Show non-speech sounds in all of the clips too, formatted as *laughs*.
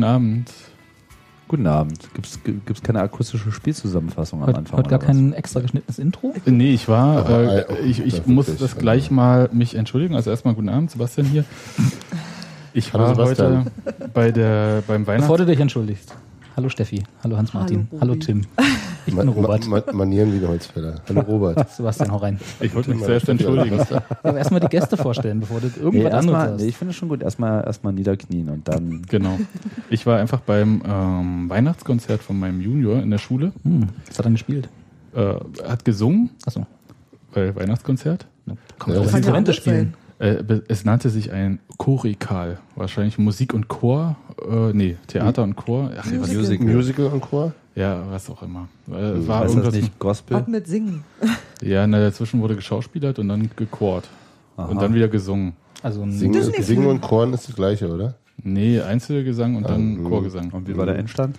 Guten Abend. Guten Abend. Gibt's gibt's keine akustische Spielzusammenfassung am Heute, Anfang? heute gar was? kein extra geschnittenes Intro? Nee, ich war, Aber, äh, äh, ich, ich das muss wirklich, das also- gleich mal mich entschuldigen. Also erstmal guten Abend, Sebastian hier. Ich Hallo, war Sebastian. heute bei der, beim Bevor Weihnachts... du dich entschuldigst. Hallo Steffi. Hallo Hans-Martin. Hallo, Hallo. Tim. Ich bin Robert. Ma Ma Manieren wie ein Holzfäller. Hallo Robert. *laughs* Sebastian, hau rein. Ich wollte mich zuerst entschuldigen. *laughs* Ja, aber erstmal die Gäste vorstellen, bevor du Nee, irgendwas erstmal, anderes nee, sagst. ich finde es schon gut. Erstmal erstmal niederknien und dann. Genau. Ich war einfach beim ähm, Weihnachtskonzert von meinem Junior in der Schule. Hm, was hat er denn gespielt? Äh, er hat gesungen Achso. bei Weihnachtskonzert. Kommt Ja, auf kann Instrumente ja anders spielen. Äh, es nannte sich ein Chorikal. Wahrscheinlich Musik und Chor. Äh, nee, Theater und Chor. Ach, was, Musical. Musical und Chor? Ja, was auch immer. Äh, war Heißt das irgendwas nicht Gospel? Was mit Singen? *laughs* Ja, na, dazwischen wurde geschauspielert und dann gechort. Aha. Und dann wieder gesungen. Also Singen. Singen und Chorn ist das gleiche, oder? Nee, Einzelgesang und dann Ähm, Chorgesang. Und wie war der Endstand?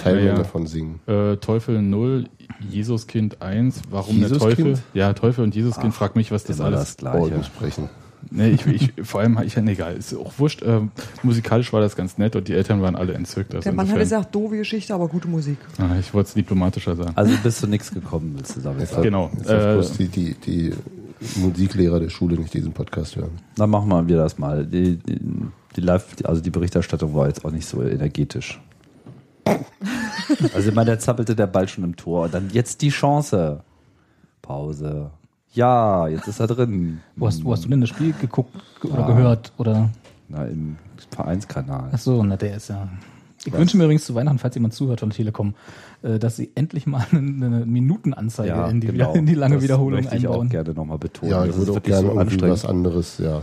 Teilnehmer Ja, ja. von Singen. Äh, Teufel 0, Jesuskind 1. Warum Jesuskind? der Teufel? Ja, Teufel und Jesuskind. Frag mich, was das Immer alles das Gleiche. Orgeln sprechen. Nee, ich, ich, *laughs* vor allem, ich, nee, egal, ist auch wurscht. Äh, musikalisch war das ganz nett und die Eltern waren alle entzückt. Also Der Mann hat gesagt, doofe Geschichte, aber gute Musik. Ah, ich wollte es diplomatischer sagen. Also bist du nichts gekommen, willst du damit sagen? Genau. Jetzt Äh, bloß die, die, die Musiklehrer der Schule nicht diesen Podcast hören. Dann machen wir wieder das mal. Die, die, die Live, also die Berichterstattung war jetzt auch nicht so energetisch. *laughs* Also ich meine, da zappelte der Ball schon im Tor. Und dann jetzt die Chance. Pause. Ja, jetzt ist er drin. wo, hast, wo hast du denn das Spiel geguckt ge- oder Ja. gehört? Oder? Na, im Vereinskanal. Achso, na der ist ja. Ich wünsche mir übrigens zu Weihnachten, falls jemand zuhört von Telekom, äh, dass sie endlich mal eine, Minutenanzeige in, die, genau. in die lange das Wiederholung möchte ich einbauen. auch gerne nochmal betonen. Ja, Das ich würde auch gerne so irgendwie anstrengend. was anderes, ja.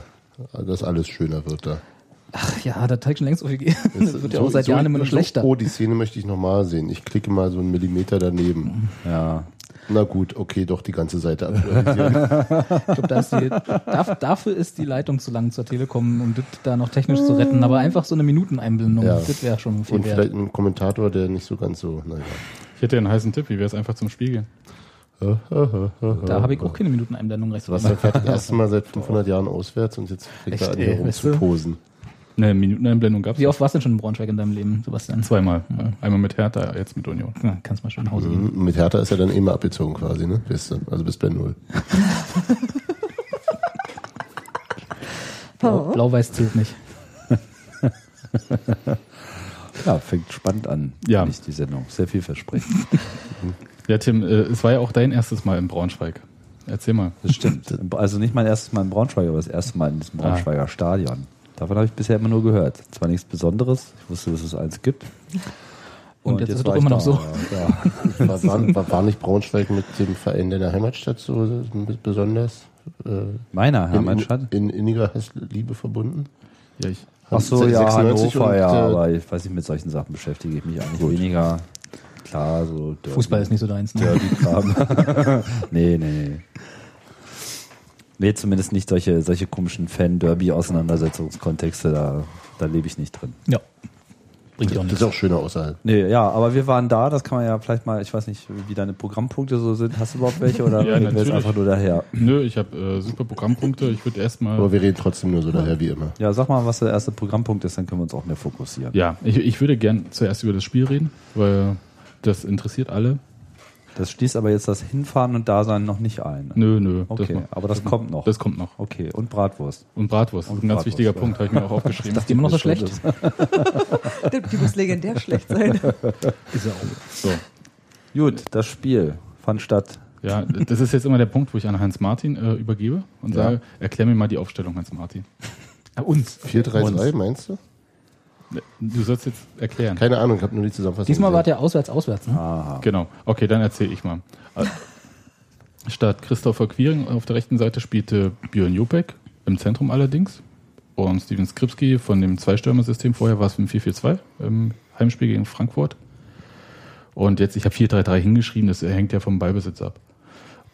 Dass alles schöner wird da. Ach ja, da zeigt schon längst so viel gegeben. Das wird ja auch seit so, Jahren immer nur so, schlechter. Oh, die Szene möchte ich nochmal sehen. Ich klicke mal so einen Millimeter daneben. Ja. Na gut, okay, doch die ganze Seite aktualisieren. *laughs* Ich glaube, da ist die, darf, dafür ist die Leitung zu lang zur Telekom, um das da noch technisch zu retten. Aber einfach so eine Minuteneinblendung, Ja. das wäre schon viel Und wert. vielleicht ein Kommentator, der nicht so ganz so, naja. ich hätte einen heißen Tipp, wie wäre es einfach zum Spiel gehen? Da habe ich auch keine Minuteneinblendung recht. Sebastian fährt das erste Mal seit *laughs* 500 Jahren auswärts und jetzt fängt er an, ey, hier rum weißt zu du? Posen. Ne, Minuteneinblendung gab es. Wie oft warst du denn schon in Braunschweig in deinem Leben, Sebastian? Zweimal. Einmal mit Hertha, jetzt mit Union. Ja, kannst mal schön nach Hause gehen. Mit Hertha ist er dann immer abgezogen quasi, ne? Bist du, also bis bei Null. Blau- Blau-Weiß zählt nicht. ja, fängt spannend an. Ja. finde ich, die Sendung. Sehr vielversprechend. *laughs* Ja, Tim, äh, es war ja auch dein erstes Mal in Braunschweig. Erzähl mal. Das stimmt. Also nicht mein erstes Mal in Braunschweig, aber das erste Mal in diesem Braunschweiger Stadion. Davon habe ich bisher immer nur gehört. Zwar nichts Besonderes, ich wusste, dass es eins gibt. Und jetzt ist es war doch immer noch so. Ja. *laughs* War, war, war, nicht Braunschweig mit dem Verein deiner Heimatstadt so besonders äh, Meiner in, Heimatstadt? in, in inniger Liebe verbunden? Ja, ich. Ach so, ja, 96 Hannover, und, ja, äh, aber ich weiß nicht, mit solchen Sachen beschäftige ich mich eigentlich weniger. Klar, so Derby- Fußball ist nicht so deins. Ne? Derby-Kram. *laughs* nee, nee, nee. Nee, zumindest nicht solche, solche komischen Fan-Derby-Auseinandersetzungskontexte, da, da lebe ich nicht drin. Ja. Bringt ja auch Das nichts. ist auch schöner außerhalb. Nee, ja, aber wir waren da, das kann man ja vielleicht mal, ich weiß nicht, wie deine Programmpunkte so sind. Hast du überhaupt welche oder *laughs* Ja, reden wir jetzt einfach nur daher? Nö, ich habe äh, super Programmpunkte. Ich würde erstmal. Aber wir reden trotzdem nur so daher wie immer. Ja, sag mal, was der erste Programmpunkt ist, dann können wir uns auch mehr fokussieren. Ja, ich, ich würde gern zuerst über das Spiel reden, weil das interessiert alle. Das schließt aber jetzt das Hinfahren und Dasein noch nicht ein. Nö, nö. Okay, das, aber das kommt noch. das kommt noch. Okay, und Bratwurst. Und Bratwurst. Und ein ganz wichtiger ja. Punkt, habe ich mir auch *laughs* aufgeschrieben. Ist die immer noch so schlecht? Die muss legendär schlecht sein. *laughs* Ist ja auch. So. Gut, das Spiel fand statt. Ja, das ist jetzt immer der Punkt, wo ich an Hans Martin äh, übergebe und Ja. sage, erklär mir mal die Aufstellung, Hans Martin. Ja, uns. 4-3-3, meinst du? Du sollst jetzt erklären. Keine Ahnung, ich habe nur die Zusammenfassung. Diesmal war der auswärts, auswärts. Ne? Aha. Genau. Okay, dann erzähle ich mal. *laughs* Statt Christopher Quiring auf der rechten Seite spielte Björn Jopek, im Zentrum allerdings. Und Steven Skripski von dem Zwei-Stürmer-System. Vorher war es im 4-4-2 im Heimspiel gegen Frankfurt. Und jetzt, ich habe 4-3-3 hingeschrieben, das hängt ja vom Ballbesitz ab.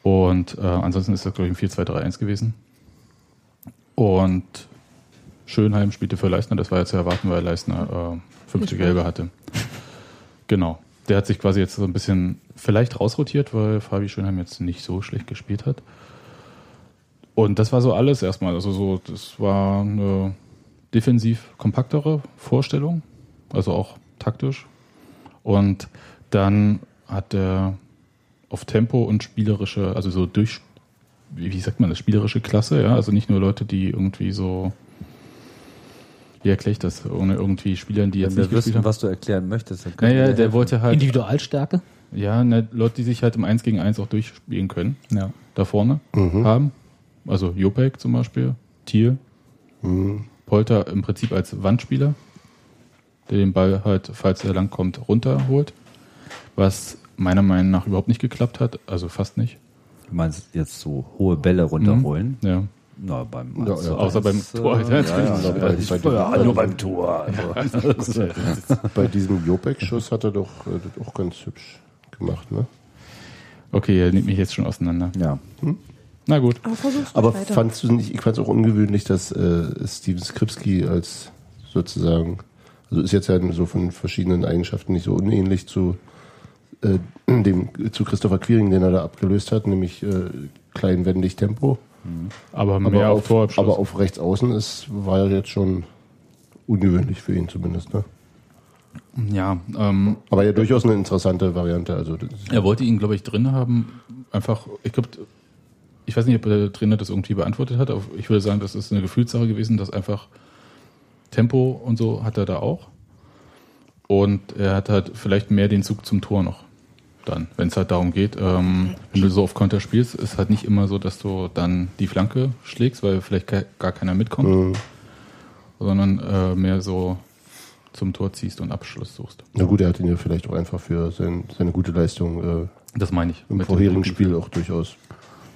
Und äh, ansonsten ist das, glaube ich, ein 4-2-3-1 gewesen. Und Schönheim spielte für Leistner, das war ja zu erwarten, weil Leistner äh, fünfte Gelbe hatte. Genau. Der hat sich quasi jetzt so ein bisschen vielleicht rausrotiert, weil Fabi Schönheim jetzt nicht so schlecht gespielt hat. Und das war so alles erstmal. Also so, das war eine defensiv kompaktere Vorstellung, also auch taktisch. Und dann hat er auf Tempo und spielerische, also so durch, wie wie sagt man das, spielerische Klasse, ja, also nicht nur Leute, die irgendwie so, wie erkläre ich das, ohne irgendwie Spielern, die jetzt Wenn nicht gespielt wüssten, haben. was du erklären möchtest, dann Naja, der helfen. wollte halt, Individualstärke? ja, ne, Leute, die sich halt im 1 gegen 1 auch durchspielen können, Ja. da vorne haben. Also Jopek zum Beispiel, Thiel, Polter im Prinzip als Wandspieler, der den Ball halt, falls er lang kommt, runterholt. Was meiner Meinung nach überhaupt nicht geklappt hat, also fast nicht. Du meinst jetzt so hohe Bälle runterholen? Ja. Na, beim Ja, 1 zu ja. Außer 1, beim Tor, äh, ja, Ja, ja, natürlich. ja, bei- ich bei war ja dem- alle beim Tor. Also. *laughs* Bei diesem Jopek-Schuss hat er doch äh, das auch ganz hübsch gemacht, ne? Okay, er nimmt mich jetzt schon auseinander. Ja. Na gut. Aber Aber weiter. fandst du nicht, ich fand es auch ungewöhnlich, dass äh, Steven Skripski als sozusagen, also ist jetzt ja so von verschiedenen Eigenschaften nicht so unähnlich zu äh, dem zu Christopher Quiring, den er da abgelöst hat, nämlich äh, klein, wendig Tempo. Aber mehr Aber auf, auf, Torabschluss. aber auf rechts außen ist, war er jetzt schon ungewöhnlich für ihn zumindest. Ne? ja, ähm, Aber ja durchaus eine interessante Variante. Also Er wollte ihn, glaube ich, drin haben. Einfach, ich glaube, ich weiß nicht, ob der Trainer das irgendwie beantwortet hat, aber ich würde sagen, das ist eine Gefühlssache gewesen, dass einfach Tempo und so hat er da auch. Und er hat halt vielleicht mehr den Zug zum Tor noch. Dann, wenn es halt darum geht, ähm, wenn du so auf Konter spielst, ist halt nicht immer so, dass du dann die Flanke schlägst, weil vielleicht ke- gar keiner mitkommt, Mhm. sondern äh, mehr so zum Tor ziehst und Abschluss suchst. na gut, er hat ihn ja vielleicht auch einfach für sein, seine gute Leistung äh, Das meine ich. im vorherigen. Spiel auch durchaus.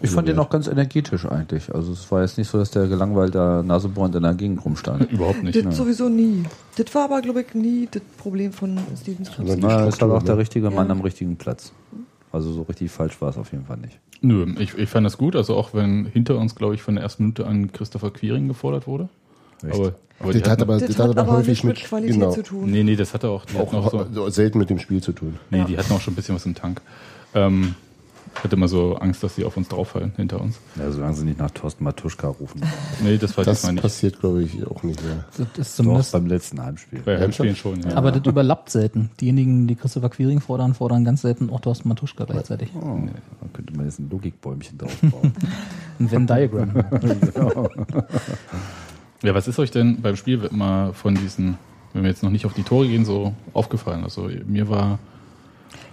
Ich fand den auch ganz energetisch eigentlich. Also es war jetzt nicht so, dass der gelangweilt da nasebohrend in der Gegend rumstand. *laughs* Überhaupt nicht. Das sowieso nie. Das war aber, glaube ich, nie das Problem von Steven Na, ist halt Struktur, auch der ne? richtige Mann Ja. am richtigen Platz. Also so richtig falsch war es auf jeden Fall nicht. Nö, ich, ich fand das gut, also auch wenn hinter uns, glaube ich, von der ersten Minute an Christopher Quiring gefordert wurde. Echt? Aber, aber Das hat aber, Das, das hat aber aber häufig nicht mit mit, Qualität genau, zu tun. nee, nee, das hatte auch, auch auch so, so selten mit dem Spiel zu tun. nee, Ja. die hatten auch schon ein bisschen was im Tank. Ähm, hatte immer so Angst, dass die auf uns drauffallen, hinter uns. Ja, solange sie nicht nach Thorsten Matuschka rufen. Nee, das war Das diesmal nicht. passiert, glaube ich, auch nicht mehr. Das ist Doch, zumindest. beim letzten Heimspiel. Bei Heimspielen schon, ja. aber das überlappt selten. Diejenigen, die Christopher Quiring fordern, fordern ganz selten auch Thorsten Matuschka gleichzeitig. Oh, da könnte man jetzt ein Logikbäumchen draufbauen. *laughs* Ein Venn-Diagram. *laughs* ja, was ist euch denn beim Spiel mal von diesen, wenn wir jetzt noch nicht auf die Tore gehen, so aufgefallen? Also mir war,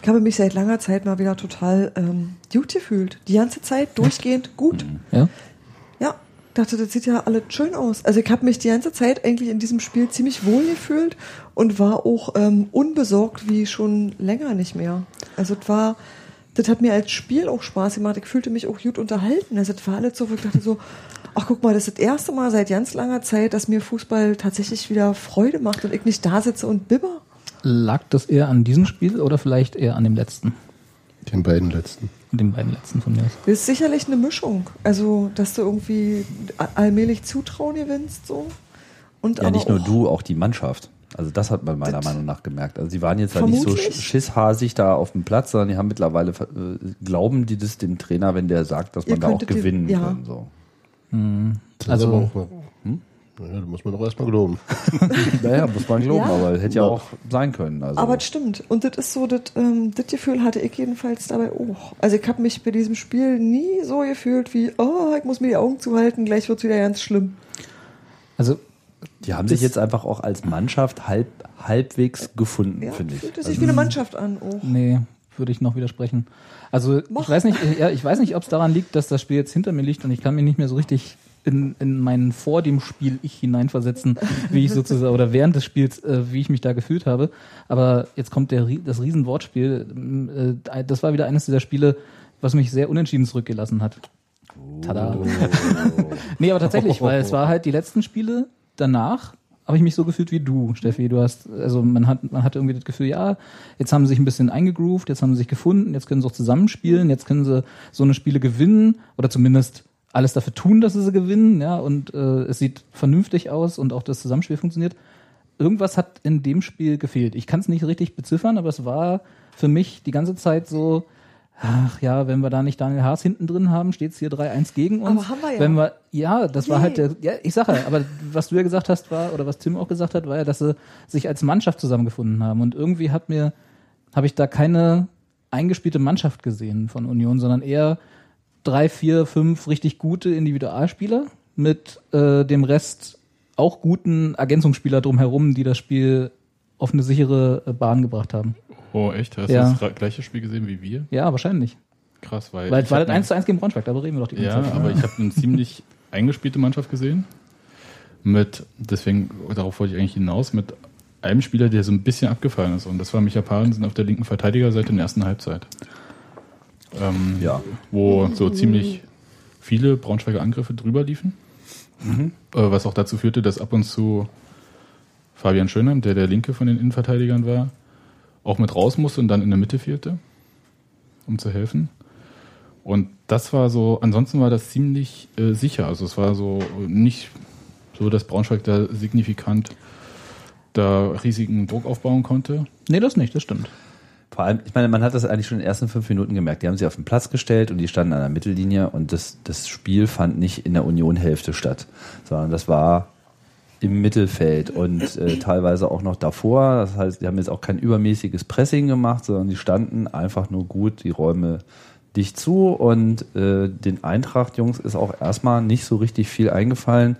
Ich habe mich seit langer Zeit mal wieder total ähm, gut gefühlt. Die ganze Zeit durchgehend gut. ja? Ja, dachte, das sieht ja alles schön aus. Also ich habe mich die ganze Zeit eigentlich in diesem Spiel ziemlich wohl gefühlt und war auch ähm, unbesorgt wie schon länger nicht mehr. Also das war, das hat mir als Spiel auch Spaß gemacht. Ich fühlte mich auch gut unterhalten. Also das war alles so, wo ich dachte so, ach guck mal, das ist das erste Mal seit ganz langer Zeit, dass mir Fußball tatsächlich wieder Freude macht und ich nicht da sitze und bibber. Lag das eher an diesem Spiel oder vielleicht eher an dem letzten? Den beiden letzten. Den beiden letzten von mir aus. Das ist sicherlich eine Mischung. Also, dass du irgendwie allmählich Zutrauen gewinnst, so. Und Ja, aber nicht nur auch- du, auch die Mannschaft. Also das hat man meiner Das- Meinung nach gemerkt. Also sie waren jetzt halt nicht so schisshasig da auf dem Platz, sondern die haben mittlerweile äh, glauben die das dem Trainer, wenn der sagt, dass Ihr man da auch die- gewinnen ja. kann. So. Das Also- ist aber auch, hm? Ja, da muss man doch erstmal glauben. *laughs* Naja, muss man glauben, Ja. aber hätte ja auch sein können. Also, Aber das stimmt. Und das ist so, das, ähm, das Gefühl hatte ich jedenfalls dabei auch. Also ich habe mich bei diesem Spiel nie so gefühlt wie, oh, ich muss mir die Augen zuhalten, gleich wird's wieder ganz schlimm. Also die haben sich jetzt einfach auch als Mannschaft halb, halbwegs gefunden, Ja, finde ich. fühlt es Also, sich wie eine Mannschaft an auch. Nee, würde ich noch widersprechen. Also Mach. ich weiß nicht, ja, ich weiß nicht, ob es daran liegt, dass das Spiel jetzt hinter mir liegt und ich kann mich nicht mehr so richtig in, in meinen vor dem Spiel ich hineinversetzen, wie ich sozusagen oder während des Spiels, äh, wie ich mich da gefühlt habe. Aber jetzt kommt der das Riesenwortspiel. Äh, das war wieder eines dieser Spiele, was mich sehr unentschieden zurückgelassen hat. Tada. *laughs* nee, aber tatsächlich, weil es war halt die letzten Spiele danach habe ich mich so gefühlt wie du, Steffi. Du hast, also man hat, man hatte irgendwie das Gefühl, ja, jetzt haben sie sich ein bisschen eingegroovt, jetzt haben sie sich gefunden, jetzt können sie auch zusammenspielen, jetzt können sie so eine Spiele gewinnen oder zumindest alles dafür tun, dass sie sie gewinnen, ja, und äh, es sieht vernünftig aus und auch das Zusammenspiel funktioniert. Irgendwas hat in dem Spiel gefehlt. Ich kann es nicht richtig beziffern, aber es war für mich die ganze Zeit so, ach ja, wenn wir da nicht Daniel Haas hinten drin haben, steht es hier 3-1 gegen uns. Aber haben wir ja. Wenn wir, ja, das war Yay. halt der, ja, ich sage ja, aber was du ja gesagt hast war, oder was Tim auch gesagt hat, war ja, dass sie sich als Mannschaft zusammengefunden haben. Und irgendwie hat mir, habe ich da keine eingespielte Mannschaft gesehen von Union, sondern eher drei, vier, fünf richtig gute Individualspieler mit äh, dem Rest auch guten Ergänzungsspieler drumherum, die das Spiel auf eine sichere äh, Bahn gebracht haben. Oh, echt? Hast Ja. du das gleiche Spiel gesehen wie wir? Ja, wahrscheinlich. Krass, weil. Weil ich war das eine- 1 zu 1 gegen Braunschweig, darüber reden wir doch die ganze Ja, Zeit. aber ich habe eine *laughs* ziemlich eingespielte Mannschaft gesehen. Mit, deswegen, darauf wollte ich eigentlich hinaus, mit einem Spieler, der so ein bisschen abgefallen ist. Und das war Micha Parensen auf der linken Verteidigerseite in der ersten Halbzeit. Ähm, Ja. Wo so ziemlich viele Braunschweiger Angriffe drüber liefen. Äh, was auch dazu führte, dass ab und zu Fabian Schönheim, der der linke von den Innenverteidigern war, auch mit raus musste und dann in der Mitte fehlte, um zu helfen. Und das war so, ansonsten war das ziemlich äh, sicher. Also es war so nicht so, dass Braunschweig da signifikant da riesigen Druck aufbauen konnte. nee, das nicht, das stimmt. Vor allem, ich meine, man hat das eigentlich schon in den ersten fünf Minuten gemerkt. Die haben sie auf den Platz gestellt und die standen an der Mittellinie und das, das Spiel fand nicht in der Union-Hälfte statt, sondern das war im Mittelfeld und äh, teilweise auch noch davor. Das heißt, die haben jetzt auch kein übermäßiges Pressing gemacht, sondern die standen einfach nur gut die Räume dicht zu und äh, den Eintracht-Jungs ist auch erstmal nicht so richtig viel eingefallen,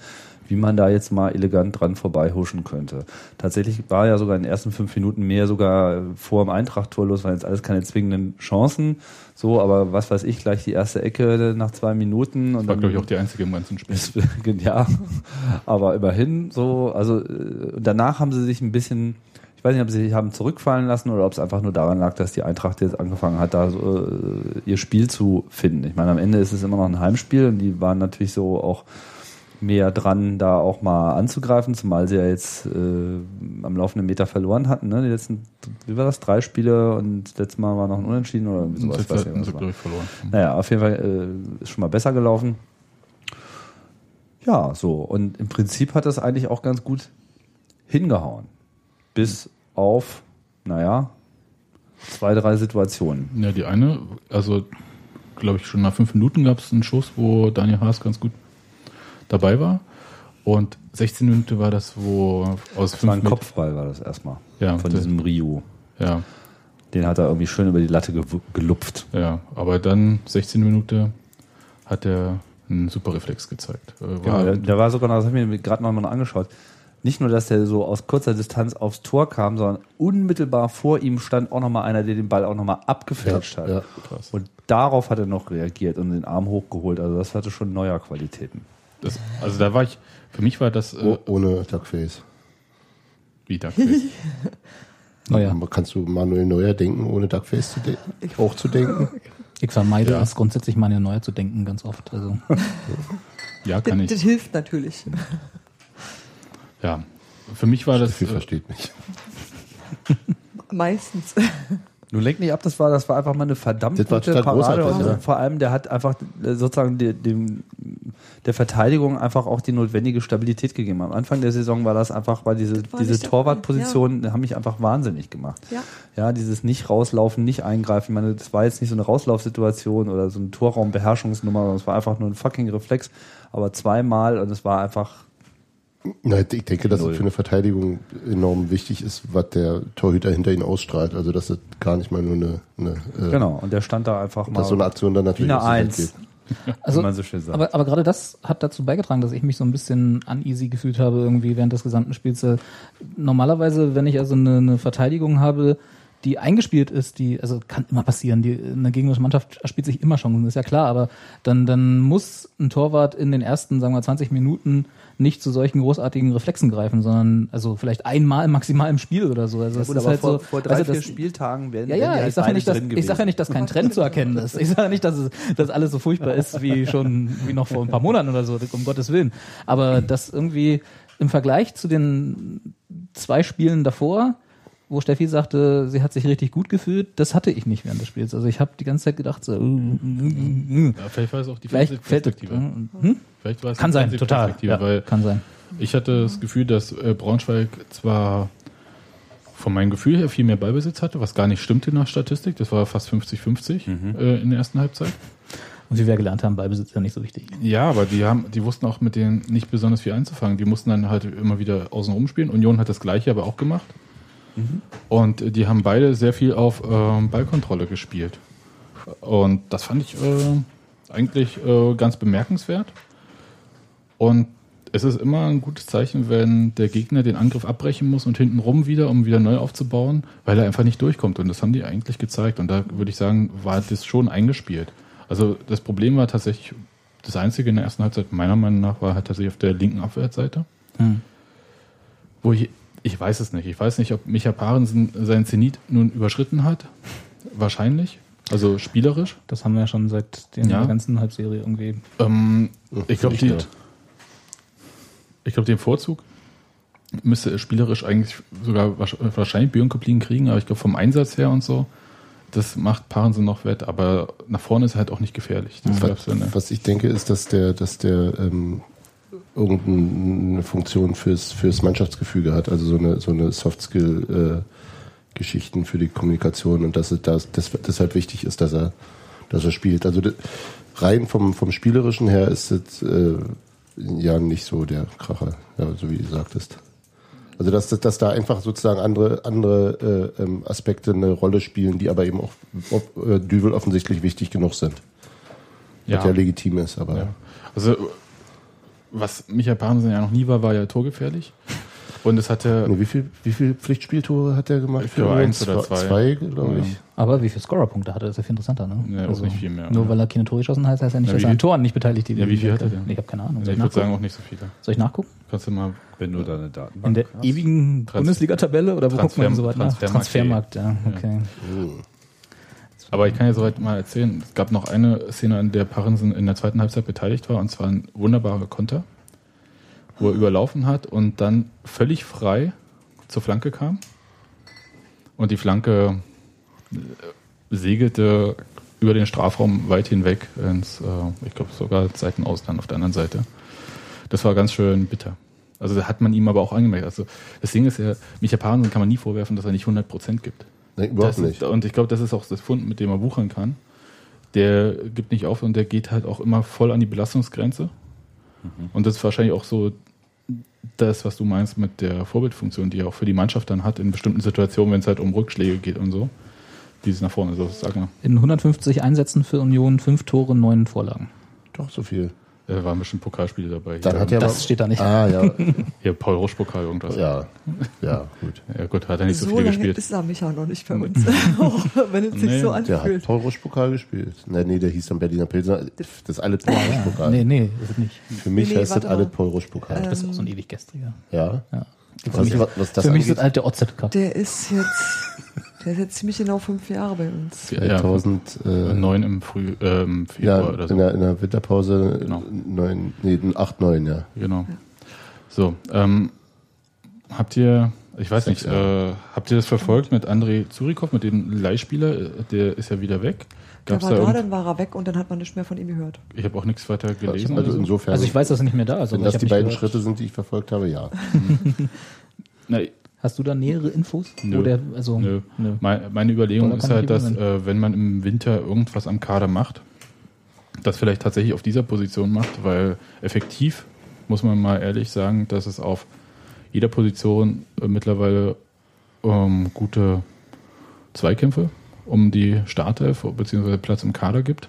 wie man da jetzt mal elegant dran vorbeihuschen könnte. Tatsächlich war ja sogar in den ersten fünf Minuten mehr sogar vor dem Eintracht-Tor los, waren jetzt alles keine zwingenden Chancen. So, aber was weiß ich, gleich die erste Ecke nach zwei Minuten. Und War, glaube ich, auch die einzige im ganzen Spiel. *laughs* ja, aber immerhin so, also äh, danach haben sie sich ein bisschen, ich weiß nicht, ob sie sich haben zurückfallen lassen oder ob es einfach nur daran lag, dass die Eintracht jetzt angefangen hat, da so, äh, ihr Spiel zu finden. Ich meine, am Ende ist es immer noch ein Heimspiel und die waren natürlich so auch mehr dran, da auch mal anzugreifen, zumal sie ja jetzt äh, am laufenden Meter verloren hatten, ne? Die letzten, wie war das, drei Spiele und letztes Mal war noch ein Unentschieden oder sowas. Das weiß ich nicht, was war. ich, verloren. Naja, auf jeden Fall äh, ist schon mal besser gelaufen. Ja, so. Und im Prinzip hat das eigentlich auch ganz gut hingehauen. Bis auf, naja, zwei, drei Situationen. Ja, die eine, also glaube ich, schon nach fünf Minuten gab es einen Schuss, wo Daniel Haas ganz gut dabei war. Und 16 Minuten war das, wo aus Das war ein Kopfball, war das erstmal. Ja, von diesem Ryu. Ja, Den hat er irgendwie schön über die Latte gelupft. ja. Aber dann 16 Minuten hat er einen super Reflex gezeigt. Äh, War, der, der war sogar noch, das habe ich mir gerade noch mal angeschaut. Nicht nur, dass der so aus kurzer Distanz aufs Tor kam, sondern unmittelbar vor ihm stand auch noch mal einer, der den Ball auch noch mal abgefälscht Ja, hat. ja. Und darauf hat er noch reagiert und den Arm hochgeholt. Also das hatte schon neuer Qualitäten. Das, also da war ich, für mich war das äh, Oh, ohne Duckface. wie Duckface. *laughs* Naja, Kannst du Manuel Neuer denken, ohne Duckface zu de auch zu denken? ich vermeide Ja. es grundsätzlich mal neu zu denken, ganz oft. Also, *laughs* Ja, kann Das, das ich. hilft natürlich. Ja. Für mich war das. Steffi Äh, versteht mich. Meistens. *laughs* Nun lenk nicht ab, das war, das war einfach mal eine verdammt Das gute Parade. Und ja. vor allem, der hat einfach sozusagen die, dem, der Verteidigung einfach auch die notwendige Stabilität gegeben. Am Anfang der Saison war das einfach, war diese, war diese Torwartpositionen haben mich einfach wahnsinnig gemacht. Ja. Ja, dieses nicht rauslaufen, nicht eingreifen. Ich meine, das war jetzt nicht so eine Rauslaufsituation oder so eine Torraumbeherrschungsnummer, sondern es war einfach nur ein fucking Reflex. Aber zweimal und es war einfach Na, ich denke, dass Null. es für eine Verteidigung enorm wichtig ist, was der Torhüter hinter ihn ausstrahlt. Also dass es gar nicht mal nur eine, eine äh, Genau, und der stand da einfach mal dass so eine Aktion dann natürlich wie eine Eins, geht. also wie man so schön sagt. Aber, aber gerade das hat dazu beigetragen, dass ich mich so ein bisschen uneasy gefühlt habe irgendwie während des gesamten Spiels. Äh, Normalerweise, wenn ich also eine, eine Verteidigung habe, die eingespielt ist, die, also kann immer passieren, die, eine gegnerische Mannschaft spielt sich immer Chancen, ist ja klar, aber dann, dann muss ein Torwart in den ersten, sagen wir, 20 Minuten nicht zu solchen großartigen Reflexen greifen, sondern also vielleicht einmal maximal im Spiel oder so. Also Ja, das gut, ist aber halt vor, so, vor drei, weißt du, vier das- Spieltagen werden ja, ja, halt ich sage ja nicht, dass, ich sag ja nicht, dass kein Trend zu erkennen ist. Ich sage ja nicht, dass, es, dass alles so furchtbar ist wie schon, wie noch vor ein paar Monaten oder so, um Gottes Willen. Aber dass irgendwie im Vergleich zu den zwei Spielen davor, wo Steffi sagte, sie hat sich richtig gut gefühlt, das hatte ich nicht während des Spiels. Also ich habe die ganze Zeit gedacht, so, Ja, vielleicht war es auch die vielleicht Perspektive. hm? Vielleicht war es Kann die sein, total. Perspektive, Ja, weil kann sein. ich hatte das Gefühl, dass äh, Braunschweig zwar von meinem Gefühl her viel mehr Ballbesitz hatte, was gar nicht stimmte nach Statistik. Das war fast 50-50 äh, in der ersten Halbzeit. Und wie wir gelernt haben, Ballbesitz ist ja nicht so wichtig. Ja, aber die haben, die wussten auch mit denen nicht besonders viel einzufangen. Die mussten dann halt immer wieder außen rumspielen. Union hat das gleiche aber auch gemacht. Und die haben beide sehr viel auf ähm, Ballkontrolle gespielt. Und das fand ich äh, eigentlich äh, ganz bemerkenswert. Und es ist immer ein gutes Zeichen, wenn der Gegner den Angriff abbrechen muss und hintenrum wieder, um wieder neu aufzubauen, weil er einfach nicht durchkommt. Und das haben die eigentlich gezeigt. Und da würde ich sagen, war das schon eingespielt. Also das Problem war tatsächlich, das Einzige in der ersten Halbzeit meiner Meinung nach war halt tatsächlich auf der linken Abwehrseite. Hm. Wo ich, ich weiß es nicht. Ich weiß nicht, ob Micha Parensen seinen Zenit nun überschritten hat. Wahrscheinlich. Also spielerisch. Das haben wir ja schon seit den Ja. der ganzen Halbserie irgendwie. Ähm, ich glaube, glaube, den Vorzug müsste er spielerisch eigentlich sogar wahrsch- wahrscheinlich Björn Koplin kriegen, aber ich glaube vom Einsatz her und so, das macht Parensen noch wett, aber nach vorne ist er halt auch nicht gefährlich. Was, was ich denke, ist, dass der, dass der ähm, irgendeine Funktion fürs, fürs Mannschaftsgefüge hat, also so eine, so eine Soft-Skill-Geschichten für die Kommunikation und dass es das, das deshalb wichtig ist, dass er, dass er spielt. Also rein vom, vom Spielerischen her ist es äh, ja nicht so der Kracher, ja, so wie du sagtest. Also dass, dass, dass da einfach sozusagen andere, andere äh, ähm, Aspekte eine Rolle spielen, die aber eben auch ob, äh, Düvel offensichtlich wichtig genug sind. Was ja legitim ist, aber Ja. Also, was Michael Parensen ja noch nie war, war ja torgefährlich. Und es hatte, Nee, wie viel, wie viel Pflichtspieltore hat er gemacht? Ich glaube, eins oder zwei. Zwei, glaube ich. Aber wie viele Scorerpunkte hatte, das ist ja viel interessanter, ne? Ja, auch nicht viel mehr, Nur oder? weil er keine Tore geschossen hat, heißt ja nicht, Ja, dass wie er an Toren nicht beteiligt ist. Ja, wie viel hat er denn? Ich habe keine Ahnung. Soll ich ich, würde sagen, auch nicht so viele. Soll ich nachgucken? Kannst du mal, Wenn du deine Datenbank In der hast. ewigen Bundesliga-Tabelle oder wo guckt man denn so weit nach? Transfermarkt. Transfermarkt, ja, okay. Aber ich kann ja soweit mal erzählen, es gab noch eine Szene, an der Parensen in der zweiten Halbzeit beteiligt war, und zwar ein wunderbarer Konter, wo er überlaufen hat und dann völlig frei zur Flanke kam. Und die Flanke äh, segelte über den Strafraum weit hinweg ins, äh, ich glaube sogar Seitenausland auf der anderen Seite. Das war ganz schön bitter. Also da hat man ihm aber auch angemerkt. Also das Ding ist ja, Micha Parensen kann man nie vorwerfen, dass er nicht 100% gibt. Nee, überhaupt Das nicht. Ist, und ich glaube, das ist auch das Fund, mit dem er wuchern kann. Der gibt nicht auf und der geht halt auch immer voll an die Belastungsgrenze. Und das ist wahrscheinlich auch so das, was du meinst mit der Vorbildfunktion, die er auch für die Mannschaft dann hat in bestimmten Situationen, wenn es halt um Rückschläge geht und so. Dieses nach vorne, so sag mal. In 150 Einsätzen für Union, fünf Tore, neun Vorlagen. Doch, so viel. Da waren bestimmt Pokalspiele dabei. Dann Hier, hat er Das aber- steht da nicht. Ah, ja. *laughs* hier Paul Rusch-Pokal irgendwas. ja. Ja, gut. ja, gut, hat er nicht so, so viel lange gespielt. ist er Micha noch nicht bei uns. Auch *laughs* wenn es sich Nee, so Der hat anfühlt. Paul-Rusch-Pokal gespielt. Nee, nee, der hieß dann Berliner Pilsner. Das ist alles Paul-Rusch-Pokal. Nee, nee, ist es nicht. Für mich Nee, nee, heißt das alles mal. Paul-Rusch-Pokal. Du bist auch so ein ewig gestriger. ja. Ja. Für Was, mich, was, was das für mich ist das alte OZ Cup. Der ist jetzt, der ist jetzt ziemlich genau fünf Jahre bei uns. Ja, ja, 2009 neun im Früh, ähm, ja, Februar oder so. in, der, in der Winterpause Genau. neun, nee, 8, 9, ja. Genau. So, ähm, habt ihr, ich weiß Sechs nicht, äh, habt ihr das verfolgt mit Andrei Zurikov, mit dem Leihspieler? Äh, Der ist ja wieder weg. Der Gab's war da da, dann war er weg und dann hat man nicht mehr von ihm gehört. ich habe auch nichts weiter gelesen. Also oder so. insofern, Also ich weiß, dass er nicht mehr da ist. wenn das die beiden gehört. Schritte sind, die ich verfolgt habe, ja. *laughs* Na, Hast du da nähere Infos? Nö. Der, also, nö. nö. Meine, Überlegung ist halt, dass äh, wenn man im Winter irgendwas am Kader macht, das vielleicht tatsächlich auf dieser Position macht, weil effektiv muss man mal ehrlich sagen, dass es auf jeder Position äh, mittlerweile ähm, gute Zweikämpfe um die Startelf bzw. Platz im Kader gibt.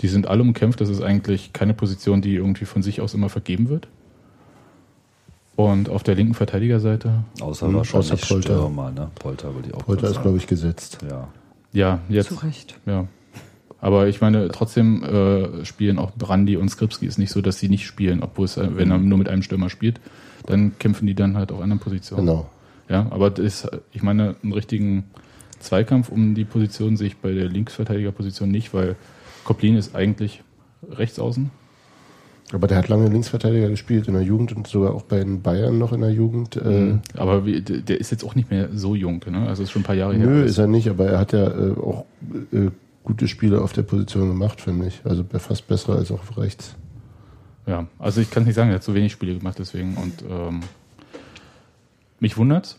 Die sind alle umkämpft. Das ist eigentlich keine Position, die irgendwie von sich aus immer vergeben wird. Und auf der linken Verteidigerseite, Außer Hm, wahrscheinlich außer Polter. Stürmer, ne? Polter würde ich auch Polter ist, glaube ich, gesetzt. Ja. ja, jetzt Zu Recht. Ja. Aber ich meine, trotzdem äh, spielen auch Brandi und Skripski. Ist nicht so, dass sie nicht spielen, obwohl es, äh, wenn er nur mit einem Stürmer spielt, dann kämpfen die dann halt auf anderen Positionen. Genau. Ja, aber das ist, ich meine, einen richtigen Zweikampf um die Position sehe ich bei der Linksverteidigerposition nicht, weil Koplin ist eigentlich rechts außen. Aber der hat lange Linksverteidiger gespielt in der Jugend und sogar auch bei den Bayern noch in der Jugend. Äh, Aber wie, der ist jetzt auch nicht mehr so jung, ne? Also ist schon ein paar Jahre her. Nö, ist er nicht, aber er hat ja äh, auch äh, gute Spiele auf der Position gemacht, finde ich. Also fast besser als auf rechts. Ja, also ich kann nicht sagen, er hat zu wenig Spiele gemacht deswegen und ähm, mich wundert's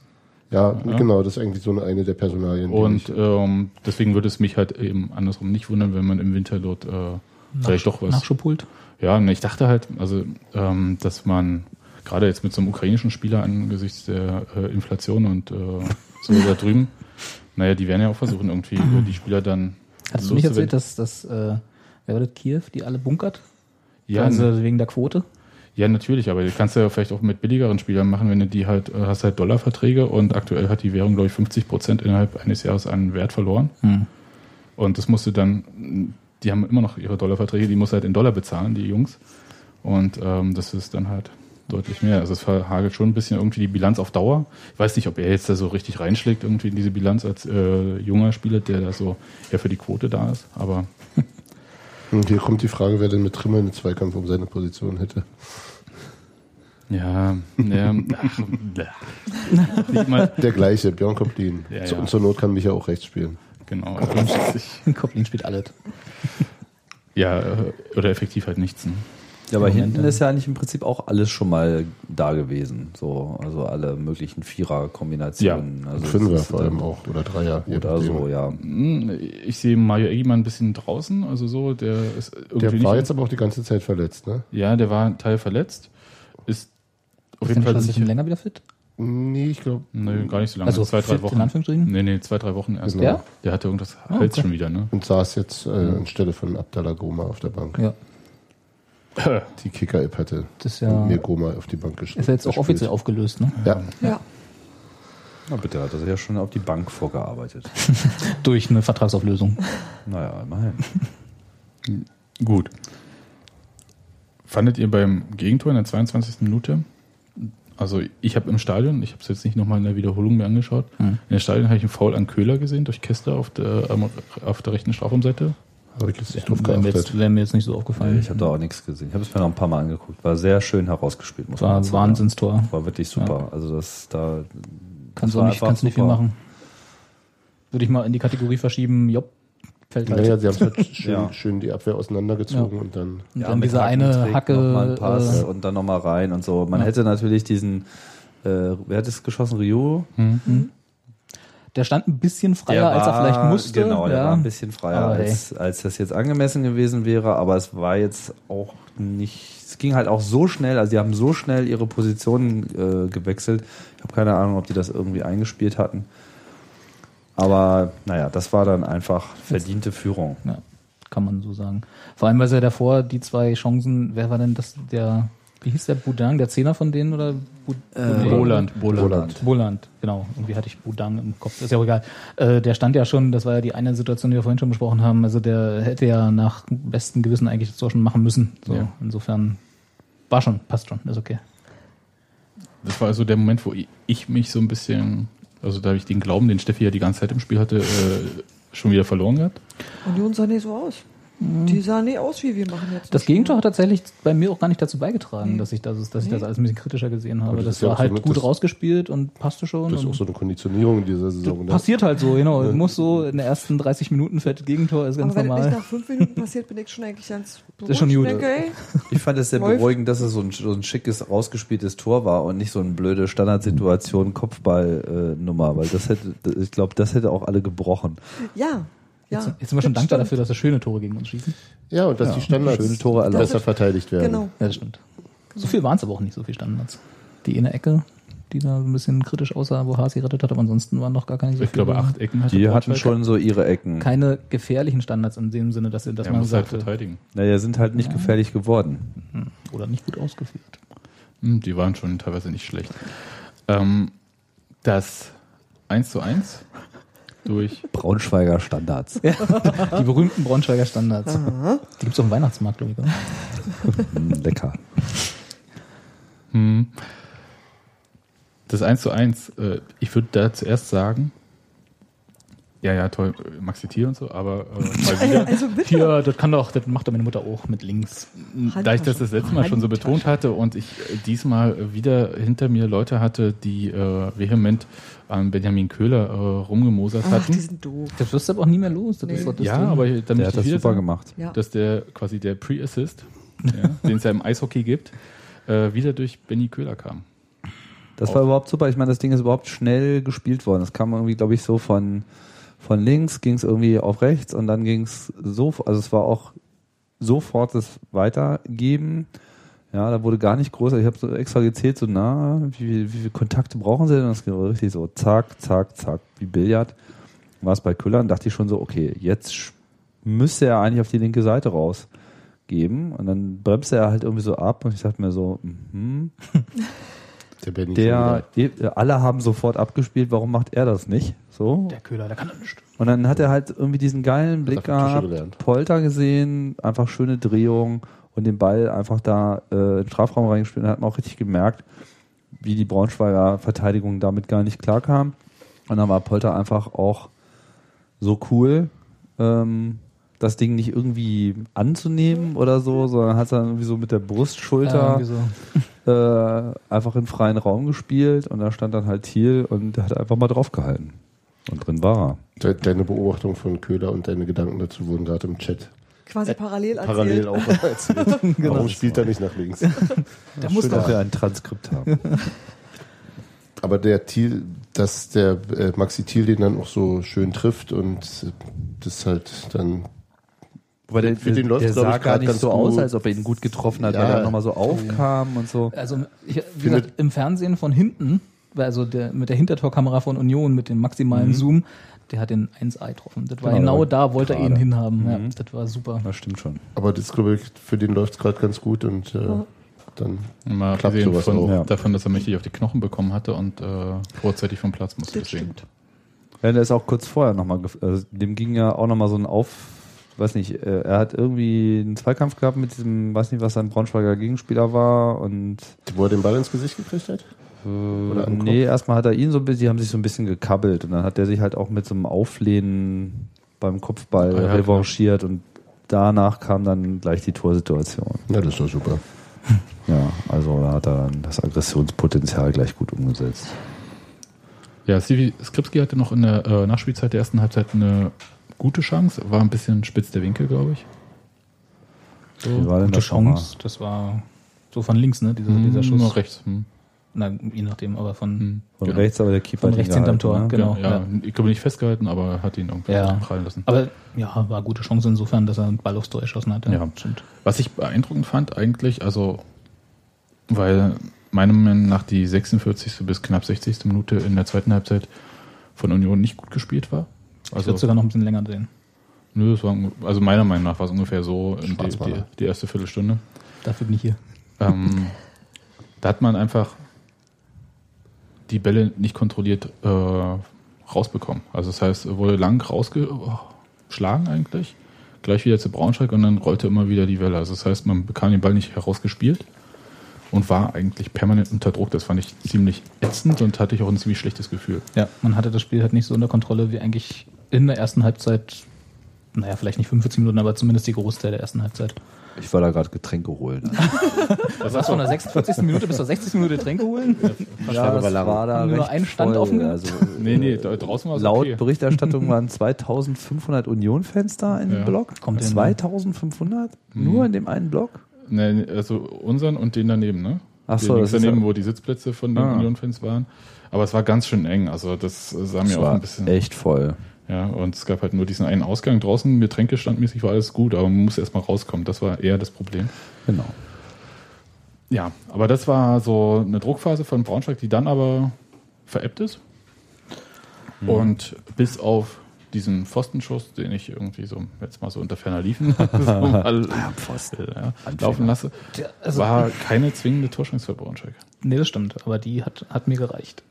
Ja, Ja. genau, das ist eigentlich so eine, eine der Personalien. und mich- ähm, deswegen würde es mich halt eben andersrum nicht wundern, wenn man im Winter dort äh, vielleicht doch was. Nachschub holt. Ja, und ich dachte halt, also ähm, dass man gerade jetzt mit so einem ukrainischen Spieler angesichts der äh, Inflation und äh, so *laughs* da drüben, naja, die werden ja auch versuchen, irgendwie die Spieler dann. Hast du nicht erzählt, dass das, äh, wer war das, Kiew, die alle bunkert? Ja, also wegen der Quote? Ja, natürlich, aber du kannst ja vielleicht auch mit billigeren Spielern machen, wenn du die halt, äh, hast halt Dollarverträge und aktuell hat die Währung, glaube ich, 50 Prozent innerhalb eines Jahres an Wert verloren. Hm. Und das musst du dann, die haben immer noch ihre Dollarverträge, die musst du halt in Dollar bezahlen, die Jungs. Und ähm, das ist dann halt deutlich mehr. Also es verhagelt schon ein bisschen irgendwie die Bilanz auf Dauer. Ich weiß nicht, ob er jetzt da so richtig reinschlägt, irgendwie in diese Bilanz als äh, junger Spieler, der da so eher für die Quote da ist. Aber *laughs* Und hier kommt die Frage, wer denn mit Trimmer einen Zweikampf um seine Position hätte. ja, ja ach, nicht *laughs* mal, Der gleiche, Björn Koplin. Ja, ja. Und zur Not kann Micha auch rechts spielen. Genau. Ich, Koplin *laughs* spielt alles. Ja, äh, oder effektiv halt nichts. Ne? Ja, aber Moment, hinten ist ja eigentlich im Prinzip auch alles schon mal da gewesen. So, also alle möglichen Vierer-Kombinationen. Also Fünfer vor allem auch. Oder Dreier. Oder so, ja. Hm, Ich sehe Mario Eggman ein bisschen draußen, also so, der ist irgendwie Der nicht war jetzt aber auch die ganze Zeit verletzt, ne? Ja, der war ein Teil verletzt. Ist auf Ist jeden Fall schon ein bisschen länger wieder fit? Nee, ich glaube, Nee, gar nicht so lange. Also zwei, drei Wochen. in Anführungsstrichen? Nee, nee, zwei, drei Wochen erst. Genau. Ja? Der hatte irgendwas Ah, Hals okay. schon wieder, ne? und saß jetzt äh, anstelle von Abdallah Goma auf der Bank. Ja. *laughs* Die Kicker-App hatte Das ist ja, und mir Goma auf die Bank geschrieben. ist ja jetzt auch offiziell aufgelöst, ne? Ja, Ja. Na bitte, hat er sich ja schon auf die Bank vorgearbeitet. *laughs* Durch eine Vertragsauflösung. naja, immerhin. Gut. Fandet ihr beim Gegentor in der 22. Minute? Also ich habe im Stadion, ich habe es jetzt nicht nochmal in der Wiederholung mir angeschaut, Hm. in der Stadion habe ich einen Foul an Köhler gesehen durch Kessler auf der, auf der rechten Strafraumseite. habe ich jetzt nicht drauf Wäre mir, jetzt, wär mir jetzt nicht so aufgefallen. Ich habe da auch nichts gesehen. Ich habe es mir noch ein paar Mal angeguckt. War sehr schön herausgespielt, muss war man ein. Wahnsinnstor. War wirklich super. Also das da Kannst du nicht, kannst nicht viel machen. Würde ich mal in die Kategorie verschieben, Jopp, fällt halt. Naja, sie haben halt schön, Ja. schön die Abwehr auseinandergezogen und dann. und Ja, dann mit diese eine Hacke. noch mal einen Pass äh, und dann nochmal rein und so. Man Ja. hätte natürlich diesen, äh, wer hat es geschossen? Rio? der stand ein bisschen freier, als er vielleicht musste. Genau, der ja. war ein bisschen freier, Aber als, als das jetzt angemessen gewesen wäre, aber es war jetzt auch nicht, es ging halt auch so schnell, also die haben so schnell ihre Positionen äh, gewechselt. Ich habe keine Ahnung, ob die das irgendwie eingespielt hatten. Aber naja, das war dann einfach verdiente Führung. Ja, kann man so sagen. Vor allem, weil sie ja davor die zwei Chancen, wer war denn das, der, wie hieß der, Budang, der Zehner von denen oder? Bud Äh, Boland, Boland. Boland, genau. Irgendwie hatte ich Budang im Kopf. Ist ja auch egal. Äh, der stand ja schon, das war ja die eine Situation, die wir vorhin schon besprochen haben. Also der hätte ja nach bestem Gewissen eigentlich das Tor schon machen müssen. So, Ja. insofern war schon, passt schon, ist okay. Das war also der Moment, wo ich- ich mich so ein bisschen, also da habe ich den Glauben, den Steffi ja die ganze Zeit im Spiel hatte, äh, schon wieder verloren gehabt. Union sah nicht so aus. Die sah nicht aus, wie wir machen jetzt. Das Gegentor hat tatsächlich bei mir auch gar nicht dazu beigetragen, Nee. dass ich das, dass ich das alles ein bisschen kritischer gesehen habe. Aber das Das, ja war halt gut das- rausgespielt und passte schon. Das ist auch so eine Konditionierung in dieser Saison. Ne? Passiert halt so, genau. Muss so in den ersten 30 Minuten fett Gegentor, ist ganz Aber wenn normal. nicht nach fünf Minuten passiert, bin ich schon eigentlich ganz ist schon gut. Denke, ey, Ich fand es sehr Läuft. beruhigend, dass es so ein, so ein schickes, rausgespieltes Tor war und nicht so eine blöde Standardsituation, Kopfball-Nummer, weil das hätte, ich glaube, das hätte auch alle gebrochen. ja. Ja, Jetzt, jetzt sind wir schon dankbar stimmt. dafür, dass wir schöne Tore gegen uns schießen. Ja, und dass die Standards schöne Tore erlaubt. besser verteidigt werden. Genau. Ja, das stimmt. So viel waren es aber auch nicht, so viel Standards. Die eine Ecke, die da ein bisschen kritisch aussah, wo Hasi rettet hat, aber ansonsten waren noch gar keine so Ich glaube, viele- acht Ecken hatte Die hatten Braunschweig. schon so ihre Ecken. Keine gefährlichen Standards in dem Sinne, dass, dass Er man muss halt sagt, verteidigen. Naja, sind halt nicht gefährlich geworden. oder nicht gut ausgeführt. Hm, Die waren schon teilweise nicht schlecht. Ähm, das 1 zu 1 durch Braunschweiger Standards. *laughs* Die berühmten Braunschweiger Standards. Die gibt es auf dem Weihnachtsmarkt, glaube ich. Oder? Mm, Lecker. Hm. Das 1 zu 1, äh, ich würde da zuerst sagen, Ja, ja, toll, Maxi Tier und so, aber äh, mal *laughs* wieder. Also bitte. Hier, das kann doch, das macht doch meine Mutter auch mit links. Da ich das das letzte Mal schon so betont hatte und ich äh, diesmal wieder hinter mir Leute hatte, die äh, vehement an Benjamin Köhler äh, rumgemosert Ach, hatten. die sind doof. Das wirst du aber auch nie mehr los. Das Nee. ist das ja, Ding. aber damit Der hat das wieder super sagen, gemacht. Dass der quasi der Pre-Assist, *laughs* ja, den es ja im Eishockey gibt, äh, wieder durch Benny Köhler kam. Das war überhaupt super. Ich meine, das Ding ist überhaupt schnell gespielt worden. Das kam irgendwie, glaube ich, so von, von links, ging es irgendwie auf rechts und dann ging es so, also es war auch sofort das Weitergeben. Ja, da wurde gar nicht groß. Ich habe so extra gezählt, so na, wie, viel- wie viele Kontakte brauchen sie denn? Und das ging richtig so zack, zack, zack, wie Billard. War es bei Köllern, dachte ich schon so, okay, jetzt müsste er eigentlich auf die linke Seite rausgeben. Und dann bremste er halt irgendwie so ab und ich dachte mir so, mhm. Der Der, alle haben sofort abgespielt, warum macht er das nicht? So. Der Köhler, der kann das nicht. Und dann hat er halt irgendwie diesen geilen Blick gehabt. Polter gesehen, einfach schöne Drehung und den Ball einfach da äh, in den Strafraum reingespielt und hat man auch richtig gemerkt, wie die Braunschweiger Verteidigung damit gar nicht klarkam. Und dann war Polter einfach auch so cool, ähm, das Ding nicht irgendwie anzunehmen oder so, sondern hat dann irgendwie so mit der Brustschulter irgendwie so. *laughs* äh, einfach in freien Raum gespielt und da stand dann halt Thiel und der hat einfach mal draufgehalten. Und drin war er. De deine Beobachtung von Köhler und deine Gedanken dazu wurden gerade im Chat Quasi parallel erzählt. parallel auch *laughs* erzählt. Warum spielt er nicht nach links? Der muss Schön, doch. dass wir ein Transkript haben. *laughs* Aber der Thiel, dass der äh, Maxi Thiel den dann auch so schön trifft und äh, das halt dann Wobei der, Für den läuft's, der sah ich, gar nicht ganz so aus, als ob er ihn gut getroffen hat, Ja. weil er nochmal so aufkam und so. Also, ich, wie Findet- gesagt, im Fernsehen von hinten, also der, mit der Hintertorkamera von Union, mit dem maximalen Zoom, der hat den 1A getroffen. Das war Genau, genau, da, wollte er ihn gerade. hinhaben. Ja, das war super. Das stimmt schon. Aber das glaube ich, für den läuft es gerade ganz gut und äh, dann Mal Klappt sowas von, auch. Ja. davon, dass er mächtig auf die Knochen bekommen hatte und äh, vorzeitig vom Platz musste. Das Deswegen. stimmt. Ja, der ist auch kurz vorher nochmal, also dem ging ja auch nochmal so ein Auf, weiß nicht, äh, er hat irgendwie einen Zweikampf gehabt mit diesem, weiß nicht, was sein Braunschweiger Gegenspieler war und wo er den Ball ins Gesicht gekriegt hat. Oder? Nee, erstmal hat er ihn so ein bisschen, die haben sich so ein bisschen gekabbelt und dann hat der sich halt auch mit so einem Auflehnen beim Kopfball Ah, ja, revanchiert und danach kam dann gleich die Torsituation. Ja, das ist doch super. *laughs* Ja, also da hat er dann das Aggressionspotenzial gleich gut umgesetzt. Ja, Stevie Skripski hatte noch in der äh, Nachspielzeit der ersten Halbzeit eine gute Chance. War ein bisschen spitz der Winkel, glaube ich. Wie war denn Gute? Chance. Das war so von links, ne? Dieser, Hm, dieser Schuss. Noch rechts. Hm. Na, je nachdem, aber von. Hm. Von Genau. rechts, aber der Keeper Von rechts hinterm Tor, ne? genau. ja, ja. ich glaube nicht festgehalten, aber hat ihn irgendwie Ja. prallen lassen. Aber ja, war gute Chance insofern, dass er einen Ball aufs Tor erschossen hat. Ja. stimmt. Was ich beeindruckend fand eigentlich, also weil meiner Meinung nach die 46. bis knapp 60. Minute in der zweiten Halbzeit von Union nicht gut gespielt war. Ich Also, würde sogar noch ein bisschen länger sehen. nö, es war, also meiner Meinung nach war es ungefähr so in die, die, die erste Viertelstunde. Dafür bin ich hier. Ähm, *laughs* da hat man einfach die Bälle nicht kontrolliert äh, rausbekommen. Also das heißt, er wurde lang rausgeschlagen eigentlich, gleich wieder zu Braunschweig und dann rollte immer wieder die Welle. Also das heißt, man bekam den Ball nicht herausgespielt und war eigentlich permanent unter Druck. Das fand ich ziemlich ätzend und hatte ich auch ein ziemlich schlechtes Gefühl. Ja, man hatte das Spiel halt nicht so unter Kontrolle wie eigentlich in der ersten Halbzeit. Naja, vielleicht nicht 45 Minuten, aber zumindest die Großteil der ersten Halbzeit. Ich war da gerade Getränke holen. *laughs* Das war von der 46. Minute bis zur 60. Minute Tränke holen? Ja, das lang. war da Nur recht ein Stand voll. offen? Also, Nee, nee, da draußen war es Laut okay. Berichterstattung *laughs* waren 2500 Union-Fans da in dem Ja. Block. Kommt hin, 2500? Nur in dem einen Block? Nee, also unseren und den daneben, ne? Ach Den so, links das daneben, ja- wo die Sitzplätze von den Ah. Union-Fans waren. Aber es war ganz schön eng. Also das sah mir Das auch war ein bisschen. echt voll. Ja, und es gab halt nur diesen einen Ausgang draußen. Getränkestandmäßig war alles gut, aber man musste erstmal rauskommen. Das war eher das Problem. Genau. Ja, aber das war so eine Druckphase von Braunschweig, die dann aber veräppt ist. Mhm. Und bis auf diesen Pfostenschuss, den ich irgendwie so jetzt mal so unter ferner liefen *laughs* so *laughs* mal, ja, laufen lasse, Ja, also- war keine zwingende Torschance für Braunschweig. Nee, das stimmt, aber die hat, hat mir gereicht.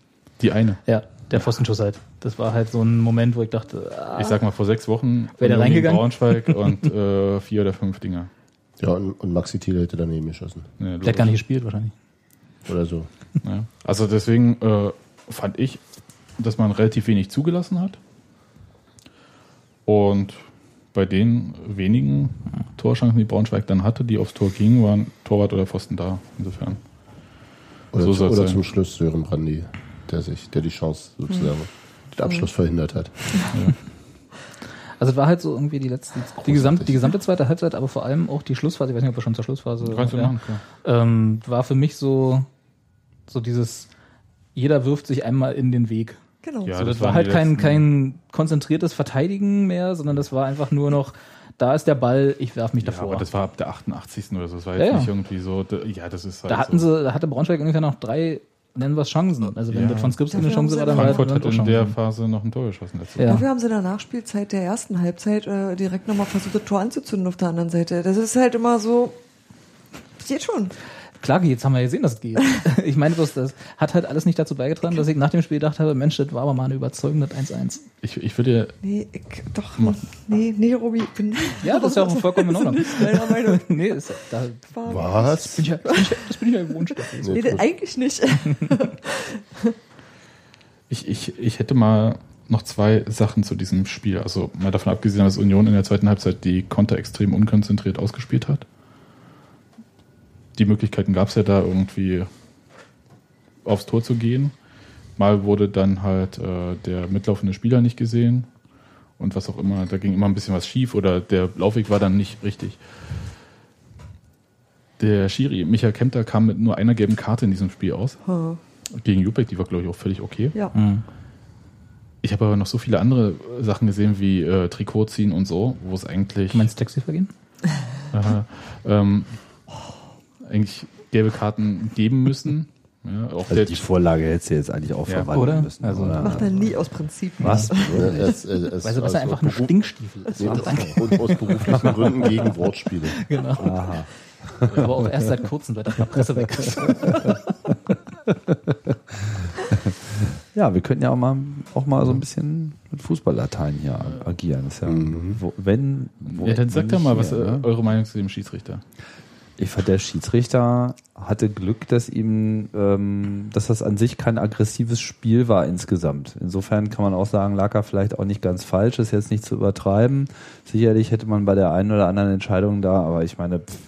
Die eine. Ja, der Pfostenschuss halt. Das war halt so ein Moment, wo ich dachte, ah, Ich sag mal, vor sechs Wochen Wäre der reingegangen? Braunschweig *laughs* und äh, vier oder fünf Dinger. Ja, und, und Maxi Thiel hätte daneben geschossen. Ja, der hat gar nicht gespielt wahrscheinlich. Oder so. Ja. Also deswegen äh, fand ich, dass man relativ wenig zugelassen hat. Und bei den wenigen Torchancen, die Braunschweig dann hatte, die aufs Tor gingen, waren Torwart oder Pfosten da. Insofern. Oder, So soll's oder zum Schluss Sören Brandy, der sich, der die Chance sozusagen, den Abschluss verhindert hat. Also es war halt so irgendwie die letzte, die gesamte, die gesamte zweite Halbzeit, aber vor allem auch die Schlussphase, ich weiß nicht, ob wir schon zur Schlussphase Kannst du ja, machen, klar. ähm, war für mich so, so dieses, jeder wirft sich einmal in den Weg. Genau. Ja, So, das, das war halt kein, kein konzentriertes Verteidigen mehr, sondern das war einfach nur noch, da ist der Ball, ich werf mich Ja, davor. aber das war ab der 88. oder so. Das war Ja, jetzt ja. nicht irgendwie so. da- Ja, das ist halt da hatten so. sie, da hatte Braunschweig ungefähr noch drei, nennen wir es Chancen. Also wenn Ja. das von Skripski eine Chance haben war, dann war Frankfurt hat auch in der. Phase noch ein Tor geschossen. Ja. Dafür haben sie in der Nachspielzeit der ersten Halbzeit äh, direkt nochmal versucht, das Tor anzuzünden auf der anderen Seite. Das ist halt immer so, geht schon. Klar, jetzt haben wir gesehen, dass es geht. *laughs* ich meine bloß, das hat halt alles nicht dazu beigetragen, dass ich nach dem Spiel gedacht habe, Mensch, das war aber mal ein überzeugendes 1-1. Ich, ich würde Nee, ich, doch, nee, nee, Robi, ich bin Ja, das ist ja auch vollkommen in *laughs* Ordnung. Meinung. *laughs* nee, ist, da Was? bin ich ja, das bin ich ja, das bin ich ja gewohnt. Steffi. Nee, das, eigentlich nicht. Ich, ich, ich hätte mal noch zwei Sachen zu diesem Spiel. Also mal davon abgesehen, dass Union in der zweiten Halbzeit die Konter extrem unkonzentriert ausgespielt hat. Die Möglichkeiten gab es ja da irgendwie aufs Tor zu gehen. Mal wurde dann halt äh, der mitlaufende Spieler nicht gesehen und was auch immer. Da ging immer ein bisschen was schief oder der Laufweg war dann nicht richtig. Der Schiri, Michael Kempter, kam mit nur einer gelben Karte in diesem Spiel aus. Hm, Gegen Jubek, die war, glaube ich, auch völlig okay. ja. Ich habe aber noch so viele andere Sachen gesehen, wie äh, Trikot ziehen und so, wo es eigentlich, Du meinst Taxi vergehen? Aha, ähm, eigentlich gelbe Karten geben müssen. *laughs* Ja, auch Also die Vorlage hättest du jetzt eigentlich auch Ja, verwandeln oder? müssen. Also- oder? Macht er nie aus Prinzip. Was? *laughs* Es, es, Weil Sebastian also einfach ein Stinkstiefel ist. Nee, das- und aus beruflichen *laughs* Gründen gegen Wortspiele. Genau. Aha. Aber auch erst seit kurzem, seit er von der Presse weg ist. Ja, wir könnten ja auch mal, auch mal so ein bisschen mit Fußballlatein hier agieren. Das ist ja, wo, wenn, wo, ja, dann sagt doch mal, was hier, ne? eure Meinung zu dem Schiedsrichter. Ich fand, der Schiedsrichter hatte Glück, dass ihm, ähm, dass das an sich kein aggressives Spiel war insgesamt. Insofern kann man auch sagen, lag er vielleicht auch nicht ganz falsch, ist jetzt nicht zu übertreiben. Sicherlich hätte man bei der einen oder anderen Entscheidung da, aber ich meine, pff,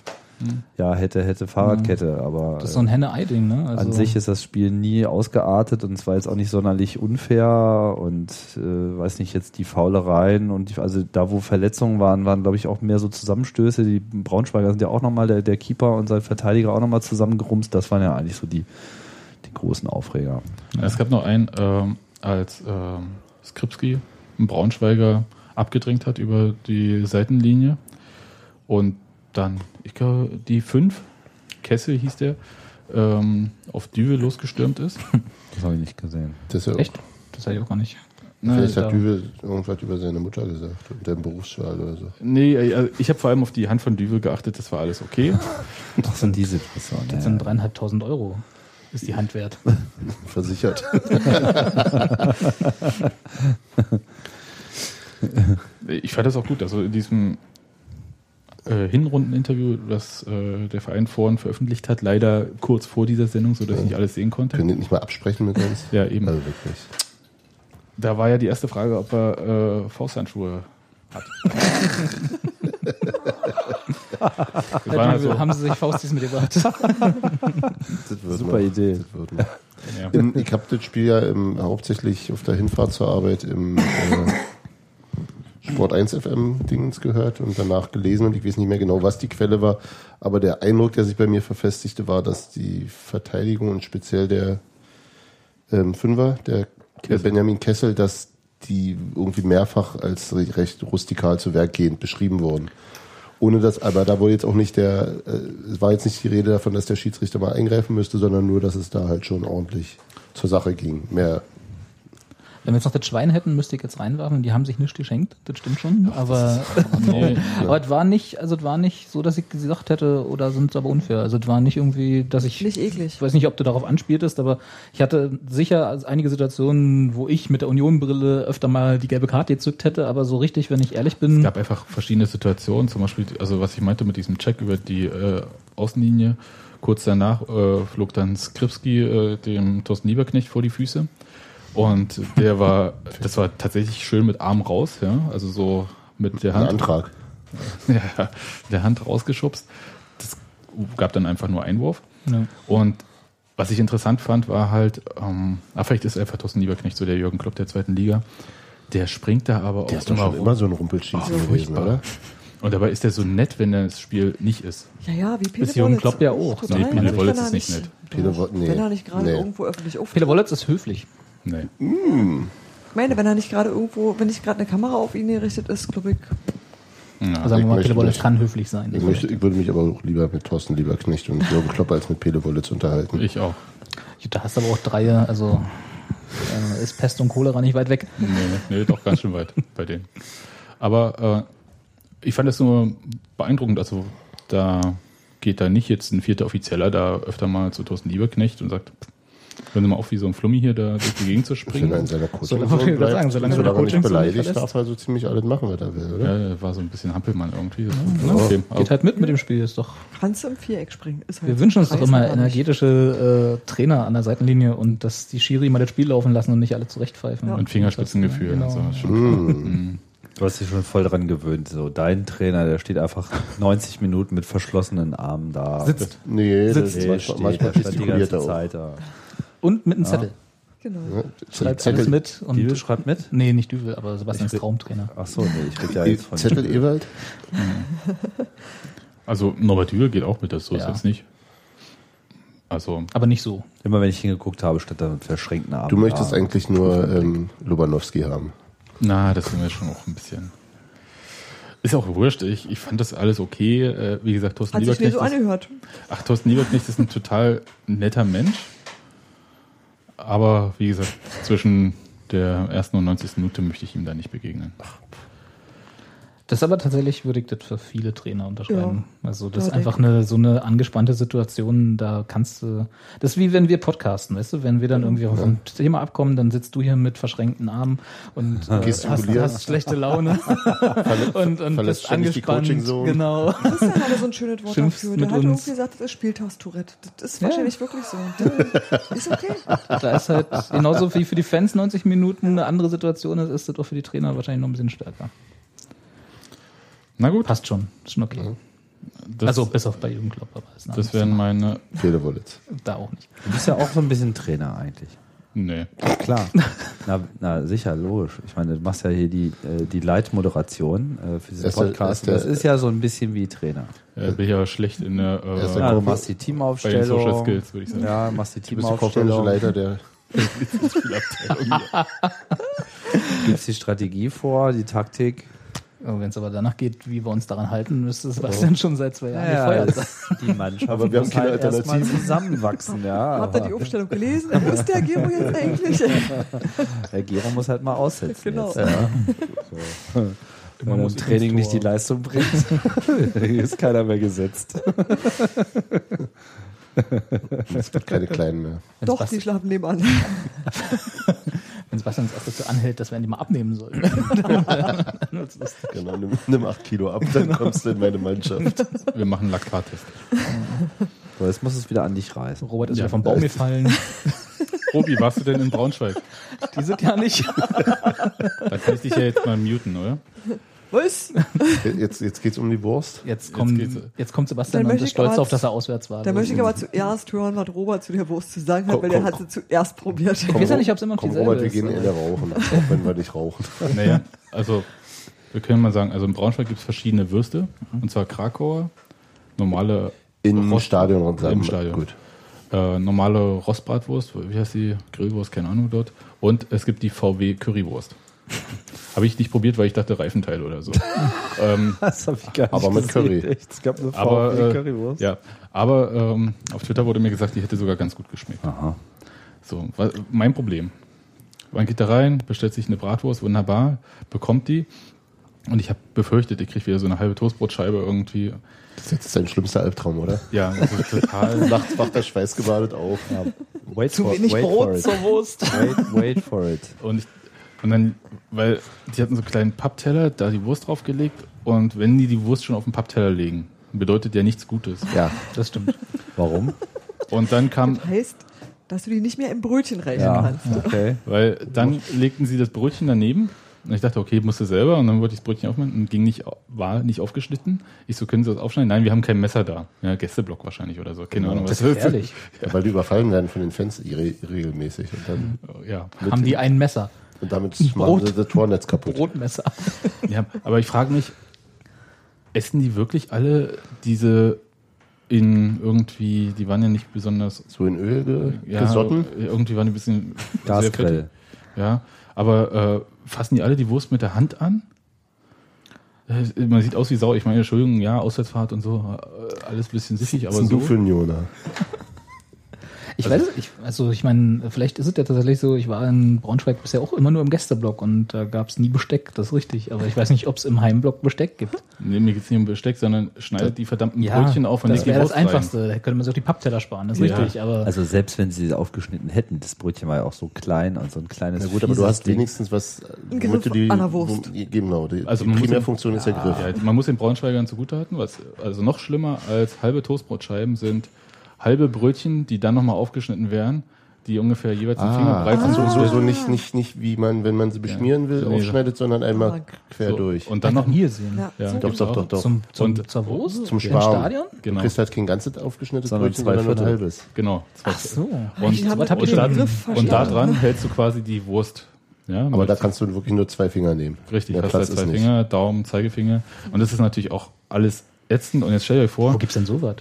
ja, hätte, hätte Fahrradkette, aber Das ist so ein Henne-Ei-Ding, ne? Also, an sich ist das Spiel nie ausgeartet und es war jetzt auch nicht sonderlich unfair und äh, weiß nicht jetzt die Faulereien und die, also da wo Verletzungen waren, waren glaube ich auch mehr so Zusammenstöße. Die Braunschweiger sind ja auch nochmal der, der Keeper und sein Verteidiger auch nochmal zusammengerumst. Das waren ja eigentlich so die, die großen Aufreger. Es gab noch einen, ähm, als ähm, Skripski einen Braunschweiger abgedrängt hat über die Seitenlinie und dann, ich glaube, die fünf, Kessel hieß der, ähm, auf Düwe losgestürmt ist. Das habe ich nicht gesehen. Das ist ja Echt? Das hatte ich auch gar nicht. Vielleicht da- hat Düvel irgendwas über seine Mutter gesagt und der Berufswahl oder so. Nee, äh, ich habe vor allem auf die Hand von Düwe geachtet, das war alles okay. Ach, so die Situation. Das sind dreieinhalbtausend Euro. Ist die Hand wert. *laughs* Versichert. *laughs* Ich fand das auch gut. Also in diesem äh, Hinrunden-Interview, das äh, der Verein vorhin veröffentlicht hat, leider kurz vor dieser Sendung, sodass ich nicht alles sehen konnte. Können nicht mal absprechen mit uns? Ja, eben. Also wirklich. Da war ja die erste Frage, ob er äh, Fausthandschuhe hat. *laughs* Wir waren also, haben sie sich Faustis mitgebracht. *laughs* Super man. Idee. Das wird man. ja. Im, ich habe das Spiel ja im, hauptsächlich auf der Hinfahrt zur Arbeit im äh, Sport 1 FM Dingens gehört und danach gelesen und ich weiß nicht mehr genau, was die Quelle war, aber der Eindruck, der sich bei mir verfestigte, war, dass die Verteidigung und speziell der ähm, Fünfer, der, der Benjamin Kessel, dass die irgendwie mehrfach als re- recht rustikal zu Werk gehend beschrieben wurden. Ohne das, aber da wurde jetzt auch nicht der, äh, es war jetzt nicht die Rede davon, dass der Schiedsrichter mal eingreifen müsste, sondern nur, dass es da halt schon ordentlich zur Sache ging. Mehr Wenn wir jetzt noch das Schwein hätten, müsste ich jetzt reinwerfen. Die haben sich nichts geschenkt, das stimmt schon. Aber, *laughs* Nee, aber es war nicht, also es war nicht so, dass ich gesagt hätte, oder sind es aber unfair. Also es war nicht irgendwie, dass ich. Nicht eklig. Ich weiß nicht, ob du darauf anspieltest, aber ich hatte sicher einige Situationen, wo ich mit der Union-Brille öfter mal die gelbe Karte gezückt hätte, aber so richtig, wenn ich ehrlich bin. Es gab einfach verschiedene Situationen, zum Beispiel, also was ich meinte mit diesem Check über die äh, Außenlinie. Kurz danach äh, flog dann Skripski äh, dem Thorsten Lieberknecht vor die Füße. Und der war, *laughs* das war tatsächlich schön mit Arm raus, ja. Also so mit der Ein Hand, Antrag. *laughs* ja, der Hand rausgeschubst. Das gab dann einfach nur Einwurf. Ja. Und was ich interessant fand, war halt, ähm, ah, vielleicht ist einfach Thorsten Lieberknecht so der Jürgen Klopp der zweiten Liga. Der springt da aber Der auch ist doch immer schon rum. immer so ein Rumpelschießen Ach, gewesen, furchtbar. oder? Und dabei ist er so nett, wenn das Spiel nicht ist. Ja, ja, wie Pele Ist Jürgen. Klopp ja auch. Total. Nee, Pele Also, Wollitz ist nicht nett. Pele nee. Wenn er nicht gerade Nee. irgendwo öffentlich auftritt. Peter Wollitz ist höflich. Nee. Ich meine, wenn er nicht gerade irgendwo, wenn nicht gerade eine Kamera auf ihn gerichtet ist, glaube ich, Ja. Also sagen wir mal, nicht. kann höflich sein. Ich, möchte, ich würde mich aber auch lieber mit Thorsten Lieberknecht und Jürgen Klopp als mit Pele Wollitz unterhalten. Ich auch. Da hast du aber auch drei, also äh, ist Pest und Cholera nicht weit weg. Nee, nee, doch ganz schön weit bei denen. Aber äh, ich fand das nur beeindruckend. Also da geht da nicht jetzt ein vierter Offizieller da öfter mal zu Thorsten Lieberknecht und sagt, hören Sie mal auf, wie so ein Flummi hier da durch die Gegend zu Wenn er springen. in seiner Coaching So, sagen, solange er solange er der nicht beleidigt, darf er so ziemlich alles machen, was er will, oder? Ja, er war so ein bisschen Hampelmann irgendwie. Ist okay. Geht halt mit mit dem Spiel, ist doch. kannst du im Viereck springen. Ist halt Wir wünschen uns doch immer energetische äh, Trainer an der Seitenlinie und dass die Schiri mal das Spiel laufen lassen und nicht alle zurechtpfeifen. Ja. Und Fingerspitzengefühl. Genau. Also, schon, Du hast dich schon voll dran gewöhnt. So, dein Trainer, der steht einfach 90 Minuten mit verschlossenen Armen da. Sitzt. Nee, das Nee, ist manchmal, steht, manchmal stand die ganze auch. Zeit da. Und mit einem Zettel. Genau. Ja, Schreibt Zettel, alles mit. Und Dübel schreibt mit? Nee, nicht Düvel, aber Sebastians Ich- Traumtrainer. Ach so, nee, ich rede ja *laughs* jetzt von Zettel Ewald? *laughs* also Norbert Dübel geht auch mit, das so ist Ja. jetzt nicht. Also Aber nicht so. Immer wenn ich hingeguckt habe, stand da mit verschränkten Armen. Du möchtest da. eigentlich nur ähm, Lobanowski haben. Na, das sind wir schon auch ein bisschen. Ist auch wurscht. Ich, ich fand das alles okay. Äh, wie gesagt, Thorsten Hat sich mir Lieberknecht. so ist, angehört. ach, Thorsten Lieberknecht ist ein total netter Mensch. Aber wie gesagt, zwischen der ersten und 90. Minute möchte ich ihm da nicht begegnen. Das aber tatsächlich würde ich das für viele Trainer unterschreiben. Also das ist Ja, einfach eine so eine angespannte Situation, da kannst du. Das ist wie wenn wir podcasten, weißt du, wenn wir dann irgendwie auf ein Thema abkommen, dann sitzt du hier mit verschränkten Armen und äh, hast, hast schlechte Laune *laughs* *laughs* und, und bist angespannt. Genau. *laughs* Christian hatte so ein schönes Wort Schimpfst dafür. Der hat uns. irgendwie gesagt, das ist Spieltagstourette. Das ist wahrscheinlich wirklich so. Das ist okay. Da ist halt genauso wie für die Fans 90 Minuten eine andere Situation ist, ist das auch für die Trainer wahrscheinlich noch ein bisschen stärker. Na gut, Passt schon, ist schon okay. das, also bis auf bei Jürgen Klopp, aber ist das wären meine. Thema. da auch nicht. Du bist ja auch so ein bisschen Trainer eigentlich. Nee. Klar. *laughs* na, na, sicher, logisch. Ich meine, du machst ja hier die, äh, die Leitmoderation äh, für diesen Ist der- Podcast. ist der- das ist ja so ein bisschen wie Trainer. Äh, bin ich aber schlecht in der. Er Äh, der Ja, du machst die bei den Teamaufstellung. Social Skills, würde ich sagen. Ja, machst die Du bist der kaufmännische Teamaufstellung. Leiter der. *laughs* Gibst die Strategie vor, die Taktik. Wenn es aber danach geht, wie wir uns daran halten, müsste Sebastian schon seit zwei Jahren Ja, gefeuert sein. die Mannschaft Aber wir haben muss keine halt erstmal Alternativen. zusammenwachsen. Ja, Habt ihr die Aufstellung gelesen? Wo ist der Gero jetzt *laughs* eigentlich? der Gero muss halt mal aussetzen. Genau. Jetzt, ja. so. Wenn er im muss Training nicht die. Leistung bringt, *laughs* ist keiner mehr gesetzt. Es gibt keine Kleinen mehr. Doch, die schlafen nebenan. *laughs* wenn Sebastian uns erst dazu anhält, dass wir ihn die mal abnehmen sollen. *laughs* Genau, nimm, nimm 8 Kilo ab, dann kommst du in meine Mannschaft. Wir machen einen Laktattest. So, jetzt muss es wieder an dich reißen. Robert ist Ja. ja vom Baum gefallen. *laughs* Robi, warst du denn in Braunschweig? Die sind ja nicht. Da kann ich dich ja jetzt mal muten, oder? Was? Jetzt, jetzt geht's um die Wurst. Jetzt, kommt, geht's. jetzt kommt Sebastian Dann und möchte ist ich stolz auf, dass er auswärts war. Da möchte ich aber zuerst hören, was Robert zu der Wurst zu sagen hat, Komm, weil der komm, hat sie zuerst probiert. Ich weiß ja nicht, ob es immer noch Komm, dieselbe Robert, wir ist. gehen eher rauchen, auch wenn wir nicht rauchen. *laughs* Naja, also wir können mal sagen, also in Braunschweig gibt es verschiedene Würste. Und zwar Krakauer, normale Im Rost- Stadion und Im Stadion. Gut. Äh, normale Rostbratwurst, wie heißt die? Grillwurst, keine Ahnung dort. Und es gibt die VW Currywurst. Habe ich nicht probiert, weil ich dachte Reifenteil oder so. *laughs* ähm, Das habe ich gar Aber mit Curry. Echt, Es gab eine aber äh, Currywurst. ja, aber ähm, auf Twitter wurde mir gesagt, die hätte sogar ganz gut geschmeckt. Aha. So, mein Problem. Man geht da rein, bestellt sich eine Bratwurst, wunderbar, bekommt die. Und ich habe befürchtet, ich kriege wieder so eine halbe Toastbrotscheibe irgendwie. Das ist jetzt dein schlimmster Albtraum, oder? Ja, also total. *laughs* Nachts wacht der Schweißgebadet auf. Wait Zu for, wenig wait Brot for it. zur Wurst. Wait, wait for it. Und, ich, und dann, weil die hatten so einen kleinen Pappteller, da die Wurst draufgelegt. Und wenn die die Wurst schon auf den Pappteller legen, bedeutet ja nichts Gutes. Ja, Das stimmt. Warum? Und dann kam, Heißt, Dass du die nicht mehr im Brötchen reichen Ja, kannst. okay. Weil dann legten sie das Brötchen daneben. Und ich dachte, okay, musst du selber. Und dann wollte ich das Brötchen aufmachen und ging nicht, war nicht aufgeschnitten. Ich so, können Sie das aufschneiden? Nein, wir haben kein Messer da. Ja, Gästeblock wahrscheinlich oder so. Keine Ahnung, was Das ist ehrlich. Ja, weil die überfallen werden von den Fans re regelmäßig. Und, dann, Ja. Haben die ein Messer? Und damit machen sie das Tornetz kaputt. Brotmesser. *laughs* ja, aber ich frage mich, essen die wirklich alle diese in irgendwie, die waren ja nicht besonders So in Öl ge ja, gesotten. Irgendwie waren die ein bisschen fettig. Ja, aber äh, fassen die alle die Wurst mit der Hand an? Äh, Man sieht aus wie Sau. Ich meine, Entschuldigung, ja, Auswärtsfahrt und so, äh, alles ein bisschen Was aber sind so. du für ein Jona? Ich weiß es, ich, also ich meine, vielleicht ist es ja tatsächlich so, ich war in Braunschweig bisher auch immer nur im Gästeblock und da gab es nie Besteck, das ist richtig. Aber ich weiß nicht, ob es im Heimblock Besteck gibt. Nee, mir geht's nicht um Besteck, sondern schneidet die verdammten Brötchen auf und das wäre das rein. Einfachste. Da könnte man sich auch die Pappteller sparen, das ist Ja. richtig. Aber Also selbst wenn sie sie aufgeschnitten hätten, das Brötchen war ja auch so klein und so ein kleines Na gut, aber du hast Ding. wenigstens was, womit du die, an der Wurst. wo- genau, die, Also die Primärfunktion ist der Griff. Ja, man muss den Braunschweigern zugutehalten, was also noch schlimmer als halbe Toastbrotscheiben sind halbe Brötchen, die dann nochmal aufgeschnitten werden, die ungefähr jeweils einen Finger breit sind. so, so, so nicht, nicht, nicht wie man, wenn man sie beschmieren will, Nee, aufschneidet, sondern einmal Ah, quer So, durch. Und dann noch hier sehen. Ja, Ja, so. doch, doch, doch, doch. Zum, zum, Und- zur Wurst? Zum Schwarm. Stadion? Genau. Du kriegst halt kein ganzes aufgeschnittenes Sondern Brötchen, zwei sondern nur ein Viertel. halbes. Genau. zwei- Ach so. Und, was habt und, ihr dann, und da dran hältst du quasi die Wurst. Ja, Aber da kannst du wirklich nur zwei Finger nehmen. richtig, hast halt zwei. Finger, Daumen, Zeigefinger. Und das ist natürlich auch alles ätzend. Und jetzt stell dir vor, Wo gibt's denn sowas?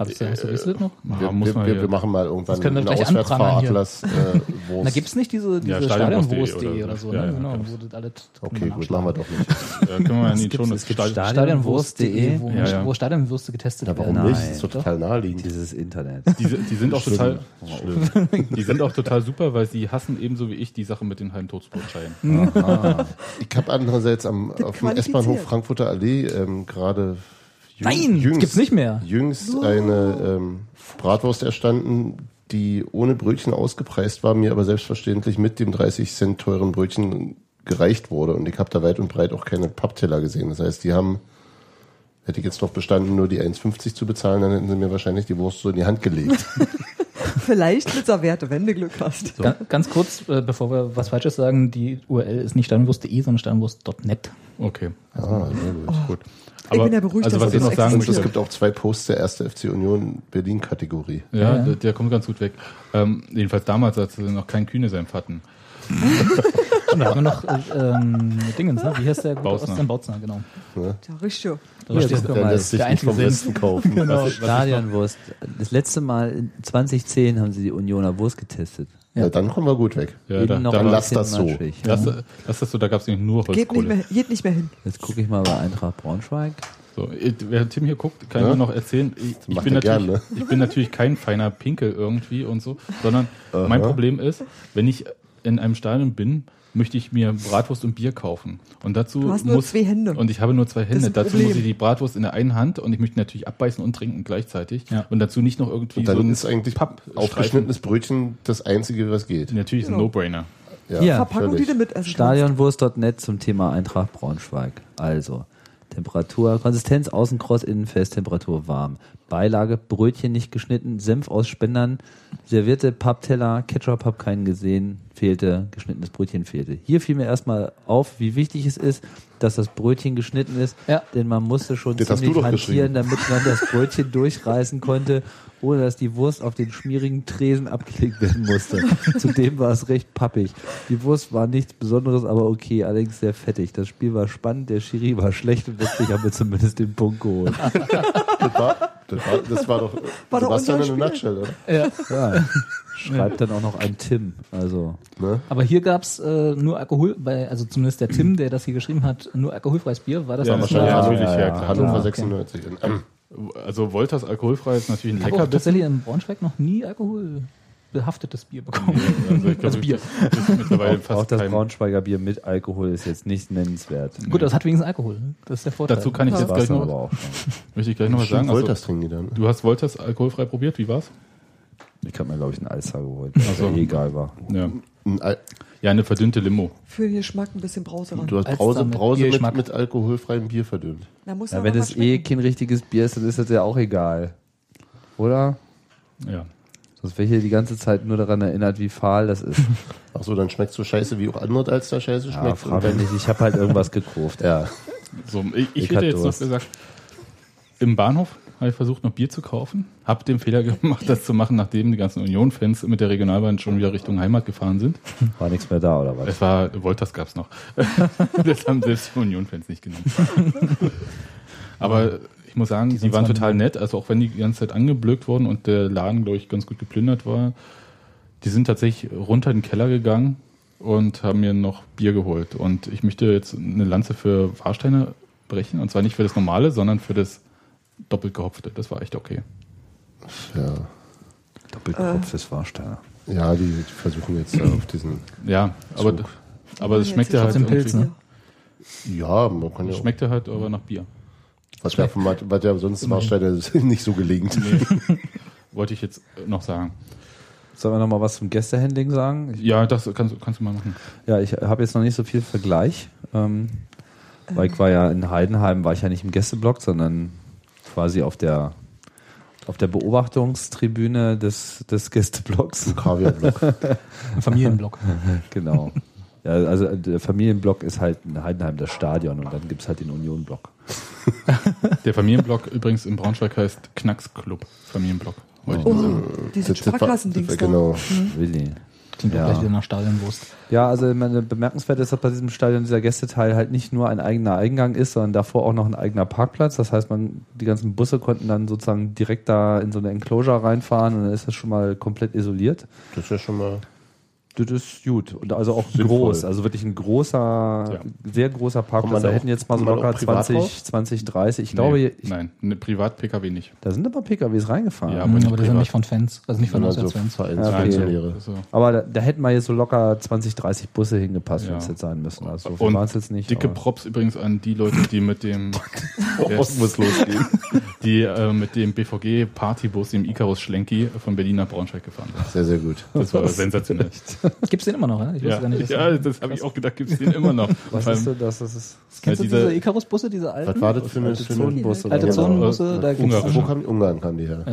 Hast du, hast du das noch? ja, Wir, muss wir, man wir, machen mal irgendwann Das können wir eine. Auswärtsfahratlas äh. *laughs* Da gibt's nicht diese, diese Ja, Stadionwurst.de oder so, oder so. ne? Ja, ja, genau, wo das alles Okay, gut, machen wir doch nicht. äh, können wir mal in die gibt's- Show es gibt Stadion- Stadion- Stadionwurst.de, wo, Ja, ja. wo Stadionwürste getestet Ja, werden. warum nicht? Das ist total naheliegend. Dieses Internet. *laughs* Die, die sind auch total die sind auch total super, weil sie hassen ebenso wie ich die Sache mit den halben Toastbrotscheiben. *laughs* Ich habe andererseits am, auf dem. S-Bahnhof Frankfurter Allee ähm, gerade Nein, das gibt's nicht mehr. jüngst eine ähm, Bratwurst erstanden, die ohne Brötchen ausgepreist war, mir aber selbstverständlich mit dem 30 Cent teuren Brötchen gereicht wurde. Und ich habe da weit und breit auch keine Pappteller gesehen. Das heißt, die haben, hätte ich jetzt noch bestanden, nur die 1,50 zu bezahlen, dann hätten sie mir wahrscheinlich die Wurst so in die Hand gelegt. *laughs* Vielleicht mit Serviette, wenn du Glück hast. Ga- Ganz kurz, äh, bevor wir was Falsches sagen, die URL ist nicht stadionwurst.de, sondern stadionwurst.net. Okay, ah, sehr gut. gut. Ich bin ja beruhigt, also dass was das ich noch sagen Und es möchte, gibt auch zwei Posts der 1. FC Union Berlin Kategorie. ja, Ja. Der, der kommt ganz gut weg. Ähm, jedenfalls damals, als sie noch kein Kühne-Senf *laughs* hatten. Und da haben wir noch äh, ähm, Dingens, ne? Wie heißt der? gute Bautner. Ostern Bautner, genau. Ja, richtig. Da Ja, steht der mal, lässt sich nicht vom. Westen kaufen. Genau. Stadionwurst. Das letzte Mal in 2010 haben sie die Unioner Wurst getestet. Ja. dann kommen wir gut weg. Ja, da, dann lass das so. matschig. lass, lass das so, da gab es nämlich nur Geht nicht, Holzkohle. mehr, geht nicht mehr hin. Jetzt gucke ich mal bei Eintracht Braunschweig. So, ich- während Tim hier guckt, kann ich Ja? nur noch erzählen, ich, ich, bin er natürlich, gern, ne? ich bin natürlich kein feiner Pinkel irgendwie und so, sondern mein Problem ist, wenn ich in einem Stadion bin, möchte ich mir Bratwurst und Bier kaufen. Und dazu Du hast nur muss, zwei Hände. Und ich habe nur zwei Hände. Dazu Problem. muss ich die Bratwurst in der einen Hand und ich möchte natürlich abbeißen und trinken gleichzeitig. Ja. Und dazu nicht noch irgendwie Und dann so ein ist eigentlich Pappstreifen. aufgeschnittenes Brötchen das einzige, was geht. Natürlich ist ein No-Brainer. Ja, Hier. Verpackung, die du mitessen. Stadionwurst.net zum Thema Eintracht Braunschweig. Also, Temperatur, Konsistenz außen kross, innen fest, Temperatur warm. Beilage, Brötchen nicht geschnitten, Senf aus Spendern, servierte Pappteller, Ketchup hab keinen gesehen, fehlte, geschnittenes Brötchen fehlte. Hier fiel mir erstmal auf, wie wichtig es ist, dass das Brötchen geschnitten ist, Ja. denn man musste schon Das ziemlich hantieren, damit man das Brötchen durchreißen konnte, ohne dass die Wurst auf den schmierigen Tresen abgelegt werden musste. *laughs* Zudem war es recht pappig. Die Wurst war nichts Besonderes, aber okay, allerdings sehr fettig. Das Spiel war spannend, der Schiri war schlecht und letztlich haben wir zumindest den Punkt geholt. *laughs* Das war, das war, das war doch War doch Sebastian in unser a nutshell, oder? Ja. *laughs* Schreibt dann auch noch ein Tim. Also, Ne? Aber hier gab's äh, nur Alkohol, bei, also zumindest der Tim, der das hier geschrieben hat, nur alkoholfreies Bier. War das Ja, war Ja, natürlich, ja, ja, ja. klar. Hannover okay. 96. Ähm, Also Wolters alkoholfrei ist natürlich ein Ich habe auch Leckerbissen. tatsächlich in Braunschweig noch nie alkoholbehaftetes Bier bekommen. Also ich glaube, Bier. das ist mittlerweile auch, fast auch das kein, Braunschweiger Bier mit Alkohol ist jetzt nicht nennenswert. Gut, das hat wenigstens Alkohol. Das ist der Vorteil. Dazu kann ich Das jetzt gleich noch, aber auch schon. *laughs* möchte ich gleich noch was sagen. Also, Wolters trinken die dann. du hast Wolters alkoholfrei probiert, wie war's? Ich habe mir, glaube ich, einen Eishaar geholt, was so. ja eh egal war. Ja. Ein Al- ja, eine verdünnte Limo. Für den Geschmack ein bisschen Brause ran. Du hast Als Brause, damit Brause mit, Biergeschmack. mit alkoholfreiem Bier verdünnt. Da muss Ja, aber wenn es eh kein richtiges Bier ist, dann ist das ja auch egal. Oder? Ja. Sonst wäre ich hier die ganze Zeit nur daran erinnert, wie fahl das ist. *laughs* Ach so, dann schmeckt so scheiße, wie auch andere als da scheiße Ja, schmeckt. frag mich nicht, ich habe halt irgendwas gekauft. Ja. So, ich, ich, Ich hätte jetzt noch Durst. gesagt, im Bahnhof habe ich versucht, noch Bier zu kaufen. Hab den Fehler gemacht, das zu machen, nachdem die ganzen Union-Fans mit der Regionalbahn schon wieder Richtung Heimat gefahren sind. War nichts mehr da, oder was? Es war, Wolters gab's noch. *laughs* das haben selbst die Union-Fans nicht genommen. *laughs* Aber ich muss sagen, die, sind waren total nett, also auch wenn die die ganze Zeit angeblökt wurden und der Laden, glaube ich, ganz gut geplündert war, die sind tatsächlich runter in den Keller gegangen und haben mir noch Bier geholt. Und ich möchte jetzt eine Lanze für Warsteine brechen. Und zwar nicht für das normale, sondern für das doppelt gehopfte. Das war echt okay. Ja. Doppelkopf ist Warsteiner. ja, die, die versuchen jetzt da auf diesen. Ja, aber, Zug. aber es schmeckt ja halt trotzdem Pilz, ne? Ja, man kann ja. auch- schmeckt ja halt aber nach Bier. Was ja, was ja sonst Warsteine *laughs* nicht so gelingt. *laughs* Wollte ich jetzt noch sagen. Sollen wir noch mal was zum Gästehandling sagen? Ich, Ja, das kannst, kannst du mal machen. ja, ich habe jetzt noch nicht so viel Vergleich. Ähm, weil ich war ja in Heidenheim, war ich ja nicht im Gästeblock, sondern quasi auf der auf der Beobachtungstribüne des, des Gästeblocks. Kaviarblock. Ein Familienblock. *laughs* genau. Ja, also der Familienblock ist halt in Heidenheim das Stadion und dann gibt's halt den Unionblock. *laughs* Der Familienblock übrigens in Braunschweig heißt Knacksclub Familienblock. Oh, diese Sparkassendings. Genau. Willi. Klingt Ja. doch gleich wieder nach Stadionwurst. Ja, also meine, bemerkenswert ist, dass bei diesem Stadion dieser Gästeteil halt nicht nur ein eigener Eingang ist, sondern davor auch noch ein eigener Parkplatz. Das heißt, man, die ganzen Busse konnten dann sozusagen direkt da in so eine Enclosure reinfahren und dann ist das schon mal komplett isoliert. Das ist ja schon mal. Das ist gut. Und also auch Sinnvoll. groß. Also wirklich ein großer, sehr großer Parkplatz. Da da hätten jetzt mal so locker auch privat 20, drauf? 20, 30. Ich glaube, nee, ich, nein, eine Privat-PKW nicht. da sind aber PKWs reingefahren. Ja, Mhm, nicht aber das sind nicht von Fans, also nicht von Also Auswärtsfans. Vereinsfunktionäre. Also, Aber da, da hätten mal jetzt so locker 20, 30 Busse hingepasst, wenn Ja. es jetzt sein müssen. Also so waren es jetzt nicht. dicke aber- Props übrigens an die Leute, die mit dem *laughs* Ost muss losgehen. *laughs* die äh, mit dem BVG Partybus, dem Icarus Schlenki von Berlin nach Braunschweig gefahren sind. Sehr, sehr gut. Das war sensationell. Gibt's den immer noch, ja? Ich wusste Ja, gar nicht, ja das habe ich auch gedacht, gibt es den immer noch. *laughs* Was ist denn das? Das ist Kennst Ja, du diese- Icarus-Busse, diese alten? Was war das für eine, Zonenbusse. Alte. Zonenbusse, da gibt's Ungarn. Wo kam die? Ungarn kam die her.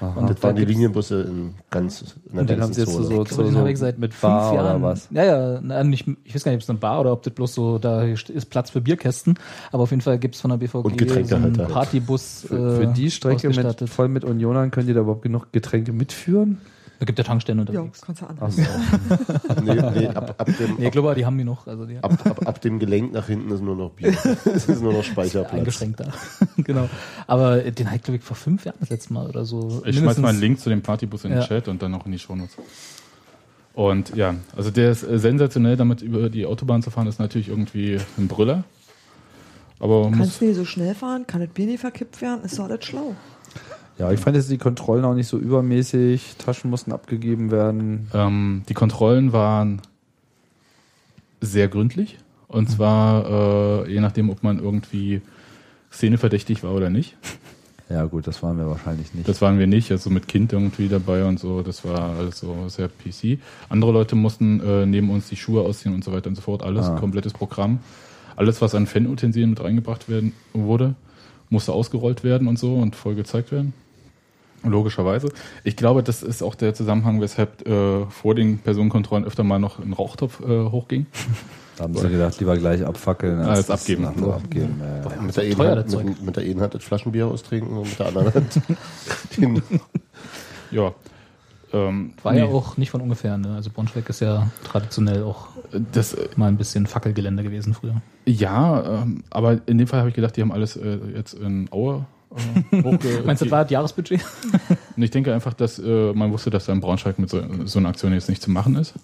Ja. Und das da waren die Linienbusse in ganz in Und der den haben sie jetzt so, so, Ich glaube, so, mit Bar oder was? Ja, ja, na, nicht, ich weiß gar nicht, ob es eine Bar oder ob das bloß so, da ist Platz für Bierkästen, aber auf jeden Fall gibt's von der BVG Und Getränkehalter so einen halt. Partybus Für, für äh, die Strecke voll mit Unionern könnt ihr da überhaupt genug Getränke mitführen? Da gibt ja Tankstellen Ja, unterwegs. kannst du an. Ach so. Nee, nee, ab, ab, dem, *laughs* Nee, glaube, die haben die noch, also die ab, ab, ab dem Gelenk nach hinten ist nur noch Bier. *laughs* Es ist nur noch Speicherplatz. eingeschränkt da. *laughs* genau. Aber den habe ich, glaube ich, vor fünf Jahren das letzte Mal oder so. ich schmeiß mal einen mindestens- Link zu dem Partybus in den Ja. Chat und dann noch in die Shownotes. Und ja, also der ist äh, sensationell, damit über die Autobahn zu fahren, ist natürlich irgendwie ein Brüller. Aber muss, Kannst du nicht so schnell fahren? Kann das Bier nicht verkippt werden? Ist doch alles schlau. Ja, ich fand jetzt die Kontrollen auch nicht so übermäßig. Taschen mussten abgegeben werden. Ähm, die Kontrollen waren sehr gründlich. Und zwar äh, je nachdem, ob man irgendwie szeneverdächtig war oder nicht. Ja, gut, das waren wir wahrscheinlich nicht. Das waren wir nicht, also mit Kind irgendwie dabei und so. Das war alles so sehr PC. Andere Leute mussten äh, neben uns die Schuhe ausziehen und so weiter und so fort. Alles, Ah. komplettes Programm. Alles, was an Fanutensilien mit reingebracht werden wurde, musste ausgerollt werden und so und voll gezeigt werden. Logischerweise. Ich glaube, das ist auch der Zusammenhang, weshalb äh, vor den Personenkontrollen öfter mal noch ein Rauchtopf äh, hochging. da haben sie gedacht, lieber gleich abfackeln Als das abgeben. nachher abgeben. Ja, ja. Mit der, teuer, Hand, das mit, mit der einen Hand das Flaschenbier austrinken und mit der anderen Hand *laughs* den Ja. Ähm, War ja nee, auch nicht von ungefähr. Ne? Also Braunschweig ist ja traditionell auch Das, äh, mal ein bisschen Fackelgelände gewesen früher. ja, ähm, aber in dem Fall habe ich gedacht, die haben alles äh, jetzt in Aue äh, hochge *laughs* Meinst du, das war das Jahresbudget? *laughs* Und ich denke einfach, dass äh, man wusste, dass da in Braunschweig mit so, so einer Aktion jetzt nicht zu machen ist.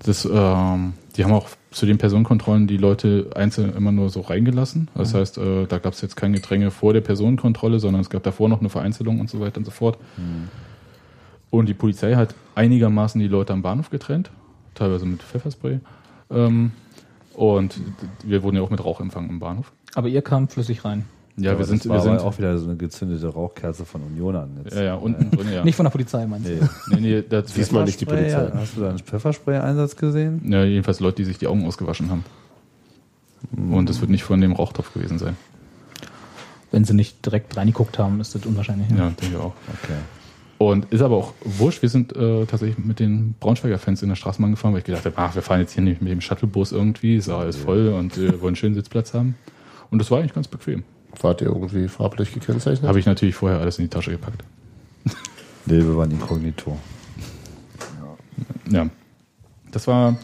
Das, ähm, die haben auch zu den Personenkontrollen die Leute einzeln immer nur so reingelassen. Das heißt, äh, da gab es jetzt kein Getränke vor der Personenkontrolle, sondern es gab davor noch eine Vereinzelung und so weiter und so fort. Und die Polizei hat einigermaßen die Leute am Bahnhof getrennt, teilweise mit Pfefferspray. Ähm, und wir wurden ja auch mit Rauch empfangen im Bahnhof. Aber ihr kam flüssig rein. Ja, Aber wir sind, das war wir sind aber auch wieder so eine gezündete Rauchkerze von Unionern. Jetzt. ja, ja, unten drin, ja. Nicht von der Polizei, meinst du? Nee. nee, nee, das, Diesmal nicht die Polizei. Hast du da einen Pfefferspray-Einsatz gesehen? Ja, jedenfalls Leute, die sich die Augen ausgewaschen haben. Und es wird nicht von dem Rauchtopf gewesen sein. Wenn sie nicht direkt reingeguckt haben, ist das unwahrscheinlich. ne? Ja, denke ich auch. Okay. Und ist aber auch wurscht. Wir sind äh, tatsächlich mit den Braunschweiger Fans in der Straßenbahn gefahren, weil ich gedacht habe, ach, wir fahren jetzt hier nicht mit dem Shuttlebus irgendwie, ist ja alles voll und wir wollen einen schönen Sitzplatz haben. Und das war eigentlich ganz bequem. Wart ihr irgendwie farblich gekennzeichnet? Habe ich natürlich vorher alles in die Tasche gepackt. Nee, wir waren inkognito. Ja. Das war,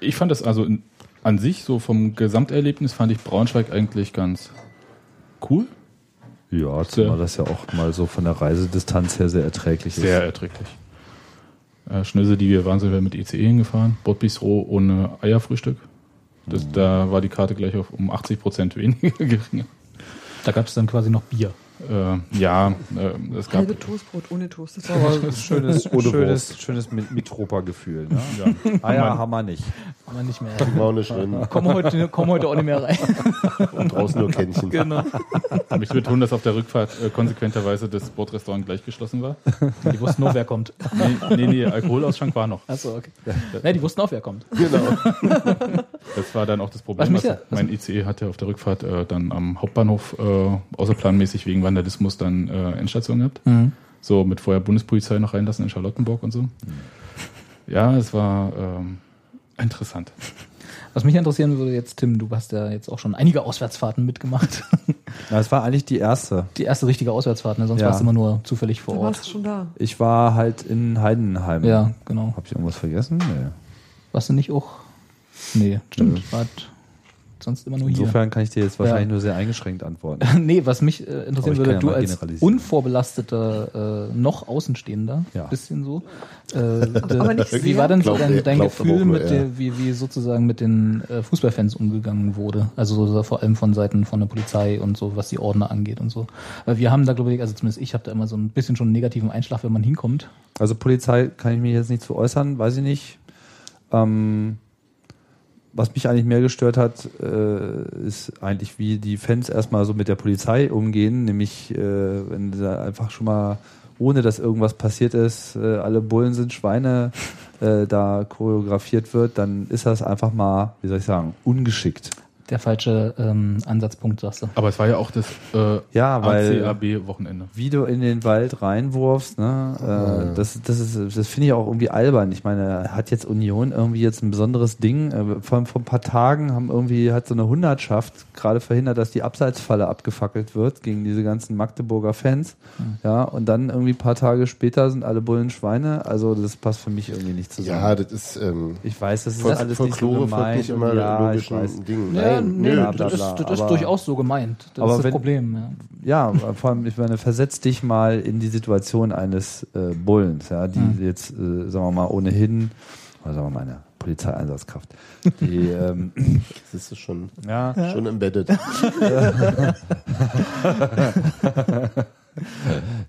ich fand das also in, an sich so vom Gesamterlebnis fand ich Braunschweig eigentlich ganz cool. Ja, zumal das ja auch mal so von der Reisedistanz her sehr erträglich ist. Sehr erträglich. Äh, Schnöse, die wir waren, sind wir mit ICE hingefahren. Bordbistro ohne Eierfrühstück. Das, Da war die Karte gleich auf um 80 Prozent weniger *laughs* geringer. Da gab es dann quasi noch Bier. Äh, ja, äh, es gab Halbe Toastbrot ohne Toast. Das war Aber ein schönes, *laughs* schönes, schönes Mitropa-Gefühl. Ne? Ja. Eier haben wir nicht. Aber nicht mehr. Braune drin Komm heute, komm heute auch nicht mehr rein. *laughs* und draußen nur Kännchen. genau. Ich betonen, dass auf der Rückfahrt äh, konsequenterweise das Bordrestaurant gleich geschlossen war. Die wussten nur, wer kommt. Nee, nee, nee Alkoholausschank war noch. Achso, okay. Ne, die wussten auch, wer kommt. Das war dann auch das Problem. Was mich Also, ja- mein ICE hatte auf der Rückfahrt äh, dann am Hauptbahnhof äh, außerplanmäßig wegen Vandalismus dann äh, Endstation gehabt. So mit vorher Bundespolizei noch reinlassen in Charlottenburg und so. Ja, es war ähm, interessant. Was mich interessieren würde jetzt, Tim, du hast ja jetzt auch schon einige Auswärtsfahrten mitgemacht. *laughs* Na, es war eigentlich die erste. Die erste richtige Auswärtsfahrt, ne? sonst Ja. warst du immer nur zufällig vor warst du Ort. schon da. Ich war halt in Heidenheim. Ja, genau. Hab ich irgendwas vergessen? Nee. Warst du nicht auch? Nee, stimmt. Wart sonst immer nur hier. Insofern kann ich dir jetzt wahrscheinlich Ja. nur sehr eingeschränkt antworten. *laughs* nee, was mich äh, interessieren würde, ja du als unvorbelasteter, äh, noch Außenstehender, Ja. bisschen so. *laughs* Äh, Aber nicht wie war denn so dein, dein Gefühl, mit er. der, wie, wie sozusagen mit den äh, Fußballfans umgegangen wurde? Also so, vor allem von Seiten von der Polizei und so, was die Ordner angeht und so. Weil wir haben da, glaube ich, also zumindest ich habe da immer so ein bisschen schon einen negativen Einschlag, wenn man hinkommt. Also Polizei kann ich mir jetzt nicht zu äußern, weiß ich nicht. Ähm, was mich eigentlich mehr gestört hat, äh, ist eigentlich, wie die Fans erstmal so mit der Polizei umgehen, nämlich äh, wenn da einfach schon mal, ohne dass irgendwas passiert ist, äh, alle Bullen sind Schweine, äh, da choreografiert wird, dann ist das einfach mal, wie soll ich sagen, ungeschickt. Der falsche ähm, Ansatzpunkt, sagst du. Aber es war ja auch das äh, Ja, weil ACAB-Wochenende. wie du in den Wald reinwurfst, ne, äh, das, das ist, das finde ich auch irgendwie albern. Ich meine, hat jetzt Union irgendwie jetzt ein besonderes Ding? Äh, vor, vor ein paar Tagen haben irgendwie, hat so eine Hundertschaft gerade verhindert, dass die Abseitsfalle abgefackelt wird gegen diese ganzen Magdeburger Fans. Ja, und dann irgendwie ein paar Tage später sind alle Bullen Schweine. Also das passt für mich irgendwie nicht zusammen. Ja, das ist ähm, ich weiß, das ist Fol- alles nicht so Folklore nicht und immer ja, ich weiß. logischen Dingen. Ja, Nein, nee, nö, bla, das, bla, ist, bla, das ist aber- durchaus so gemeint. Das aber ist das wenn- Problem, ja. Ja, vor allem, ich meine, versetz dich mal in die Situation eines äh, Bullens, ja, die Hm. jetzt, äh, sagen wir mal, ohnehin, oder sagen wir mal, eine Polizeieinsatzkraft, die, *laughs* ähm, das ist schon, ja, schon embedded. *laughs* *laughs*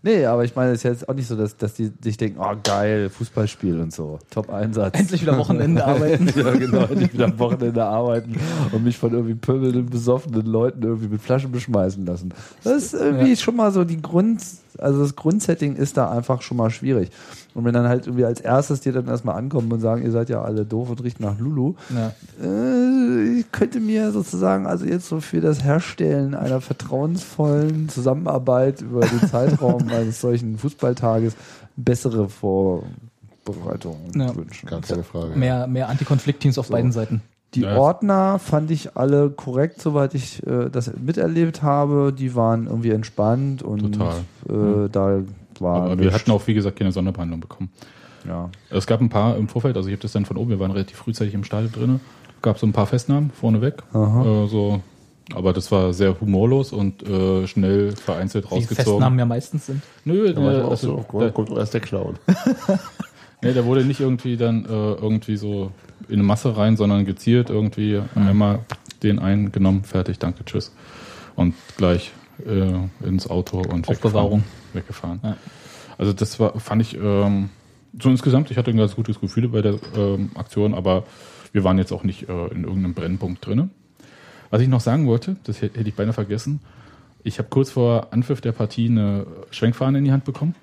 nee, aber ich meine, es ist jetzt auch nicht so, dass, dass die sich denken, oh geil, Fußballspiel und so, Top-Einsatz. Endlich wieder Wochenende *laughs* arbeiten. ja, genau, endlich wieder am Wochenende arbeiten und mich von irgendwie pöbelnden, besoffenen Leuten irgendwie mit Flaschen beschmeißen lassen. Das ist irgendwie schon mal so die Grund, also das Grundsetting ist da einfach schon mal schwierig. Und wenn dann halt irgendwie als erstes dir dann erstmal ankommen und sagen, ihr seid ja alle doof und riecht nach Lulu, Ja. äh, ich könnte mir sozusagen also jetzt so für das Herstellen einer vertrauensvollen Zusammenarbeit über den Zeitraum *laughs* eines solchen Fußballtages bessere Vorbereitungen Ja. wünschen. Gar keine Frage. Mehr, mehr Antikonfliktteams auf beiden Seiten. Die Ja. Ordner fand ich alle korrekt, soweit ich äh, das miterlebt habe. Die waren irgendwie entspannt und Total. Äh, da war. Aber wir hatten auch, wie gesagt, keine Sonderbehandlung bekommen. ja. Es gab ein paar im Vorfeld, also ich habe das dann von oben, wir waren relativ frühzeitig im Stadion drin, gab so ein paar Festnahmen vorneweg. Äh, so, aber das war sehr humorlos und äh, schnell vereinzelt rausgezogen. Festnahmen ja meistens sind. Nö, Da war ich äh, also, so, der, kommt erst der Clown. *laughs* nee, der wurde nicht irgendwie dann äh, irgendwie so in eine Masse rein, sondern gezielt irgendwie einmal den einen genommen, fertig, danke, tschüss. Und gleich äh, ins Auto und Aufbewahrung. weggefahren. weggefahren. Ja. Also das war, fand ich ähm, so insgesamt, ich hatte ein ganz gutes Gefühl bei der ähm, Aktion, aber wir waren jetzt auch nicht äh, in irgendeinem Brennpunkt drinne. Was ich noch sagen wollte, das hätte hätte ich beinahe vergessen, ich habe kurz vor Anpfiff der Partie eine Schwenkfahne in die Hand bekommen.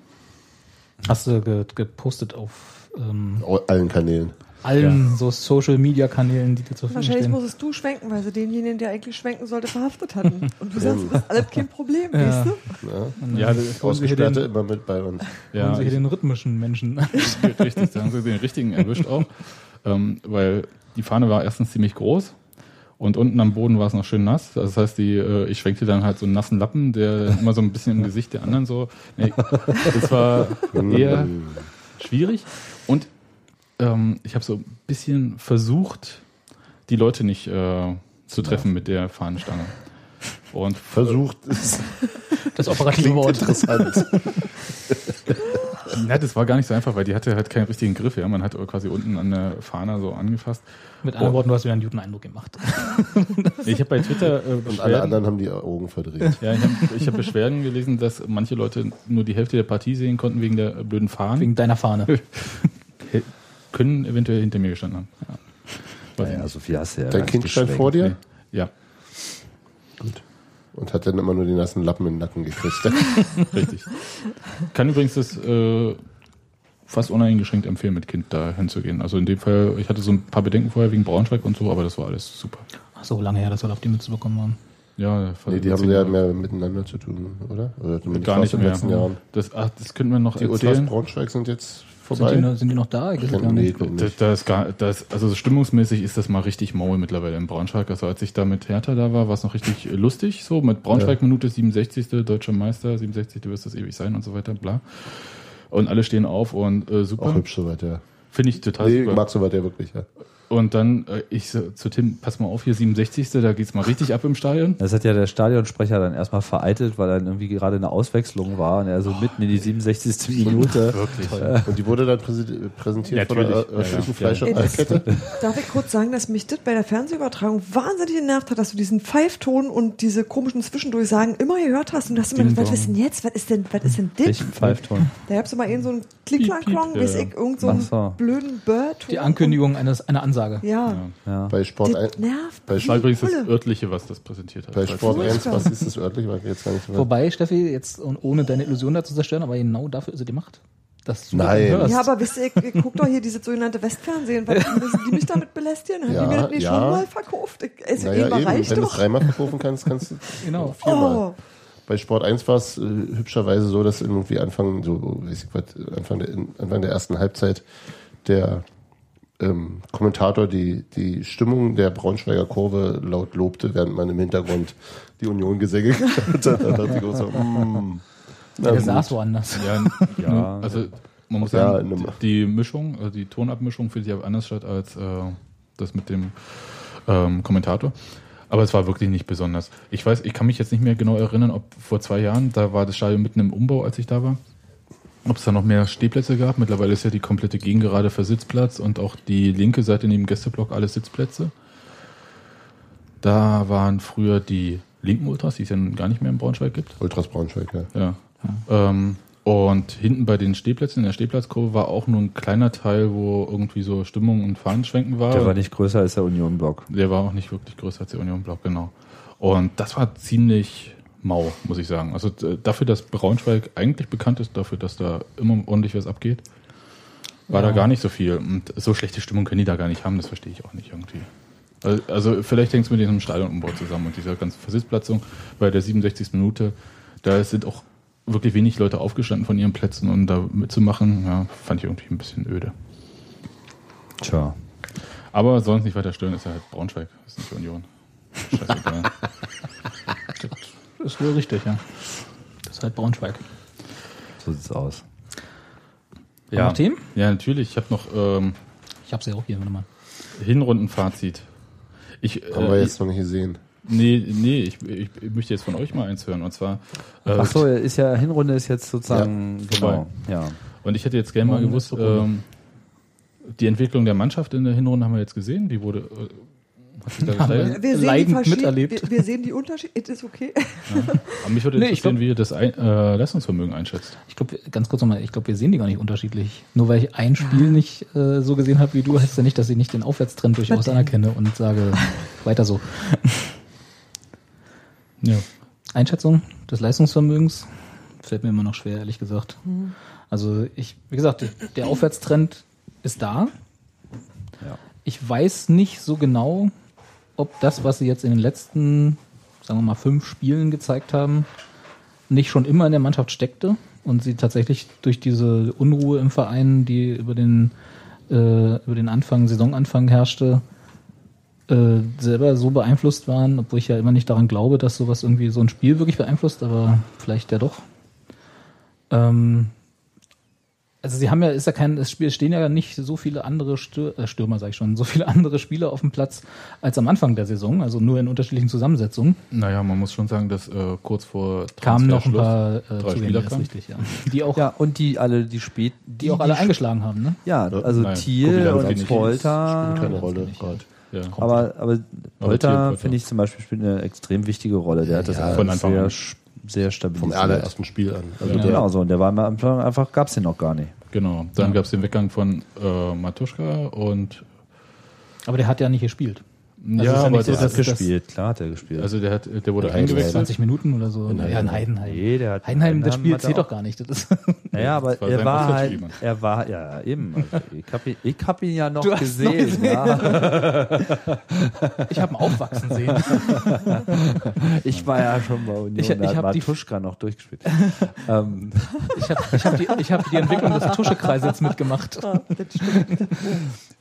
Hast du ge gepostet auf ähm, Allen Kanälen. allen so Social Media Kanälen, die dir zur Verfügung Wahrscheinlich stehen. musstest du schwenken, weil sie denjenigen, der eigentlich schwenken sollte, verhaftet hatten. *laughs* Und du sagst, das ist alles kein Problem, weißt du? Ja, hier Ausgesperrte den, immer mit bei uns. ja Sie hier den rhythmischen Menschen. *laughs* *laughs* richtig, da haben sie den richtigen erwischt auch. Ähm, weil die Fahne war erstens ziemlich groß und unten am Boden war es noch schön nass. Also Das heißt, die, äh, ich schwenkte dann halt so einen nassen Lappen, der immer so ein bisschen im Gesicht der anderen so. Nee, das war *laughs* eher schwierig. Und ähm, ich habe so ein bisschen versucht, die Leute nicht äh, zu treffen mit der Fahnenstange. Und Versucht es. Das operative Wort. interessant. *laughs* *laughs* Ja, das war gar nicht so einfach, weil die hatte halt keinen richtigen Griff. Ja, man hat quasi unten an der Fahne so angefasst. Mit anderen Worten, du hast wieder einen guten Eindruck gemacht. *laughs* Ich habe bei Twitter äh, Und alle anderen haben die Augen verdreht. ja, ich habe hab Beschwerden gelesen, dass manche Leute nur die Hälfte der Partie sehen konnten wegen der blöden Fahnen. Wegen deiner Fahne. *laughs* Können eventuell hinter mir gestanden haben. Ja. Naja, so viel hast du ja. Dein Kind stand vor dir Ja, und hat dann immer nur die nassen Lappen in den Nacken gekriegt. *laughs* richtig. Kann übrigens das äh, fast uneingeschränkt empfehlen, mit Kind da hinzugehen. Also in dem Fall, ich hatte so ein paar Bedenken vorher wegen Braunschweig und so, aber das war alles super. Ach so lange her, dass wir auf die Mütze bekommen haben. Ja, nee, die haben ja mehr miteinander zu tun, oder? Oder zumindest gar nicht den mehr. letzten Jahren. Das, ach, das könnten wir noch Die erzählen. Braunschweig sind jetzt Sind vorbei. die, noch, sind die noch da? Ich weiß nee, nicht. glaub nicht. da ist gar, da ist, also stimmungsmäßig ist das mal richtig Maul mittlerweile in Braunschweig. Also als ich da mit Hertha da war, war es noch richtig lustig. So mit Braunschweig Minute 67. Deutscher Meister, 67. Du wirst das ewig sein und so weiter, bla. Und alle stehen auf und äh, Auch super. hübsch soweit, ja. Finde ich total Nee, super. mag soweit ja wirklich, ja. Und dann, äh, ich so, zu Tim, pass mal auf, hier 67. Da geht's mal richtig ab im Stadion. Das hat ja der Stadionsprecher dann erstmal vereitelt, weil dann irgendwie gerade eine Auswechslung war und er so mitten in die 67. Minute. Wirklich. Und die wurde dann präsentiert von der Natürlich. örtlichen Ja, Fleisch- ja. *laughs* Darf ich kurz sagen, dass mich das bei der Fernsehübertragung wahnsinnig genervt hat, dass du diesen Pfeifton und diese komischen Zwischendurchsagen immer gehört hast und hast immer gedacht, was ist denn jetzt? Was ist denn, was ist denn das? Welchen Pfeifton? Da gab's immer einen so einen Klick-Klang-Klong, weiß ja. ich, irgend so einen Ach so. blöden Bird. Die Ankündigung eines, einer Ansage. Ja, Ja. Bei Sport, ein, das nervt. bei, Das war übrigens das örtliche, was das präsentiert hat. bei Sport Falls- 1, was ist das örtlich? War ich jetzt gar nicht so Wobei, Steffi, jetzt und ohne deine Illusion da zu zerstören, aber genau dafür ist sie gemacht. Dass du Nein. Ja, aber wisst ihr, ich, ich guck doch hier dieses sogenannte Westfernsehen, weil *laughs* müssen die mich damit belästigen? Haben Ja, die mir das nicht ja. schon mal verkauft? Also Naja, eben reicht wenn du es dreimal verkaufen kannst, kannst du *laughs* Genau. viermal. Oh, Bei Sport 1 war es äh, hübscherweise so, dass irgendwie Anfang, so, weiß ich was, Anfang der, Anfang der ersten Halbzeit der ähm, Kommentator die, die Stimmung der Braunschweiger Kurve laut lobte, während man im Hintergrund die Union-Gesänge gehört hat. *laughs* Da dachte ich auch so, mm, Der saß woanders. Ja, ja, *laughs* also man muss Ja, sagen, einem- die Mischung, also die Tonabmischung findet ja anders statt als äh, das mit dem ähm, Kommentator. Aber es war wirklich nicht besonders. Ich weiß, ich kann mich jetzt nicht mehr genau erinnern, ob vor zwei Jahren, da war das Stadion mitten im Umbau, als ich da war, ob es da noch mehr Stehplätze gab. Mittlerweile ist ja die komplette Gegengerade für Sitzplatz und auch die linke Seite neben dem Gästeblock alles Sitzplätze. Da waren früher die linken Ultras, die es ja nun gar nicht mehr in Braunschweig gibt. Ultras Braunschweig, ja. Ja. Ähm, und hinten bei den Stehplätzen, in der Stehplatzkurve, war auch nur ein kleiner Teil, wo irgendwie so Stimmung und Fahnenschwenken war. Der war nicht größer als der Union-Block. Der war auch nicht wirklich größer als der Union-Block, genau. Und das war ziemlich mau, muss ich sagen. Also äh, dafür, dass Braunschweig eigentlich bekannt ist, dafür, dass da immer ordentlich was abgeht, war da gar nicht so viel. Und so schlechte Stimmung können die da gar nicht haben, das verstehe ich auch nicht irgendwie. Also- Also vielleicht hängt es mit diesem Stadionumbau zusammen und dieser ganzen Versitzplatzung bei der 67. Minute. Da sind auch wirklich wenig Leute aufgestanden von ihren Plätzen, um da mitzumachen. Ja, fand ich irgendwie ein bisschen öde. Tja. Aber uns nicht weiter stören, ist ja halt Braunschweig, ist nicht Union. Scheißegal. *laughs* Das ist wohl richtig, ja. Das ist halt Braunschweig. So sieht's aus. Wir noch Themen? Ja, natürlich. Ich habe noch ähm, Ich hab's ja auch hier, warte mal. Hinrundenfazit. Ich, Haben äh, wir jetzt noch nicht gesehen. Nee, nee, ich, ich, ich möchte jetzt von euch mal eins hören. Und zwar, äh, Ach so, ist ja Hinrunde ist jetzt sozusagen vorbei. genau. Ja. und ich hätte jetzt gerne mal gewusst, ähm, die Entwicklung der Mannschaft in der Hinrunde haben wir jetzt gesehen. Die wurde, Haben wir. gesteigert. Wir sehen, die leidend miterlebt. wir, wir sehen die Unterschiede. Es ist okay. Aber mich würde *laughs* Nee, ich interessieren, glaub- wie ihr das ein, äh, Leistungsvermögen einschätzt. Ich glaube, ganz kurz nochmal, ich glaube, wir sehen die gar nicht unterschiedlich. Nur weil ich ein Spiel nicht äh, so gesehen habe wie du, heißt ja nicht, dass ich nicht den Aufwärtstrend durchaus anerkenne und sage, *laughs* weiter so. Ja. Einschätzung des Leistungsvermögens fällt mir immer noch schwer, ehrlich gesagt. Also ich, wie gesagt, der Aufwärtstrend ist da. Ja. Ich weiß nicht so genau, ob das, was sie jetzt in den letzten, sagen wir mal, fünf Spielen gezeigt haben, nicht schon immer in der Mannschaft steckte und sie tatsächlich durch diese Unruhe im Verein, die über den, äh, über den Anfang, Saisonanfang herrschte, äh, selber so beeinflusst waren, obwohl ich ja immer nicht daran glaube, dass sowas irgendwie so ein Spiel wirklich beeinflusst, aber vielleicht ja doch. Ähm, also sie haben ja, ist ja kein, es spiel- stehen ja nicht so viele andere Stür, äh, Stürmer, sag ich schon, so viele *laughs* andere Spieler auf dem Platz als am Anfang der Saison, also nur in unterschiedlichen Zusammensetzungen. Naja, man muss schon sagen, dass äh, kurz vor Kamen noch ein paar äh, drei Spieler kamen. richtig, ja. Die auch, Ja, und die alle, die spät, die auch alle eingeschlagen haben, ne? Ja, also Nein, Thiel und. Polter. Spielt keine Rolle gerade. Ja. Aber, aber Polter, finde ich zum Beispiel, spielt eine extrem wichtige Rolle. Der hat das Ja, von Anfang sehr, sehr stabilisiert. Vom allerersten Spiel an. Also Ja. Genau so. Und der war am Anfang einfach, gab's den noch gar nicht. Genau. Dann gab es den Weggang von äh, Matuschka und Aber der hat ja nicht gespielt. Also ja, ist ja aber so, der, dass- gespielt, klar hat er gespielt. also der hat, der wurde Ja, eingewechselt. 20 Minuten oder so. In ja, in Heidenheim. Nee, der hat- Heidenheim, das Spiel hat zählt doch gar nicht. Das ist *laughs* naja, aber Das war er war halt, er war, ja, eben. *laughs* Also ich habe ihn, ich hab ihn ja noch Du hast gesehen. noch gesehen. Ja. ich habe ihn aufwachsen sehen. *laughs* Ich war ja schon bei Union, Ich- da ich hat hab die- Matuschka noch durchgespielt. ähm, Ich habe ich hab die, ich hab die Entwicklung des Tuschekreises mitgemacht.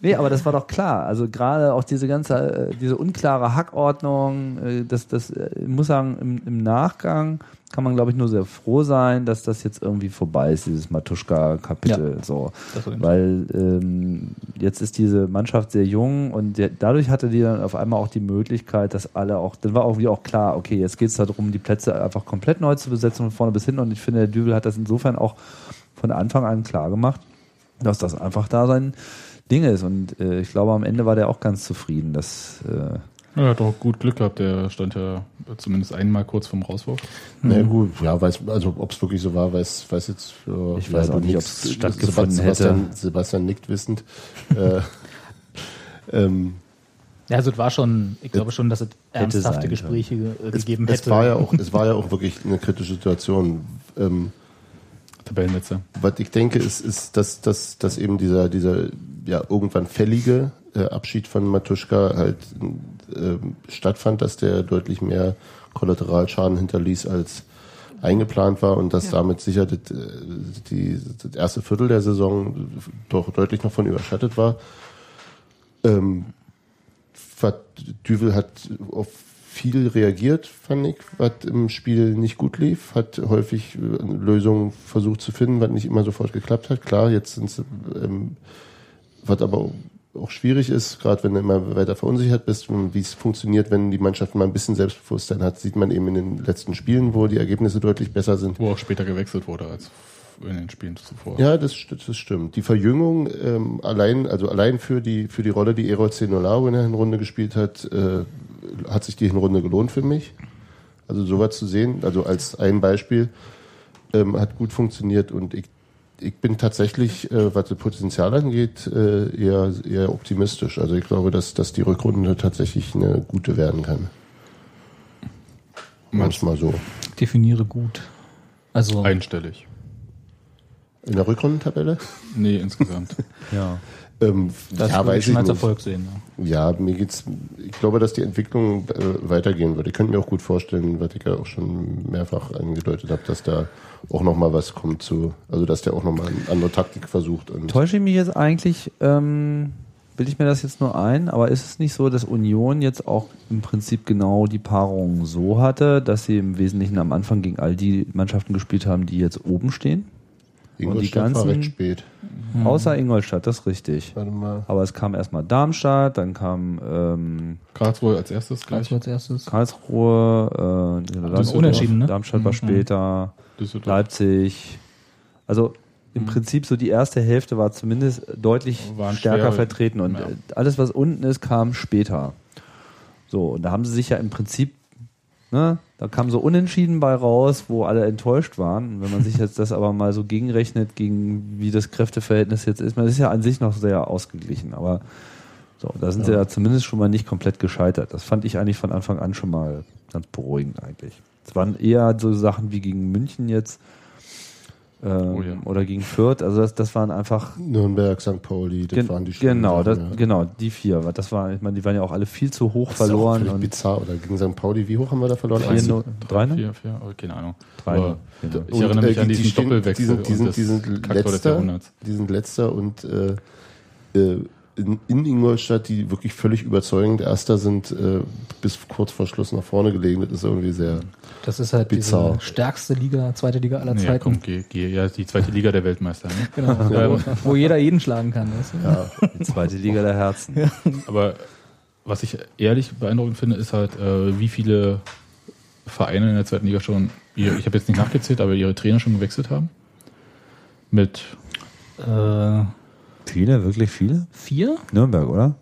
Nee, aber das war doch klar. Also gerade auch diese ganze, äh, diese unklare Hackordnung, äh, das, das, äh, ich muss sagen, im, im Nachgang kann man, glaube ich, nur sehr froh sein, dass das jetzt irgendwie vorbei ist, dieses Matuschka-Kapitel. So. Auf jeden Weil ähm, jetzt ist diese Mannschaft sehr jung und der, dadurch hatte die dann auf einmal auch die Möglichkeit, dass alle auch, dann war auch wieder auch klar, okay, jetzt geht es darum, die Plätze einfach komplett neu zu besetzen von vorne bis hin. Und ich finde, der Dübel hat das insofern auch von Anfang an klar gemacht, dass das einfach da sein Ding ist. Und äh, ich glaube, am Ende war der auch ganz zufrieden, dass äh, Ja, er hat auch gut Glück gehabt. Der stand ja zumindest einmal kurz vorm Rauswurf. Na ja, gut, ja, weiß, also ob es wirklich so war, weiß, weiß jetzt. äh, Ich weiß auch nicht, nickst, ob's stattgefunden Sebastian, hätte. Sebastian nickt wissend. *laughs* äh, ähm, Ja, also es war schon, ich glaube schon, dass es ernsthafte sein Gespräche ge- äh, es, gegeben es hätte. war ja auch, es war ja auch wirklich eine kritische Situation. Ähm, Tabellenletzter. was ich denke, ist, ist dass, dass, dass eben dieser, dieser ja, irgendwann fällige äh, Abschied von Matuschka halt ähm, stattfand, dass der deutlich mehr Kollateralschaden hinterließ als eingeplant war und dass damit sicher das, äh, die, das erste Viertel der Saison doch deutlich noch von überschattet war. Ähm, was Düvel hat auf viel reagiert, fand ich, was im Spiel nicht gut lief, hat häufig äh, Lösungen versucht zu finden, was nicht immer sofort geklappt hat. Klar, jetzt sind ähm, was aber auch schwierig ist, gerade wenn du immer weiter verunsichert bist, wie es funktioniert, wenn die Mannschaft mal ein bisschen Selbstbewusstsein hat, sieht man eben in den letzten Spielen, wo die Ergebnisse deutlich besser sind. Wo auch später gewechselt wurde als in den Spielen zuvor. Ja, das, das stimmt. Die Verjüngung ähm, allein, also allein für die für die Rolle, die Erol Zenolao in der Hinrunde gespielt hat, äh, hat sich die Hinrunde gelohnt für mich. Also sowas zu sehen, also als ein Beispiel, ähm, hat gut funktioniert und ich, ich bin tatsächlich, äh, was das Potenzial angeht, äh, eher eher optimistisch. Also ich glaube, dass dass die Rückrunde tatsächlich eine gute werden kann. Manchmal so. Definiere gut. Also Einstellig. In der Rückrundentabelle? Nee, insgesamt. *laughs* ja. Ähm, das ja, würde weiß ich als. Erfolg sehen. Ja. Ja, mir geht's. Ich glaube, dass die Entwicklung äh, weitergehen wird. Ich könnte mir auch gut vorstellen, was ich ja auch schon mehrfach angedeutet habe, dass da auch noch mal was kommt zu, also dass der auch noch mal eine andere Taktik versucht. Und Täusche ich mich jetzt eigentlich, ähm, bilde ich mir das jetzt nur ein, aber ist es nicht so, dass Union jetzt auch im Prinzip genau die Paarung so hatte, dass sie im Wesentlichen am Anfang gegen all die Mannschaften gespielt haben, die jetzt oben stehen? Ingolstadt und die war ganzen- recht spät. Außer Ingolstadt, das ist richtig. Warte mal. Aber es kam erstmal Darmstadt, dann kam ähm, Karlsruhe als erstes gleich. Karlsruhe als erstes. Karlsruhe, äh, Darmstadt, unentschieden, ne? Darmstadt war Mhm. später, Düsseldorf. Leipzig. Also im Prinzip so die erste Hälfte war zumindest deutlich Waren stärker schwer, vertreten und ja. alles, was unten ist, kam später. So, und da haben sie sich ja im Prinzip, ne, da kam so unentschieden bei raus, wo alle enttäuscht waren. Und wenn man sich jetzt das aber mal so gegenrechnet, gegen wie das Kräfteverhältnis jetzt ist, man ist ja an sich noch sehr ausgeglichen, aber so, da sind sie ja zumindest schon mal nicht komplett gescheitert. Das fand ich eigentlich von Anfang an schon mal ganz beruhigend eigentlich. Es waren eher so Sachen wie gegen München jetzt, ähm, Oh ja. oder gegen Fürth. Also das, das waren einfach Nürnberg, St. Pauli, das gen waren die schönen genau, das, ja. genau die vier. Das war, ich meine, die waren ja auch alle viel zu hoch Das ist auch verloren. Und bizarr. Oder gegen St. Pauli, wie hoch haben wir da verloren? Vier, Eins- no, drei, ne? Vier, vier, oh, keine Ahnung. Drei, Aber? Vier, ich Und, erinnere mich äh, an die diesen stehen- Doppelwechsel Die sind, die und sind, das die sind letzter, die sind letzter und äh, äh, in, in Ingolstadt, die wirklich völlig überzeugend Erster sind, äh, bis kurz vor Schluss nach vorne gelegen. Das ist irgendwie sehr. Das ist halt Bizarr. diese stärkste Liga, zweite Liga aller Ja, Zeiten. komm, geh, geh, ja, die zweite Liga der Weltmeister. Ne? *laughs* Genau. Wo, wo jeder jeden schlagen kann. Weißt du? Ja, Die zweite Liga der Herzen. Aber was ich ehrlich beeindruckend finde, ist halt, äh, wie viele Vereine in der zweiten Liga schon, ihr, ich habe jetzt nicht nachgezählt, aber ihre Trainer schon gewechselt haben. Mit Äh, Viele, wirklich viele? vier, Nürnberg, oder?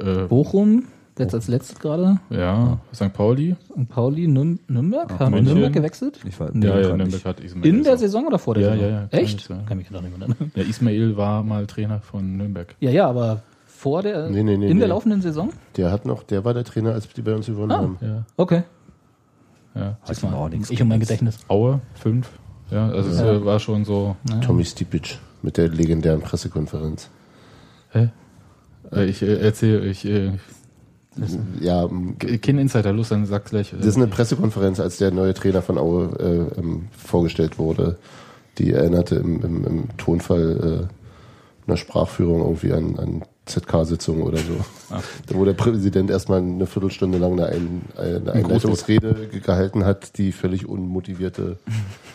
äh, Bochum, jetzt als letztes gerade, ja, St. Pauli. und Pauli, Nürn Nürnberg. Ach, Haben München. Nürnberg gewechselt? Ich weiß, Nee, ja, ja, Nürnberg nicht. hat Ismail. In der Saison oder vor der Ja, Saison? ja, ja, kann Echt? ich sagen. Kann mich gar nicht erinnern. *laughs* Ja, Ismail war mal Trainer von Nürnberg. Ja, ja, aber vor der, Nee, nee, nee, in der laufenden Saison? der hat noch, der war der Trainer, als die bei uns gewonnen Ah. haben. Ja, Okay. ja. Hat ihm auch nichts Ich und mein. Gedächtnis. Aue, fünf. Ja, also es Ja. äh, war schon so. Tommy Stipic mit der legendären Pressekonferenz. Hä? Äh, ich äh, erzähle, ich äh, Ja, kein Insider, los, dann sag's gleich. äh, das ist eine Pressekonferenz, als der neue Trainer von Aue äh, ähm, vorgestellt wurde. Die erinnerte im, im, im Tonfall äh, einer Sprachführung irgendwie an, an ZK-Sitzungen oder so. Ach. Da wo der Präsident erstmal eine Viertelstunde lang eine, Ein, eine Einleitungsrede ge- gehalten hat, die völlig unmotivierte *laughs*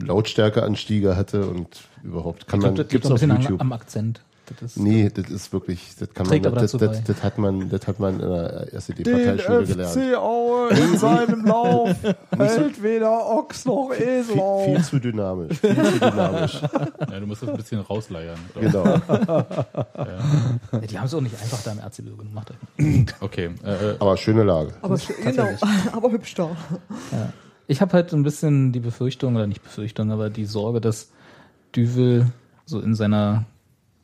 Lautstärkeanstiege hatte und überhaupt kann Ich glaube, man das gibt's auf bisschen am, YouTube. am Akzent. Das ist, Nee, das ist wirklich, das kann man, das, das, das hat man, das hat man in der SED-Parteischule gelernt. Aue in *laughs* seinem Lauf hält weder Ochs noch Esel Viel, viel zu dynamisch, viel zu dynamisch. *laughs* ja, du musst das ein bisschen rausleiern. oder? genau. Ja, die haben es auch nicht einfach da im Erzgebirge gemacht. Okay. Äh, Aber schöne Lage. Aber sch- genau, *laughs* aber hübsch da. Ich habe halt so ein bisschen die Befürchtung, oder nicht Befürchtung, aber die Sorge, dass Düvel so in seiner.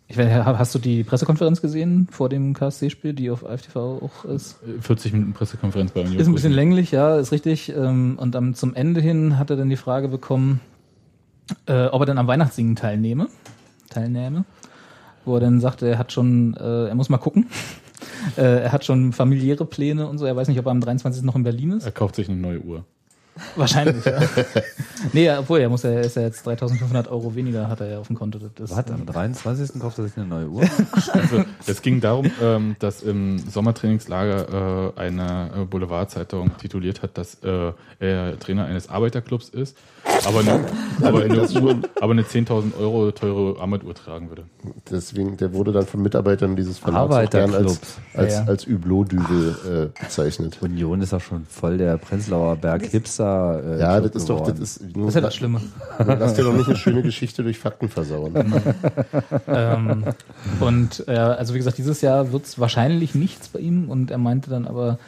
Ich weiß, hast du die Pressekonferenz gesehen vor dem KSC-Spiel, die auf AFTV auch ist? 40 Minuten Pressekonferenz bei Union. Ist ein bisschen länglich, ja, ist richtig. Ähm, Und dann zum Ende hin hat er dann die Frage bekommen, äh, ob er dann am Weihnachtssingen teilnehme, teilnehme. Wo er dann sagte, er hat schon, äh, er muss mal gucken. *laughs* Äh, er hat schon familiäre Pläne und so. Er weiß nicht, ob er am 23. noch in Berlin ist. Er kauft sich eine neue Uhr. Wahrscheinlich, ja. *laughs* nee, obwohl, er muss ja, er ist ja jetzt 3500 Euro weniger, hat er ja auf dem Konto. Das Was, am 23. kauft er sich eine neue Uhr? *laughs* Also, es ging darum, ähm, dass im Sommertrainingslager äh, eine äh, Boulevardzeitung tituliert hat, dass äh, er Trainer eines Arbeiterclubs ist, aber eine, aber eine, *laughs* Uhr, aber eine 10.000 Euro teure Armbanduhr tragen würde. Deswegen, der wurde dann von Mitarbeitern dieses Verlags auch gern als, Arbeiterclubs. als, Ja, als Hublot-Düvel äh, bezeichnet. Union ist auch schon voll der Prenzlauer Berg Hipster. Äh, Ja, das ist doch, das geworden. ist, das ist ja das Schlimme. Lass dir doch nicht eine schöne Geschichte durch Fakten versauen. *laughs* ähm, und äh, also wie gesagt, dieses Jahr wird es wahrscheinlich nichts bei ihm und er meinte dann aber,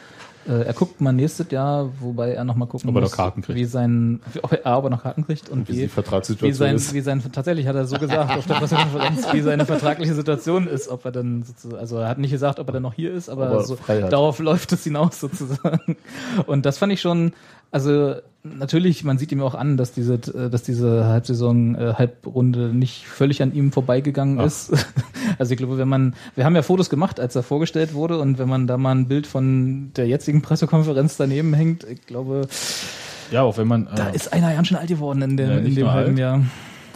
äh, er guckt mal nächstes Jahr, wobei er noch mal gucken Ob er muss, noch Karten kriegt. wie sein, ob er, A, ob er noch Karten kriegt und Wie die wie, Vertragssituation wie sein, ist. wie sein, tatsächlich hat er so gesagt auf der Pressekonferenz, wie seine vertragliche Situation ist, ob er dann sozusagen, also er hat nicht gesagt, ob er dann noch hier ist, aber, Aber so, darauf läuft es hinaus sozusagen. Und das fand ich schon, also natürlich, man sieht ihm auch an, dass diese, dass diese Halbsaison, äh, Halbrunde nicht völlig an ihm vorbeigegangen Ach. ist. Also ich glaube, wenn man, wir haben ja Fotos gemacht, als er vorgestellt wurde, und wenn man da mal ein Bild von der jetzigen Pressekonferenz daneben hängt, ich glaube, Ja, auch wenn man. Äh, da ist einer ganz schön alt geworden in, dem Ja, in dem halben alt. Jahr.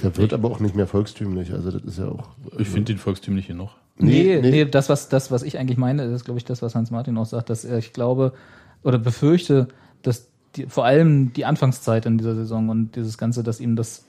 Der wird aber auch nicht mehr volkstümlich. Also das ist ja auch. ich finde den volkstümlich hier noch. Nee, Nee, nee, nee. das, was, das, was ich eigentlich meine, ist, glaube ich, das, was Hans Martin auch sagt, dass er, ich glaube, oder befürchte, dass die, vor allem die Anfangszeit in dieser Saison und dieses Ganze, dass ihm das, äh,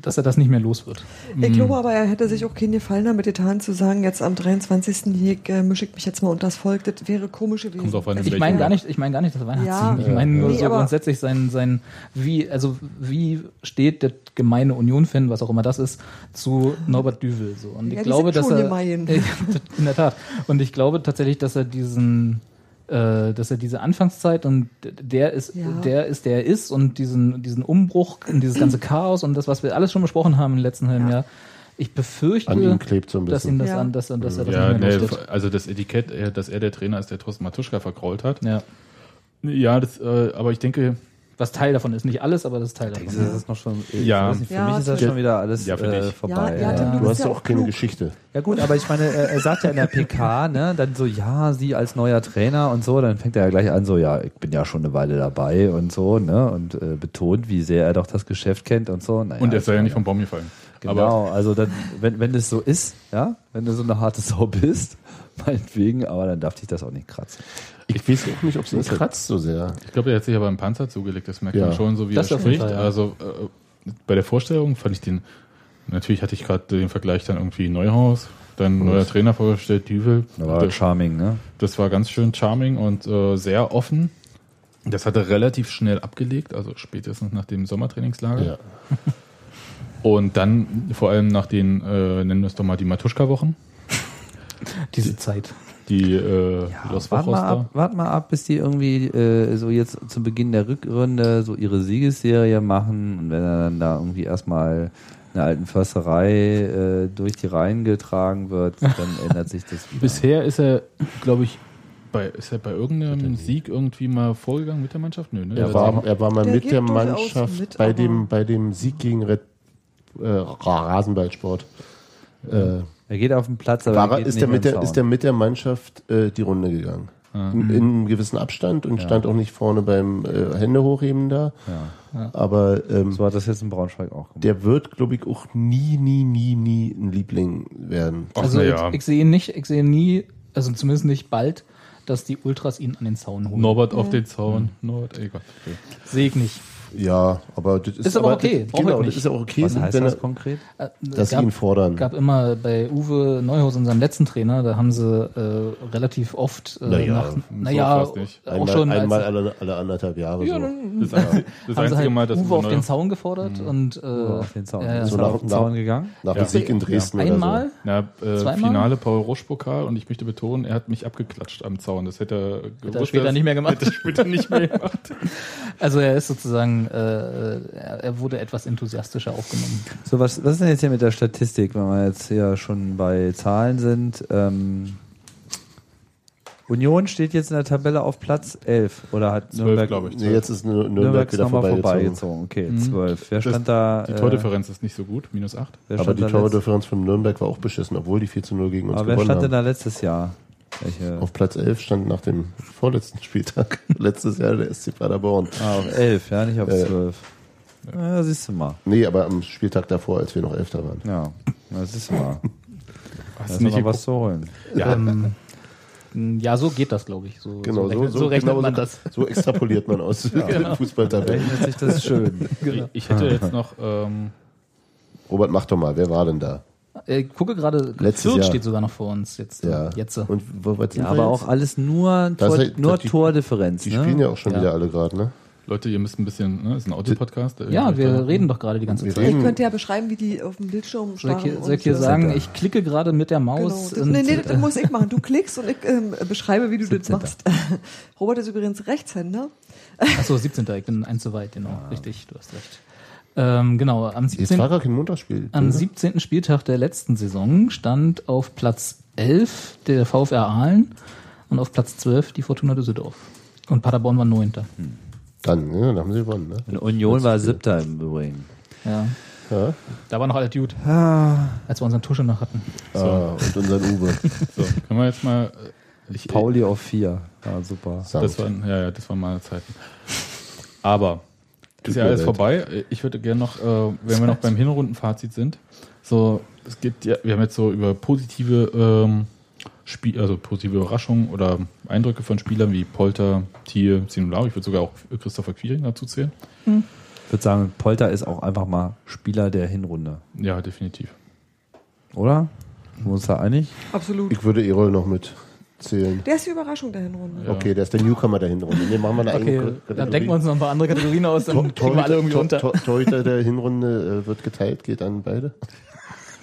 dass er das nicht mehr los wird. Ich glaube aber, er hätte sich auch keinen Gefallen damit getan, zu sagen, jetzt am 23. hier äh, mische ich mich jetzt mal unter das Volk. Das wäre komisch gewesen. In Ich meine gar nicht, ich meine gar nicht das Weihnachtssingen. Ja, ich meine nur nee, so grundsätzlich sein, sein, wie, also wie steht der gemeine Union-Fan, was auch immer das ist, zu Norbert Düvel so. Und ich Ja, glaube, dass er gemein. *laughs* in der Tat. Und ich glaube tatsächlich, dass er diesen äh, dass er diese Anfangszeit und der ist, Ja. der ist, der er ist und diesen, diesen Umbruch in dieses ganze Chaos und das, was wir alles schon besprochen haben im letzten halben Ja. Jahr, ich befürchte, An ihm klebt so ein dass ihm das Ja. an, dass, er- dass er das Ja, nicht mehr nee, also das Etikett, äh, dass er der Trainer ist, der Thorsten Matuschka vergrault hat. Ja. Ja, das, äh, aber ich denke, Was Teil davon ist. Nicht alles, aber das ist Teil davon. Das ist noch schon. ich Ja. nicht, für Ja, mich ist das schon wieder alles Ja, für äh, dich. vorbei. Ja, ja, Du hast ja auch keine klug. Geschichte. Ja gut, aber ich meine, er, er sagt ja in der PK, ne, dann so, ja, sie als neuer Trainer und so, dann fängt er ja gleich an, so, ja, ich bin ja schon eine Weile dabei und so, ne, und äh, betont, wie sehr er doch das Geschäft kennt und so. Naja, Und er sei ja ich nicht vom Baum gefallen. Genau, also dann, wenn, wenn das so ist, ja, wenn du so eine harte Sau bist, *laughs* meinetwegen, aber dann darf dich das auch nicht kratzen. Ich weiß auch nicht, ob es ihn ist kratzt so sehr. Ich glaube, er hat sich aber einen Panzer zugelegt, das merkt Ja. man schon, so wie Das er spricht. Fall, ja. Also äh, bei der Vorstellung fand ich den, natürlich hatte ich gerade den Vergleich dann irgendwie Neuhaus, dann neuer Trainer vorgestellt, Düvel. Da war Das, charming, ne? das war ganz schön charming und äh, sehr offen. Das hat er relativ schnell abgelegt, also spätestens nach dem Sommertrainingslager. Ja. *laughs* Und dann vor allem nach den, äh, nennen wir es doch mal die Matuschka-Wochen, *laughs* Diese Zeit. die äh, Los Wart Wochos mal, ab, wart mal ab, bis die irgendwie äh, so jetzt zu Beginn der Rückrunde so ihre Siegesserie machen und wenn er dann da irgendwie erstmal in der alten Försterei äh, durch die Reihen getragen wird, dann ändert sich das wieder. Bisher ist er, glaube ich, bei, ist er bei irgendeinem Sieg irgendwie mal vorgegangen mit der Mannschaft? Nö, ne? Er war, er war mal Der mit der Mannschaft mit, bei, dem, bei dem Sieg gegen Red, äh, Rasenballsport. Äh, er geht auf den Platz, aber war, er geht ist, nicht er mit mehr der, ist er mit der Mannschaft äh, die Runde gegangen. In, in einem gewissen Abstand und stand auch nicht vorne beim äh, Hände hochheben da. Ja. Aber ähm, So hat das jetzt in Braunschweig auch gemacht. der wird, glaube ich, auch nie, nie, nie, nie ein Liebling werden. Ach, Also ich, ja. ich sehe nicht, ich sehe nie, also zumindest nicht bald, dass die Ultras ihn an den Zaun holen. Norbert auf den Zaun. Norbert, ey Gott. Okay. Sehe ich nicht. Ja, aber das ist, Ist aber okay, Das, genau, das ist ja auch okay, Was heißt wenn das er, konkret? Äh, dass sie gab, ihn fordern. gab immer bei Uwe Neuhaus, unserem letzten Trainer, da haben sie äh, relativ oft äh, Naja, nach, so naja, nicht. auch einmal, schon als- einmal alle, alle anderthalb Jahre Ja, so. Das, *laughs* haben sie einzige halt Mal, dass Uwe auf Uwe den Zaun gefordert und äh, auf den Zaun. ja, ja. ist So nach- auf den Zaun gegangen? Nach Ja. dem Sieg in Dresden einmal. Na, äh, Zweimal? Finale Paul Roche-Pokal und ich möchte betonen, er hat mich abgeklatscht am Zaun. Das hätte er gewusst. er später nicht mehr gemacht. Hätte er später nicht mehr gemacht. *laughs* Also er ist sozusagen, äh, er er wurde etwas enthusiastischer aufgenommen. So, was, was ist denn jetzt hier mit der Statistik, wenn wir jetzt hier schon bei Zahlen sind? Ähm, Union steht jetzt in der Tabelle auf Platz 11 oder hat Zwölf, Nürnberg, glaube ich. Nee, jetzt ist Nür- Nürnberg Nürnberg wieder nochmal vorbeigezogen. vorbeigezogen. Okay, 12. Wer stand da? Die äh, Tordifferenz ist nicht so gut, minus 8. wer Aber die Tordifferenz von Nürnberg war auch beschissen, obwohl die 4 zu 0 gegen uns Aber wer gewonnen stand denn haben. da letztes Jahr? Welche? Auf Platz 11 stand nach dem vorletzten Spieltag *laughs* letztes Jahr der SC Paderborn. Ah, auf 11, ja, nicht auf Äh, 12. Ja, siehst du mal. Nee, aber am Spieltag davor, als wir noch Elfter waren. Ja, ja siehst du mal. Da Hast ist du nicht noch was zu holen. Ja, Ähm, ja, so geht das, glaube ich. So, Genau, so, rechnet, so, so rechnet genau man so, das. so extrapoliert man aus *laughs* ja. Fußballtabellen. Rechnet sich das schön. *laughs* ich, ich hätte jetzt noch, ähm, Robert, mach doch mal, wer war denn da? Äh, Ich gucke gerade, Letztes Fürth Jahr. steht sogar noch vor uns jetzt. Ja. Jetzt. Und wo, Ja, aber jetzt? auch alles nur, Das Tor, heißt, nur die- Tordifferenz. Die ne? spielen ja auch schon Ja. wieder alle gerade, ne? Leute, ihr müsst ein bisschen, ne, ist ein Autopodcast. äh, Ja, wir da- reden doch gerade die ganze Wir Zeit. reden- Ich könnte ja beschreiben, wie die auf dem Bildschirm Soll starren. ich hier, und, soll ich hier äh, sagen, ich klicke gerade mit der Genau. Maus. Das, und, nee, nee, äh, das muss ich machen. Du klickst und ich ähm, beschreibe, wie du das 17. machst. *laughs* Robert ist übrigens Rechtshänder. Achso, 17. Ich bin ein zu weit, genau. Richtig, du hast recht. Ähm, genau, am Jetzt 17. war gar kein Montagsspiel. Am oder? 17. Spieltag der letzten Saison stand auf Platz 11 der VfR Aalen und auf Platz 12 die Fortuna Düsseldorf. Und Paderborn war neunter. Dann, ja, dann haben sie gewonnen, ne? Und Union war siebter im Übrigen. Ja. Ja. Da war noch alle Dude, Ah, als wir unseren Tusche noch hatten. Ah, und unseren Uwe. *laughs* So, können wir jetzt mal, äh, ich, Pauli auf vier. Ja, super. Das waren, ja, ja, das waren meine Zeiten. Aber ist ja alles leid. vorbei. Ich würde gerne noch, äh, wenn wir noch beim Hinrundenfazit sind, so, es gibt ja, wir haben jetzt so über positive ähm, Spiel, also positive Überraschungen oder Eindrücke von Spielern wie Polter, Thiel, Sinulau. Ich würde sogar auch Christopher Quiring dazu zählen. Ich würde sagen, Polter ist auch einfach mal Spieler der Hinrunde. Ja, definitiv. Oder? Sind wir uns da einig? Absolut. Ich würde Erol noch mit zählen. Der ist die Überraschung der Hinrunde. Ja. Okay, der ist der Newcomer der Hinrunde. Ne, machen wir eine Okay, eigene dann denken wir uns noch ein paar andere Kategorien aus, dann kriegen wir alle irgendwie unter. Torhüter der Hinrunde äh, wird geteilt, geht an beide.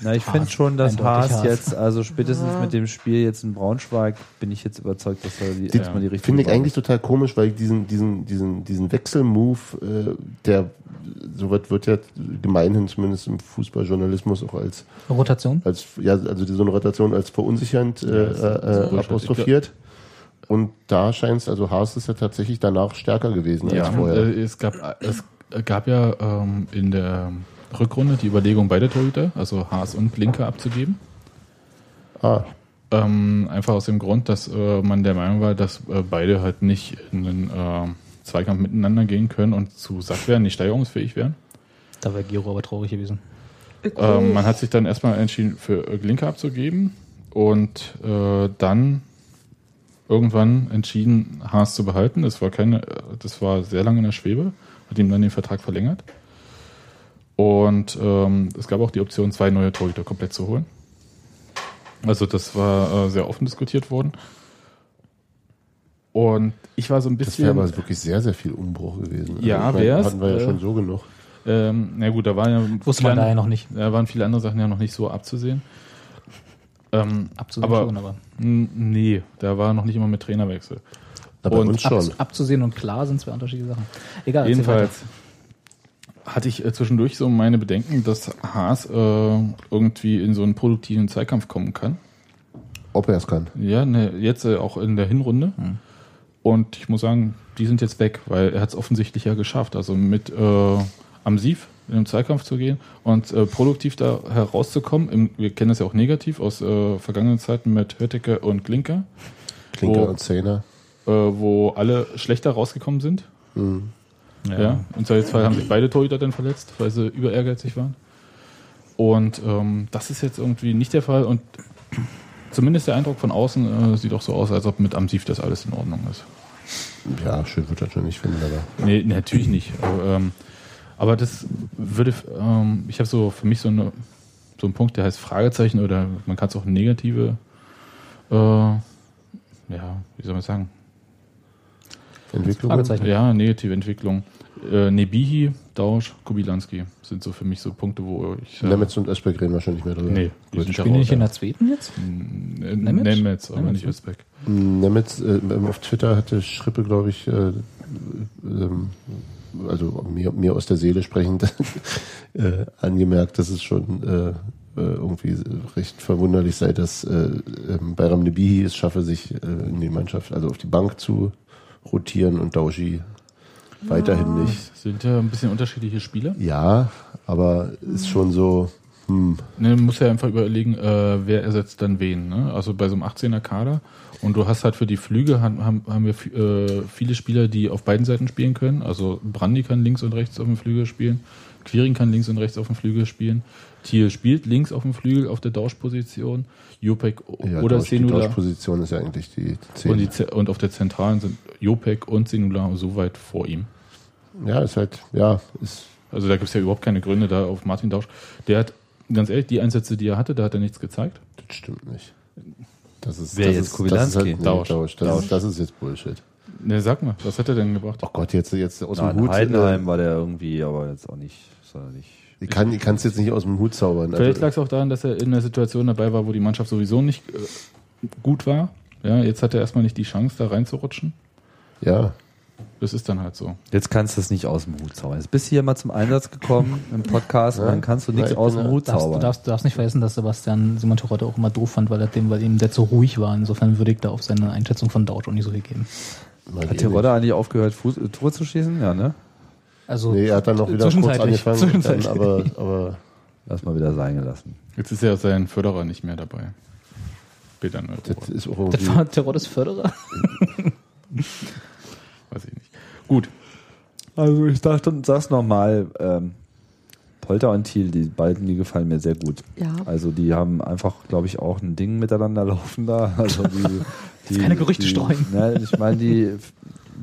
Na, ich finde schon, dass Eindeutig Haas jetzt, also spätestens mit dem Spiel jetzt in Braunschweig, bin ich jetzt überzeugt, dass er die, Die- erstmal die richtige Finde ich eigentlich total komisch, weil ich diesen, diesen, diesen, diesen Wechselmove, äh, der soweit wird ja gemeinhin zumindest im Fußballjournalismus auch als, Rotation. als ja, also so eine Rotation als verunsichernd äh, Ja, äh, Bullshit. apostrophiert. Und da scheint es, also Haas ist ja tatsächlich danach stärker gewesen Ja, als vorher. äh, es gab, es gab ja ähm, in der Rückrunde die Überlegung, beide Torhüter, also Haas und Blinker, abzugeben. ah, Ähm, einfach aus dem Grund, dass äh, man der Meinung war, dass äh, beide halt nicht in den äh, Zweikampf miteinander gehen können und zu satt wären, nicht steigerungsfähig wären. Da wäre Giro aber traurig gewesen. Ähm, man hat sich dann erstmal entschieden, für äh, Glinker abzugeben und äh, dann irgendwann entschieden, Haas zu behalten. Das war keine, äh, das war sehr lange in der Schwebe, hat ihm dann den Vertrag verlängert. Und ähm, es gab auch die Option, zwei neue Torhüter komplett zu holen. Also das war äh, sehr offen diskutiert worden. Und ich war so ein das bisschen. wäre aber wirklich sehr, sehr viel Umbruch gewesen. Also Ja, ich meine, wär's, Hatten wir ja äh, schon so genug. ähm, na gut, da waren ja Wusste man da ja noch nicht. Da waren viele andere Sachen ja noch nicht so abzusehen. Ähm, Abzusehen aber, schon, aber. Nee, da war noch nicht immer mit Trainerwechsel. Na, bei und uns schon. Abzu abzusehen und klar sind zwei unterschiedliche Sachen. Egal, Jedenfalls hatte ich äh, zwischendurch so meine Bedenken, dass Haas äh, irgendwie in so einen produktiven Zweikampf kommen kann. Ob er es kann. Ja, ne, jetzt äh, auch in der Hinrunde. Und ich muss sagen, die sind jetzt weg, weil er hat es offensichtlich ja geschafft. Also mit äh, am Sief in den Zweikampf zu gehen und äh, produktiv da herauszukommen. Im, wir kennen das ja auch negativ aus äh, vergangenen Zeiten mit Hötteke und Klinker, Klinker Wo- und Zehner. äh, wo alle schlechter rausgekommen sind. Ja. Im Zweifelsfall haben sich beide Torhüter dann verletzt, weil sie über ehrgeizig waren. Und ähm, das ist jetzt irgendwie nicht der Fall. Und zumindest der Eindruck von außen äh, sieht auch so aus, als ob mit Amsiv das alles in Ordnung ist. Ja, schön wird er schon nicht finden, aber. Nee, natürlich nicht. Aber, ähm, aber das würde, ähm, ich habe so für mich so, eine, so einen Punkt, der heißt Fragezeichen oder man kann es auch negative, äh, ja, wie soll man sagen, Entwicklung. Ja, negative Entwicklung. Äh, Nebihi, Dausch, Kubilanski sind so für mich so Punkte, wo ich. Äh, Nemetz und Özbek reden nicht mehr drüber. nee, die sind Spielen die nicht in der zweiten jetzt? Nemetz? Nemetz, aber Nemetz, nicht? Özbek. Nemetz, äh, auf Twitter hatte Schrippe, glaube ich, äh, ähm, also mir, mir aus der Seele sprechend, *laughs* äh, angemerkt, dass es schon äh, äh, irgendwie recht verwunderlich sei, dass äh, ähm, Bayram Nebihi es schaffe, sich äh, in die Mannschaft, also auf die Bank zu rotieren und Dauschi weiterhin nicht. Sind ja ein bisschen unterschiedliche Spieler. Ja, aber ist schon so, hm, Ne, man muss ja einfach überlegen, äh, wer ersetzt dann wen. Ne? Also bei so einem 18er Kader und du hast halt für die Flüge haben, haben, wir äh, viele Spieler, die auf beiden Seiten spielen können. Also Brandi kann links und rechts auf dem Flügel spielen, Quiring kann links und rechts auf dem Flügel spielen, Thiel spielt links auf dem Flügel auf der Tauschposition, Jopek ja, oder Tausch, die Senula Tauschposition ist ja eigentlich die, die und, die, 10. Ze- und auf der Zentralen sind Jopek und Senula so weit vor ihm. Ja, ist halt, ja, ist Also da gibt es ja überhaupt keine Gründe da auf Martin Dausch. Der hat, ganz ehrlich, die Einsätze, die er hatte, da hat er nichts gezeigt. Das stimmt nicht. Das ist, Wer das jetzt ist, Kubilanski? Das ist halt, nee, Tausch. Tausch. Das, Tausch. Ist, das ist jetzt Bullshit. Ne, sag mal, was hat er denn gebracht? Oh Gott, jetzt, jetzt aus Na, dem in Hut. Heidenheim war der irgendwie, aber jetzt auch nicht, sonderlich. Ich kann ich es jetzt nicht aus dem Hut zaubern. Vielleicht Also, lag es auch daran, dass er in einer Situation dabei war, wo die Mannschaft sowieso nicht äh, gut war. Ja, jetzt hat er erstmal nicht die Chance, da reinzurutschen. ja, Das ist dann halt so. Jetzt kannst du es nicht aus dem Hut zaubern. Jetzt bist du hier mal zum Einsatz gekommen im Podcast und Ja. dann kannst du nichts ich aus dem Hut Darfst, du, zaubern. darfst, du darfst nicht vergessen, dass Sebastian Simon Terodde auch immer doof fand, weil er dem, weil ihm der zu ruhig war. Insofern würde ich da auf seine Einschätzung von Dausch auch nicht so viel geben. mal Hat. Terodde eigentlich aufgehört, Fuß, Tore zu schießen? Ja, ne? Also Nee, er hat dann noch wieder kurz zwischenzeitlich- angefangen, dann, aber, aber *laughs* Lass mal wieder sein gelassen. Jetzt ist ja sein Förderer nicht mehr dabei. Peter das ist auch Das war Teroddes Förderer. *laughs* Weiß ich nicht. Gut. Also ich dachte und sag's nochmal, ähm, Polter und Thiel, die beiden, die gefallen mir sehr gut. Ja. Also die haben einfach, glaube ich, auch ein Ding miteinander laufen da. Also die, *laughs* die, keine Gerüchte die, streuen. Ne, ich meine, die,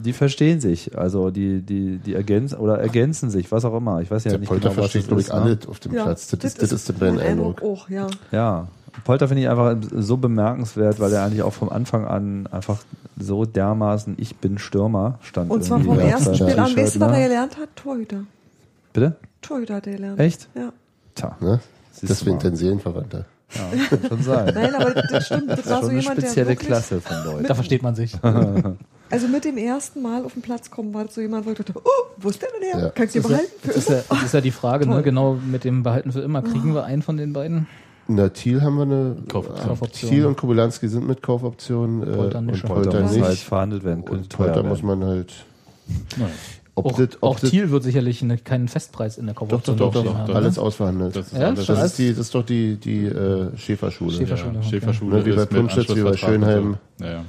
die verstehen sich. Also die, die, die ergänzen oder ergänzen sich, was auch immer. Ich weiß ja Der nicht Polter genau, was versteht, das glaube ich, ist, ne? alle auf dem Platz. Das, ist, das ist mein Eindruck. auch, ja. Ja. Polter finde ich einfach so bemerkenswert, weil er eigentlich auch vom Anfang an einfach so dermaßen ich bin Stürmer stand. Und zwar vom ersten Spiel an. Weißt du, was ne? er gelernt hat? Torhüter. Bitte? Torhüter hat er gelernt. Echt? Ja. Tja, Ne? Deswegen dein Seelenverwandter. ja, kann schon sein. Nein, aber das stimmt. Das war Schon so eine jemand, der spezielle wirklich, Klasse von Leuten. Da versteht man sich. *laughs* also mit dem ersten Mal auf den Platz kommen, war so jemand, wo ich dachte, oh, wo ist der denn her? Ja. Kann ich den Das ist, ja, behalten? Für das, ist ja, das ist ja die Frage, ne? Genau mit dem Behalten für immer. Kriegen wir einen von den beiden? Na, Thiel haben wir eine. Kaufoption. Kaufoption. Thiel und Kobylanski sind mit Kaufoption. Äh, Polter nicht. und Polter Polter muss nicht. halt verhandelt werden, könnte und Polter muss man halt. Naja. Ob Auch, das, ob auch das, Thiel wird sicherlich eine, keinen Festpreis in der doch, doch, Kaufoption doch, doch, stehen haben, alles ne? ausverhandelt. Das ist Ja, alles- Das ist, die, das ist doch die, die äh, Schäferschule. Schäferschule. Ja, okay. Schäferschule Ne, wie bei Punschitz, wie bei Schönheim. Ja, ja.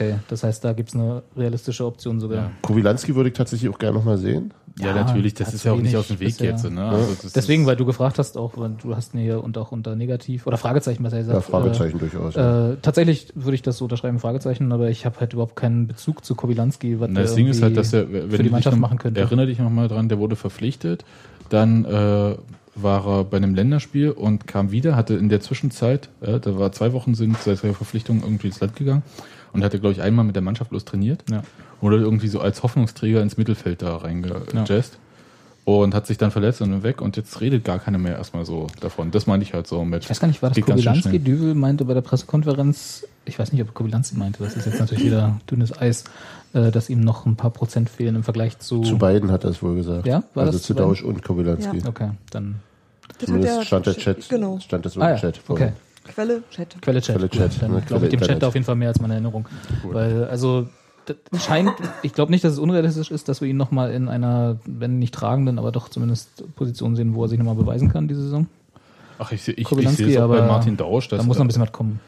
Okay, das heißt, da gibt's eine realistische Option sogar. Ja. Kowilanski würde ich tatsächlich auch gerne nochmal sehen. Ja, Ja, natürlich, das ist ja auch nicht aus dem Weg bisher. jetzt. Ne? Also Deswegen, weil du gefragt hast, auch du hast mir hier und auch unter Negativ oder Fragezeichen besser gesagt. Ja, Fragezeichen durchaus. Äh, ja. äh, tatsächlich würde ich das so unterschreiben, Fragezeichen, aber ich habe halt überhaupt keinen Bezug zu Kobilanski, was Na, das der Ding ist halt, dass er, wenn für die Mannschaft noch- machen könnte. Erinnere dich nochmal dran, der wurde verpflichtet, dann äh, war er bei einem Länderspiel und kam wieder, hatte in der Zwischenzeit, äh, da war zwei Wochen sind seit der Verpflichtung irgendwie ins Land gegangen und hatte, glaube ich, einmal mit der Mannschaft bloß trainiert Ja. oder irgendwie so als Hoffnungsträger ins Mittelfeld da reingejazzt. Und hat sich dann verletzt und weg und jetzt redet gar keiner mehr erstmal so davon. Das meine ich halt so mit. Ich weiß gar nicht, war das schnell. Düvel meinte bei der Pressekonferenz, ich weiß nicht, ob Kobilanski meinte, das ist jetzt natürlich wieder dünnes Eis, äh, dass ihm noch ein paar Prozent fehlen im Vergleich zu. Zu beiden hat er es wohl gesagt. Ja, war also das zu? Dausch und Kowilanski. Ja. Okay, dann Das Zumindest stand der Chat, Genau. stand das so Ah im ja, Chat vorher. okay. Quelle, Chat. Quelle Chat. Quelle Gut, Chat, Dann ne, glaube ich dem Chat auf jeden Fall mehr als meine Erinnerung. Weil, also, das scheint, *laughs* ich glaube nicht, dass es unrealistisch ist, dass wir ihn nochmal in einer, wenn nicht tragenden, aber doch zumindest Position sehen, wo er sich nochmal beweisen kann, diese Saison. Ach, ich, ich, ich sehe es auch bei Martin Dausch. Da muss noch ein bisschen was kommen.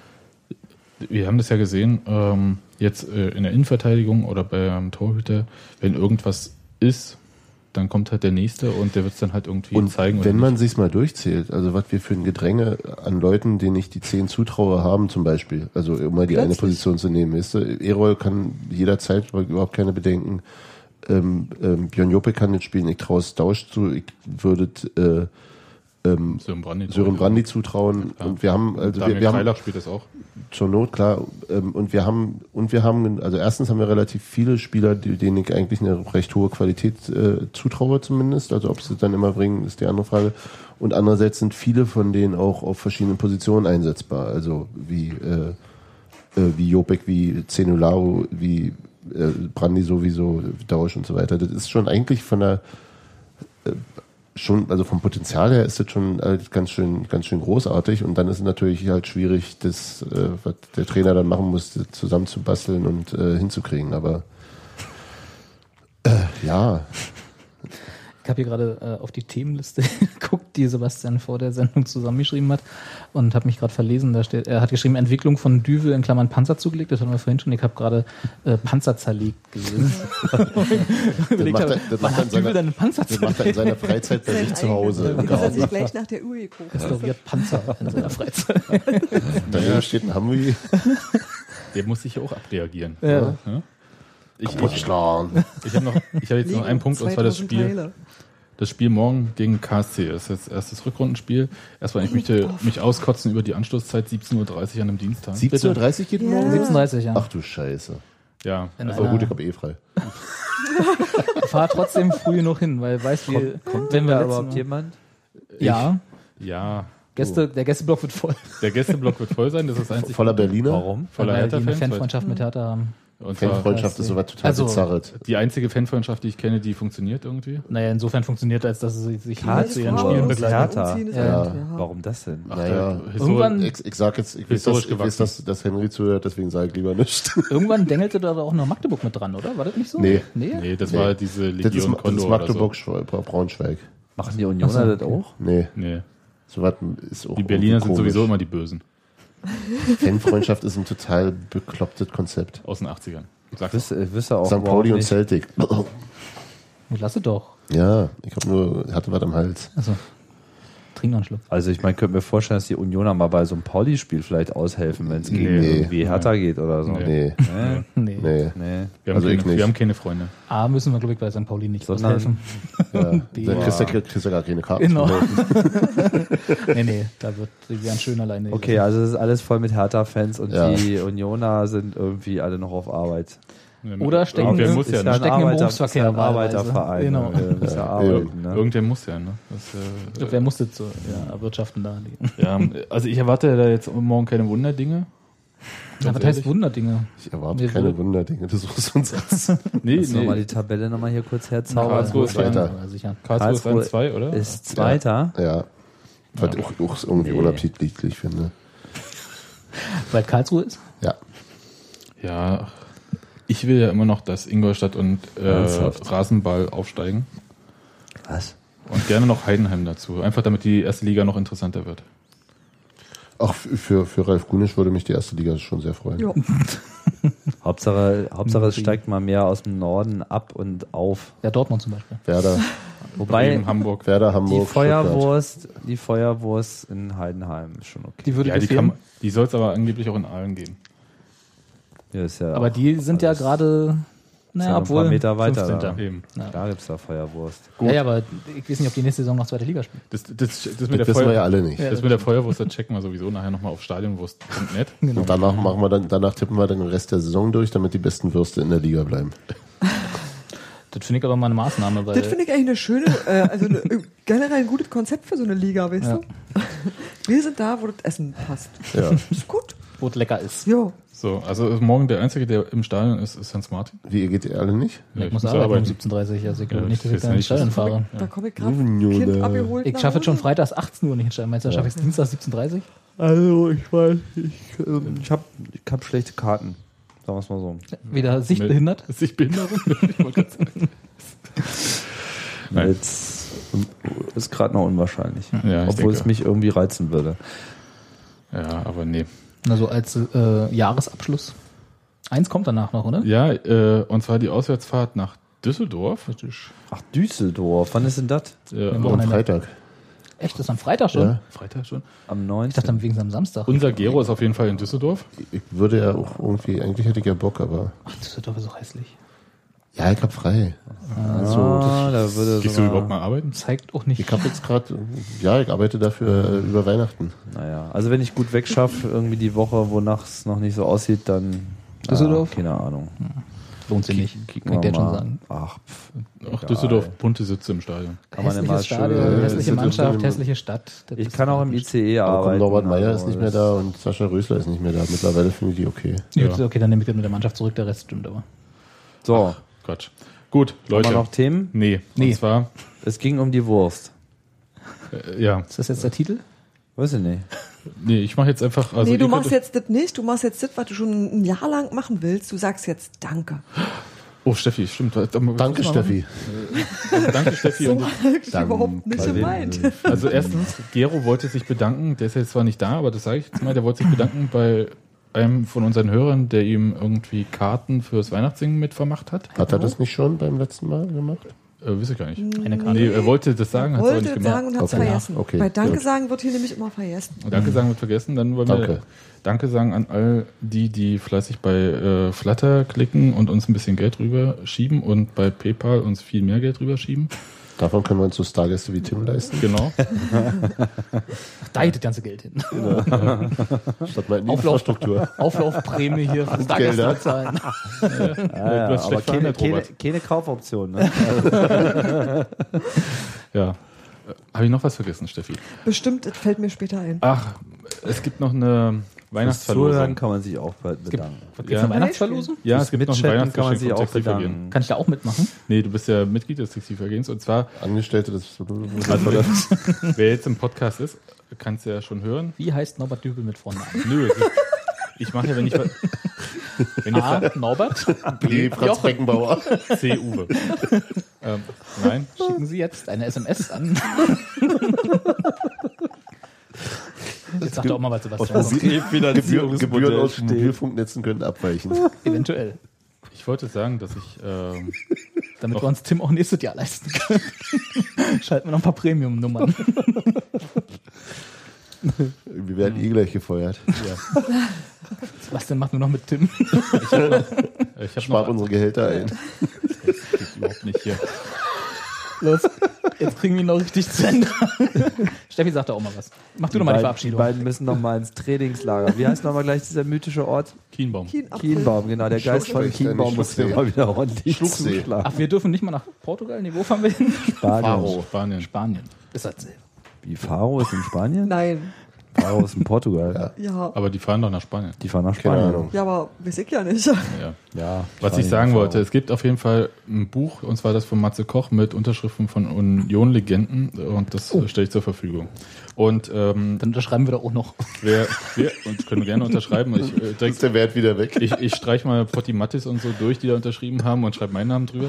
wir haben das ja gesehen, ähm, jetzt äh, in der Innenverteidigung oder beim Torhüter, wenn irgendwas ist, dann kommt halt der Nächste und der wird es dann halt irgendwie Und zeigen. wenn man sich's mal durchzählt, also was wir für ein Gedränge an Leuten, denen ich die zehn zutraue, haben zum Beispiel, also um mal die eine Plötzlich. Position zu nehmen, weißt du, Erol kann jederzeit überhaupt keine Bedenken, ähm, ähm, Björn Joppe kann nicht spielen, ich traue es Dausch zu, ich würde äh, ähm, Sören Brandy, Sören Brandy zutrauen Ja. und wir haben, also Daniel wir, wir haben spielt das auch. Zur Not, klar. Ähm, und wir haben, und wir haben, also erstens haben wir relativ viele Spieler, denen ich eigentlich eine recht hohe Qualität äh, zutraue zumindest. Also ob sie es dann immer bringen, ist die andere Frage. Und andererseits sind viele von denen auch auf verschiedenen Positionen einsetzbar. Also wie, äh, äh, wie Jopek, wie Zenularu, wie äh, Brandi sowieso, Dausch und so weiter. Das ist schon eigentlich von der schon, also vom Potenzial her ist das schon halt ganz schön, ganz schön großartig und dann ist es natürlich halt schwierig, das, äh, was der Trainer dann machen muss, zusammenzubasteln und äh, hinzukriegen. Aber äh, ja, Ich habe hier gerade äh, auf die Themenliste *laughs* geguckt, die Sebastian vor der Sendung zusammengeschrieben hat und habe mich gerade verlesen. Da steht, er hat geschrieben Entwicklung von Düvel in Klammern Panzer zugelegt. Das hatten wir vorhin schon. Ich habe gerade äh, Panzer zerlegt gelesen. *laughs* Überlegt macht er- das macht er seiner- einen Panzer das macht er in seiner Freizeit bei sich zu Hause Das hat sich gleich nach der Uhr geguckt. Restauriert Panzer in seiner Freizeit. *laughs* Daneben steht ein Hamwi. Der muss sich ja auch abreagieren. Ja. Ja? Ich, ich, *laughs* ich habe noch, ich habe jetzt noch einen Punkt, und zwar das 2000 Spiel. Teile. Das Spiel morgen gegen KSC. Das ist jetzt erstes Rückrundenspiel. Erstmal, ich möchte mich auskotzen über die Anstoßzeit 17.30 Uhr an einem Dienstag. 17.30 Uhr geht Ja. morgen? 17.30 ja. Ach du Scheiße. Ja, In also gut, ich habe eh frei. *laughs* Fahr trotzdem früh genug hin, weil weißt du, Kommt, kommt wenn denn wir überhaupt jemand? Ja, ja. Gäste, der Gästeblock wird voll. Der Gästeblock wird voll sein. Das ist das einzige. Voller Berliner. Warum? Voller weil die eine. Fanfreundschaft mit Hertha haben. Und Fanfreundschaft ist sowas total Also- bizarres. die einzige Fanfreundschaft, die ich kenne, die funktioniert irgendwie. Naja, insofern funktioniert als dass sie sich Karlsruhe zu ihren Spielen ist Ja. Ja. ja. Warum das denn? Ach, Naja. Irgendwann- Ich, ich sag jetzt, ich weiß, Historisch dass, ich weiß gewachsen. dass, dass Henry zuhört, deswegen sage ich lieber nichts. *laughs* Irgendwann dengelte da auch noch Magdeburg mit dran, oder? War das nicht so? Nee. Nee? Nee, das Nee. war diese Das ist, Legion das ist Magdeburg, oder Schwa- Braunschweig. Machen die Unioner Ach so, das auch? Nee, so. Nee, so was ist auch die Berliner sind sowieso immer die Bösen. Fanfreundschaft ist ein total beklopptes Konzept. Aus den 80ern. Ich sag's wüsste auch St. Pauli und. Celtic. Lasse doch. Ja, ich habe nur, hatte was am Hals. Also, trink noch einen Schluck. Also ich meine, könnte mir vorstellen, dass die Unioner mal bei so einem Pauli-Spiel vielleicht aushelfen, wenn es gegen Nee. irgendwie Hertha geht oder so. Nee. Nee, Nee. Nee. nee. Nee. Wir haben, Also ich keine, nicht. wir haben keine Freunde. A müssen wir, glaube ich, bei St. Pauli nicht Sondern- aushelfen. Ja. *laughs* B. Dann kriegst du, kriegst du gar keine Karten. Genau. nee, *laughs* nee, da wird Vivian schön alleine. Okay, also es ist alles voll mit Hertha-Fans und Ja. die Unioner sind irgendwie alle noch auf Arbeit. Oder stecken- ist muss ja, ja ne? Stecken im Arbeiter, Berufsverkehr ist ja ein wahlweise. Arbeiterverein. Genau. ne? Wir müssen ja arbeiten. Ne? Irgendwer muss ja, ne? Das, äh, Wer musste zu ja, erwirtschaften da? Ja, also ich erwarte da jetzt morgen keine Wunderdinge. Ja, was heißt Wunderdinge? Ich erwarte Wir keine will- Wunderdinge. Das ist so ein Satz. *laughs* Nee, nochmal nee. die Tabelle nochmal hier kurz herzaubern. Karlsruhe ist Zweiter. Ja. Karlsruhe ist 2, oder? Ist Zweiter. Ja. Was ich auch, auch irgendwie Nee. unappetitlich finde. Weil Karlsruhe ist? Ja. Ja, ich will ja immer noch, dass Ingolstadt und äh, Ernsthaft? Rasenball aufsteigen. Was? Und gerne noch Heidenheim dazu. Einfach damit die erste Liga noch interessanter wird. Auch für, für, Ralf Gunisch würde mich die erste Liga schon sehr freuen. Ja. *laughs* Hauptsache, Hauptsache es steigt mal mehr aus dem Norden ab und auf. Ja, Dortmund zum Beispiel. Werder, *laughs* Wobei Bremen, Hamburg. Werder, die Hamburg, Feuerwurst, die Feuerwurst in Heidenheim ist schon okay. Die würde Ja, die, kann, die soll es aber angeblich auch in Aalen geben. Ja, ist ja Aber die sind ja gerade, naja, ja ein obwohl. paar Meter weiter. 15. Da. Eben. Da gibt's da Feuerwurst. Ja, ja, aber ich weiß nicht, ob die nächste Saison noch zweite Liga spielen. Das, das, das, mit Das der wissen wir ja alle nicht. das mit der Feuerwurst, das checken wir sowieso nachher nochmal auf stadionwurst.net. *laughs* Und danach machen wir dann, danach tippen wir dann den Rest der Saison durch, damit die besten Würste in der Liga bleiben. Das finde ich aber mal eine Maßnahme, weil Das finde ich eigentlich eine schöne, äh, also eine, äh, generell ein gutes Konzept für so eine Liga, weißt Ja. du? Wir sind da, wo das Essen passt. Ja. Ist gut. wo es lecker ist. Ja. So, also morgen der Einzige, der im Stadion ist, ist Hans Martin. Wie, ihr geht ihr alle nicht? Ja, ich muss arbeiten um 17.30 also ich glaube Ja, nicht, dass ich ich da ins Stadion fahre. Da komme ich gerade. Kind abgeholt. Ich schaffe es schon freitags 18 Uhr nicht ins Stadion. Meinst du, schaffe ich es Dienstags 17.30 Also, ich weiß, ich, ähm, ich habe ich hab schlechte Karten. Sagen wir es mal so. Wieder sichtbehindert? Ist *laughs* sich Behinderung? *laughs* ich wollte gerade sagen. *laughs* Nein. Jetzt ist gerade noch unwahrscheinlich. Ja, ich Obwohl denke. es mich irgendwie reizen würde. Ja, aber nee. Also als äh, Jahresabschluss. Eins kommt danach noch, oder? Ja, äh, und zwar die Auswärtsfahrt nach Düsseldorf. Ach, Düsseldorf. Wann ist denn das? Äh, Am Wochenende. Freitag. Echt, das ist am Freitag schon? Ja. Freitag schon. Am 9. Ich dachte am wegen am Samstag. Unser Gero ist auf jeden Fall in Düsseldorf. Ich würde ja auch irgendwie, eigentlich hätte ich ja Bock, aber Ach, Düsseldorf ist so hässlich. Ja, ich hab frei. ah, da würde Gehst du überhaupt mal arbeiten? Zeigt auch nicht. Ich habe jetzt gerade, ja, ich arbeite dafür äh, über Weihnachten. Naja, also wenn ich gut wegschaffe, irgendwie die Woche, wonach es noch nicht so aussieht, dann. Düsseldorf? Ah, keine Ahnung. Lohnt sich nicht. Kann ich dir schon sagen. Ach, pf, Auch egal. Düsseldorf, bunte Sitze im Stadion. Kann man Hässliches immer Stadion, schön- hässliche Ist- Mannschaft, hässliche Stadt. Das Ich kann auch im. ICE arbeiten. kommt Norbert Meyer ist nicht mehr da und Sascha Rösler ist nicht mehr da. Mittlerweile finde ich die okay. Ja. Ja. Okay, dann nehme ich das mit der Mannschaft zurück, der Rest stimmt aber. So, Quatsch. Gut, haben Leute. wir noch Themen? Nee, Nee. und zwar, Es ging um die Wurst. äh, ja, Ist das jetzt der Titel? Weiß ich nicht. nee, ich mache jetzt einfach. Also nee, du machst jetzt das nicht. Du machst jetzt das, was du schon ein Jahr lang machen willst. Du sagst jetzt Danke. Oh, Steffi, stimmt. Danke, Steffi. Danke, Steffi. So Danke. überhaupt nicht gemeint. also erstens, Gero wollte sich bedanken, der ist jetzt zwar nicht da, aber das sage ich jetzt mal, der wollte sich bedanken bei einem von unseren Hörern, der ihm irgendwie Karten fürs Weihnachtssingen mitvermacht hat. Hat er das nicht schon beim letzten Mal gemacht? Äh, weiß ich gar nicht. Eine Karte. Nee, er wollte das sagen, hat es aber nicht gemacht. sagen und hat es Okay. vergessen. Okay, Bei Danke gut. sagen wird hier nämlich immer vergessen. Danke sagen wird vergessen. Dann wollen wir Danke. Danke sagen an all die, die fleißig bei äh, Flutter klicken und uns ein bisschen Geld rüber schieben und bei PayPal uns viel mehr Geld rüber schieben. Davon können wir uns so Stargäste wie Tim leisten. Genau. Da geht das ganze Geld hin. Statt mal in die Auflauf. Infrastruktur. Auflaufprämie hier fürs Gelder. Tagesgeld zahlen. Ja, du ja, hast aber keine, keine, keine Kaufoption. Ne? *laughs* Ja. Äh, Habe ich noch was vergessen, Steffi? Bestimmt, fällt mir später ein. Ach, es gibt noch eine Weihnachtsverlosung. kann man sich auch bedanken. Gibt's Ja. eine Weihnachtsverlosung? Ja, es gibt noch ein Mitchatten kann man sich auch bedanken. Kann ich da auch mitmachen? Nee, du bist ja Mitglied des Textilvergehens und zwar, Angestellte des *laughs* *laughs* wer jetzt im Podcast ist, kann es ja schon hören. Wie heißt Norbert Dübel mit Vornamen? Nö, ich mache ja, wenn ich wenn jetzt A. Norbert? B. Franz Jochen. Beckenbauer. *laughs* C. Uwe. ähm, nein, Schicken Sie jetzt eine SMS an. Jetzt sagt er auch mal was, Sebastian. Gebühren, Gebühren aus Mobilfunknetzen können abweichen. *laughs* Eventuell. ich wollte sagen, dass ich ähm, Damit wir uns Tim auch nächstes Jahr leisten können. *laughs* Schalten wir noch ein paar Premium-Nummern. *laughs* Wir werden eh gleich gefeuert. Sebastian macht nur noch mit Tim. ich Spart noch unsere Gehälter ein. ich überhaupt nicht hier. Los, jetzt kriegen wir ihn noch richtig zu Ende. *laughs* Steffi sagt da auch mal was. Mach du doch mal die Verabschiedung. Die beiden müssen noch mal ins Trainingslager. Wie heißt nochmal gleich dieser mythische Ort? Kienbaum. Kienbaum, genau. Der Geist von Kienbaum muss mir Schluchsee. mal wieder ordentlich Schluchsee. zuschlagen. Ach, wir dürfen nicht mal nach Portugal? Nee, wo fahren wir hin? Spanien. Faro. Spanien. Spanien. Ist das selber. Wie Faro ist in Spanien? Nein. Paros in Portugal. Ja. Aber die fahren doch nach Spanien. Die fahren nach Keine Spanien. Ahnung. Ja, aber weiß ich ja nicht. Ja. Ja, Was ich sagen wollte, es gibt auf jeden Fall ein Buch, und zwar das von Matze Koch mit Unterschriften von Union-Legenden und das Oh. stelle ich zur Verfügung. Und ähm, Dann unterschreiben wir da auch noch. wer, wer und können wir gerne unterschreiben. Ich, äh, Ist direkt, der Wert wieder weg? ich, ich streich mal Potti Mattis und so durch, die da unterschrieben haben und schreibe meinen Namen drüber.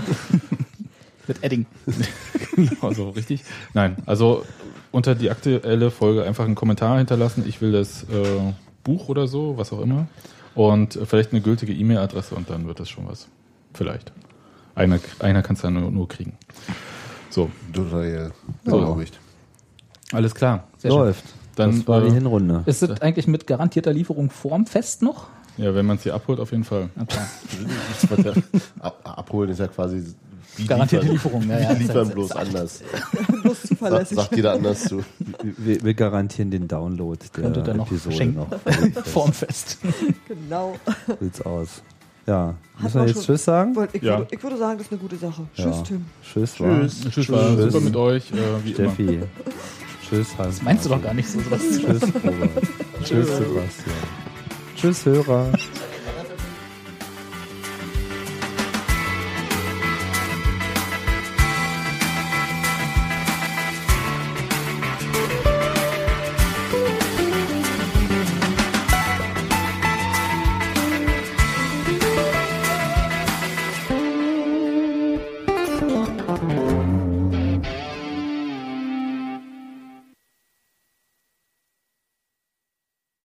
Mit Edding. *laughs* Also richtig. Nein, also unter die aktuelle Folge einfach einen Kommentar hinterlassen. Ich will das äh, Buch oder so, was auch immer. Und äh, vielleicht eine gültige E-Mail-Adresse und dann wird das schon was. Vielleicht. Einer, einer kann es dann nur, nur kriegen. So, Total, So. alles klar. Sehr schön. Läuft. Dann, das war die äh, Hinrunde. Ist es eigentlich mit garantierter Lieferung vorm Fest noch? Ja, wenn man es hier abholt, auf jeden Fall. *laughs* Ab, abholen ist ja quasi wie Garantierte. Lieferung, ja, ja. Die liefern bloß anders. Bloß Sagt, *laughs* zuverlässig. sagt jeder anders zu. Wir, wir garantieren den Download der Könnte dann noch Episode schenken. noch. *laughs* Vorm Fest. *laughs* Genau. Sieht's aus. Ja, Hat müssen wir man jetzt schon- Tschüss sagen? Ich, Ja. würde, ich würde sagen, das ist eine gute Sache. Ja. Tschüss, Tim. Tschüss, war. Tschüss, war Tschüss. super mit euch. Äh, wie immer. Steffi. Tschüss, Hans. Meinst du doch gar nicht so. Sebastian. Tschüss, Robert. Tschüss, Sebastian. Tschüss, Hörer.